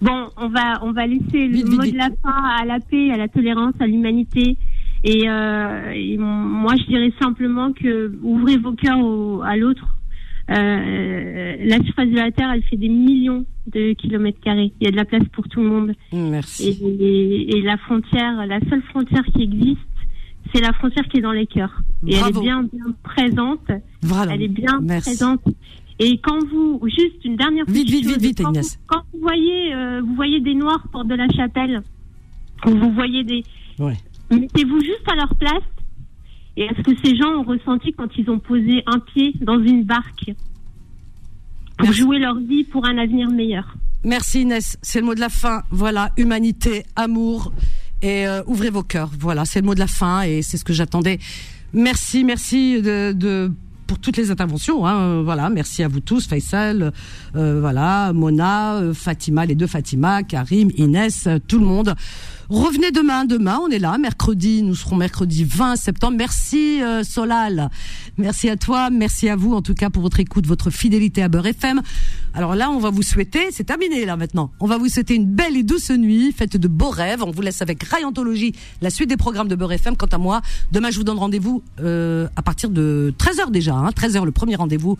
Bon, on va on va laisser le mot de la fin à la paix, à la tolérance, à l'humanité. Et, euh, moi, je dirais simplement que ouvrez vos cœurs à l'autre. Euh, la surface de la Terre, elle fait des millions de kilomètres carrés. Il y a de la place pour tout le monde. Merci. Et, la frontière, la seule frontière qui existe, c'est la frontière qui est dans les cœurs. Et elle est bien, bien présente. Elle est bien présente. Et quand vous, juste une dernière vite, vite, vite, vite, quand, Vous, quand vous voyez, euh, vous voyez des noirs porte de la chapelle, vous voyez des, ouais. Mettez-vous juste à leur place. Et est-ce que ces gens ont ressenti quand ils ont posé un pied dans une barque pour jouer leur vie pour un avenir meilleur Merci Inès, c'est le mot de la fin. Voilà, humanité, amour et euh, ouvrez vos cœurs. Voilà, c'est le mot de la fin et c'est ce que j'attendais. Merci, merci de, de pour toutes les interventions. Hein, voilà, merci à vous tous, Faisal, euh, voilà, Mona, euh, Fatima, les deux Fatima, Karim, Inès, tout le monde. Revenez demain, demain on est là, mercredi, nous serons mercredi 20 septembre. Merci euh, Solal, merci à toi, merci à vous en tout cas pour votre écoute, votre fidélité à Beurre FM. Alors là, on va vous souhaiter, c'est terminé là maintenant, on va vous souhaiter une belle et douce nuit, faites de beaux rêves. On vous laisse avec Rayantologie, la suite des programmes de Beurre FM. Quant à moi, demain je vous donne rendez-vous euh, à partir de 13h déjà, hein, 13h le premier rendez-vous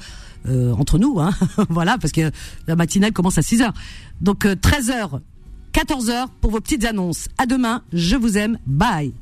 euh, entre nous, hein, [LAUGHS] voilà, parce que la matinale commence à 6h. Donc 13h 14h pour vos petites annonces. À demain, je vous aime. Bye.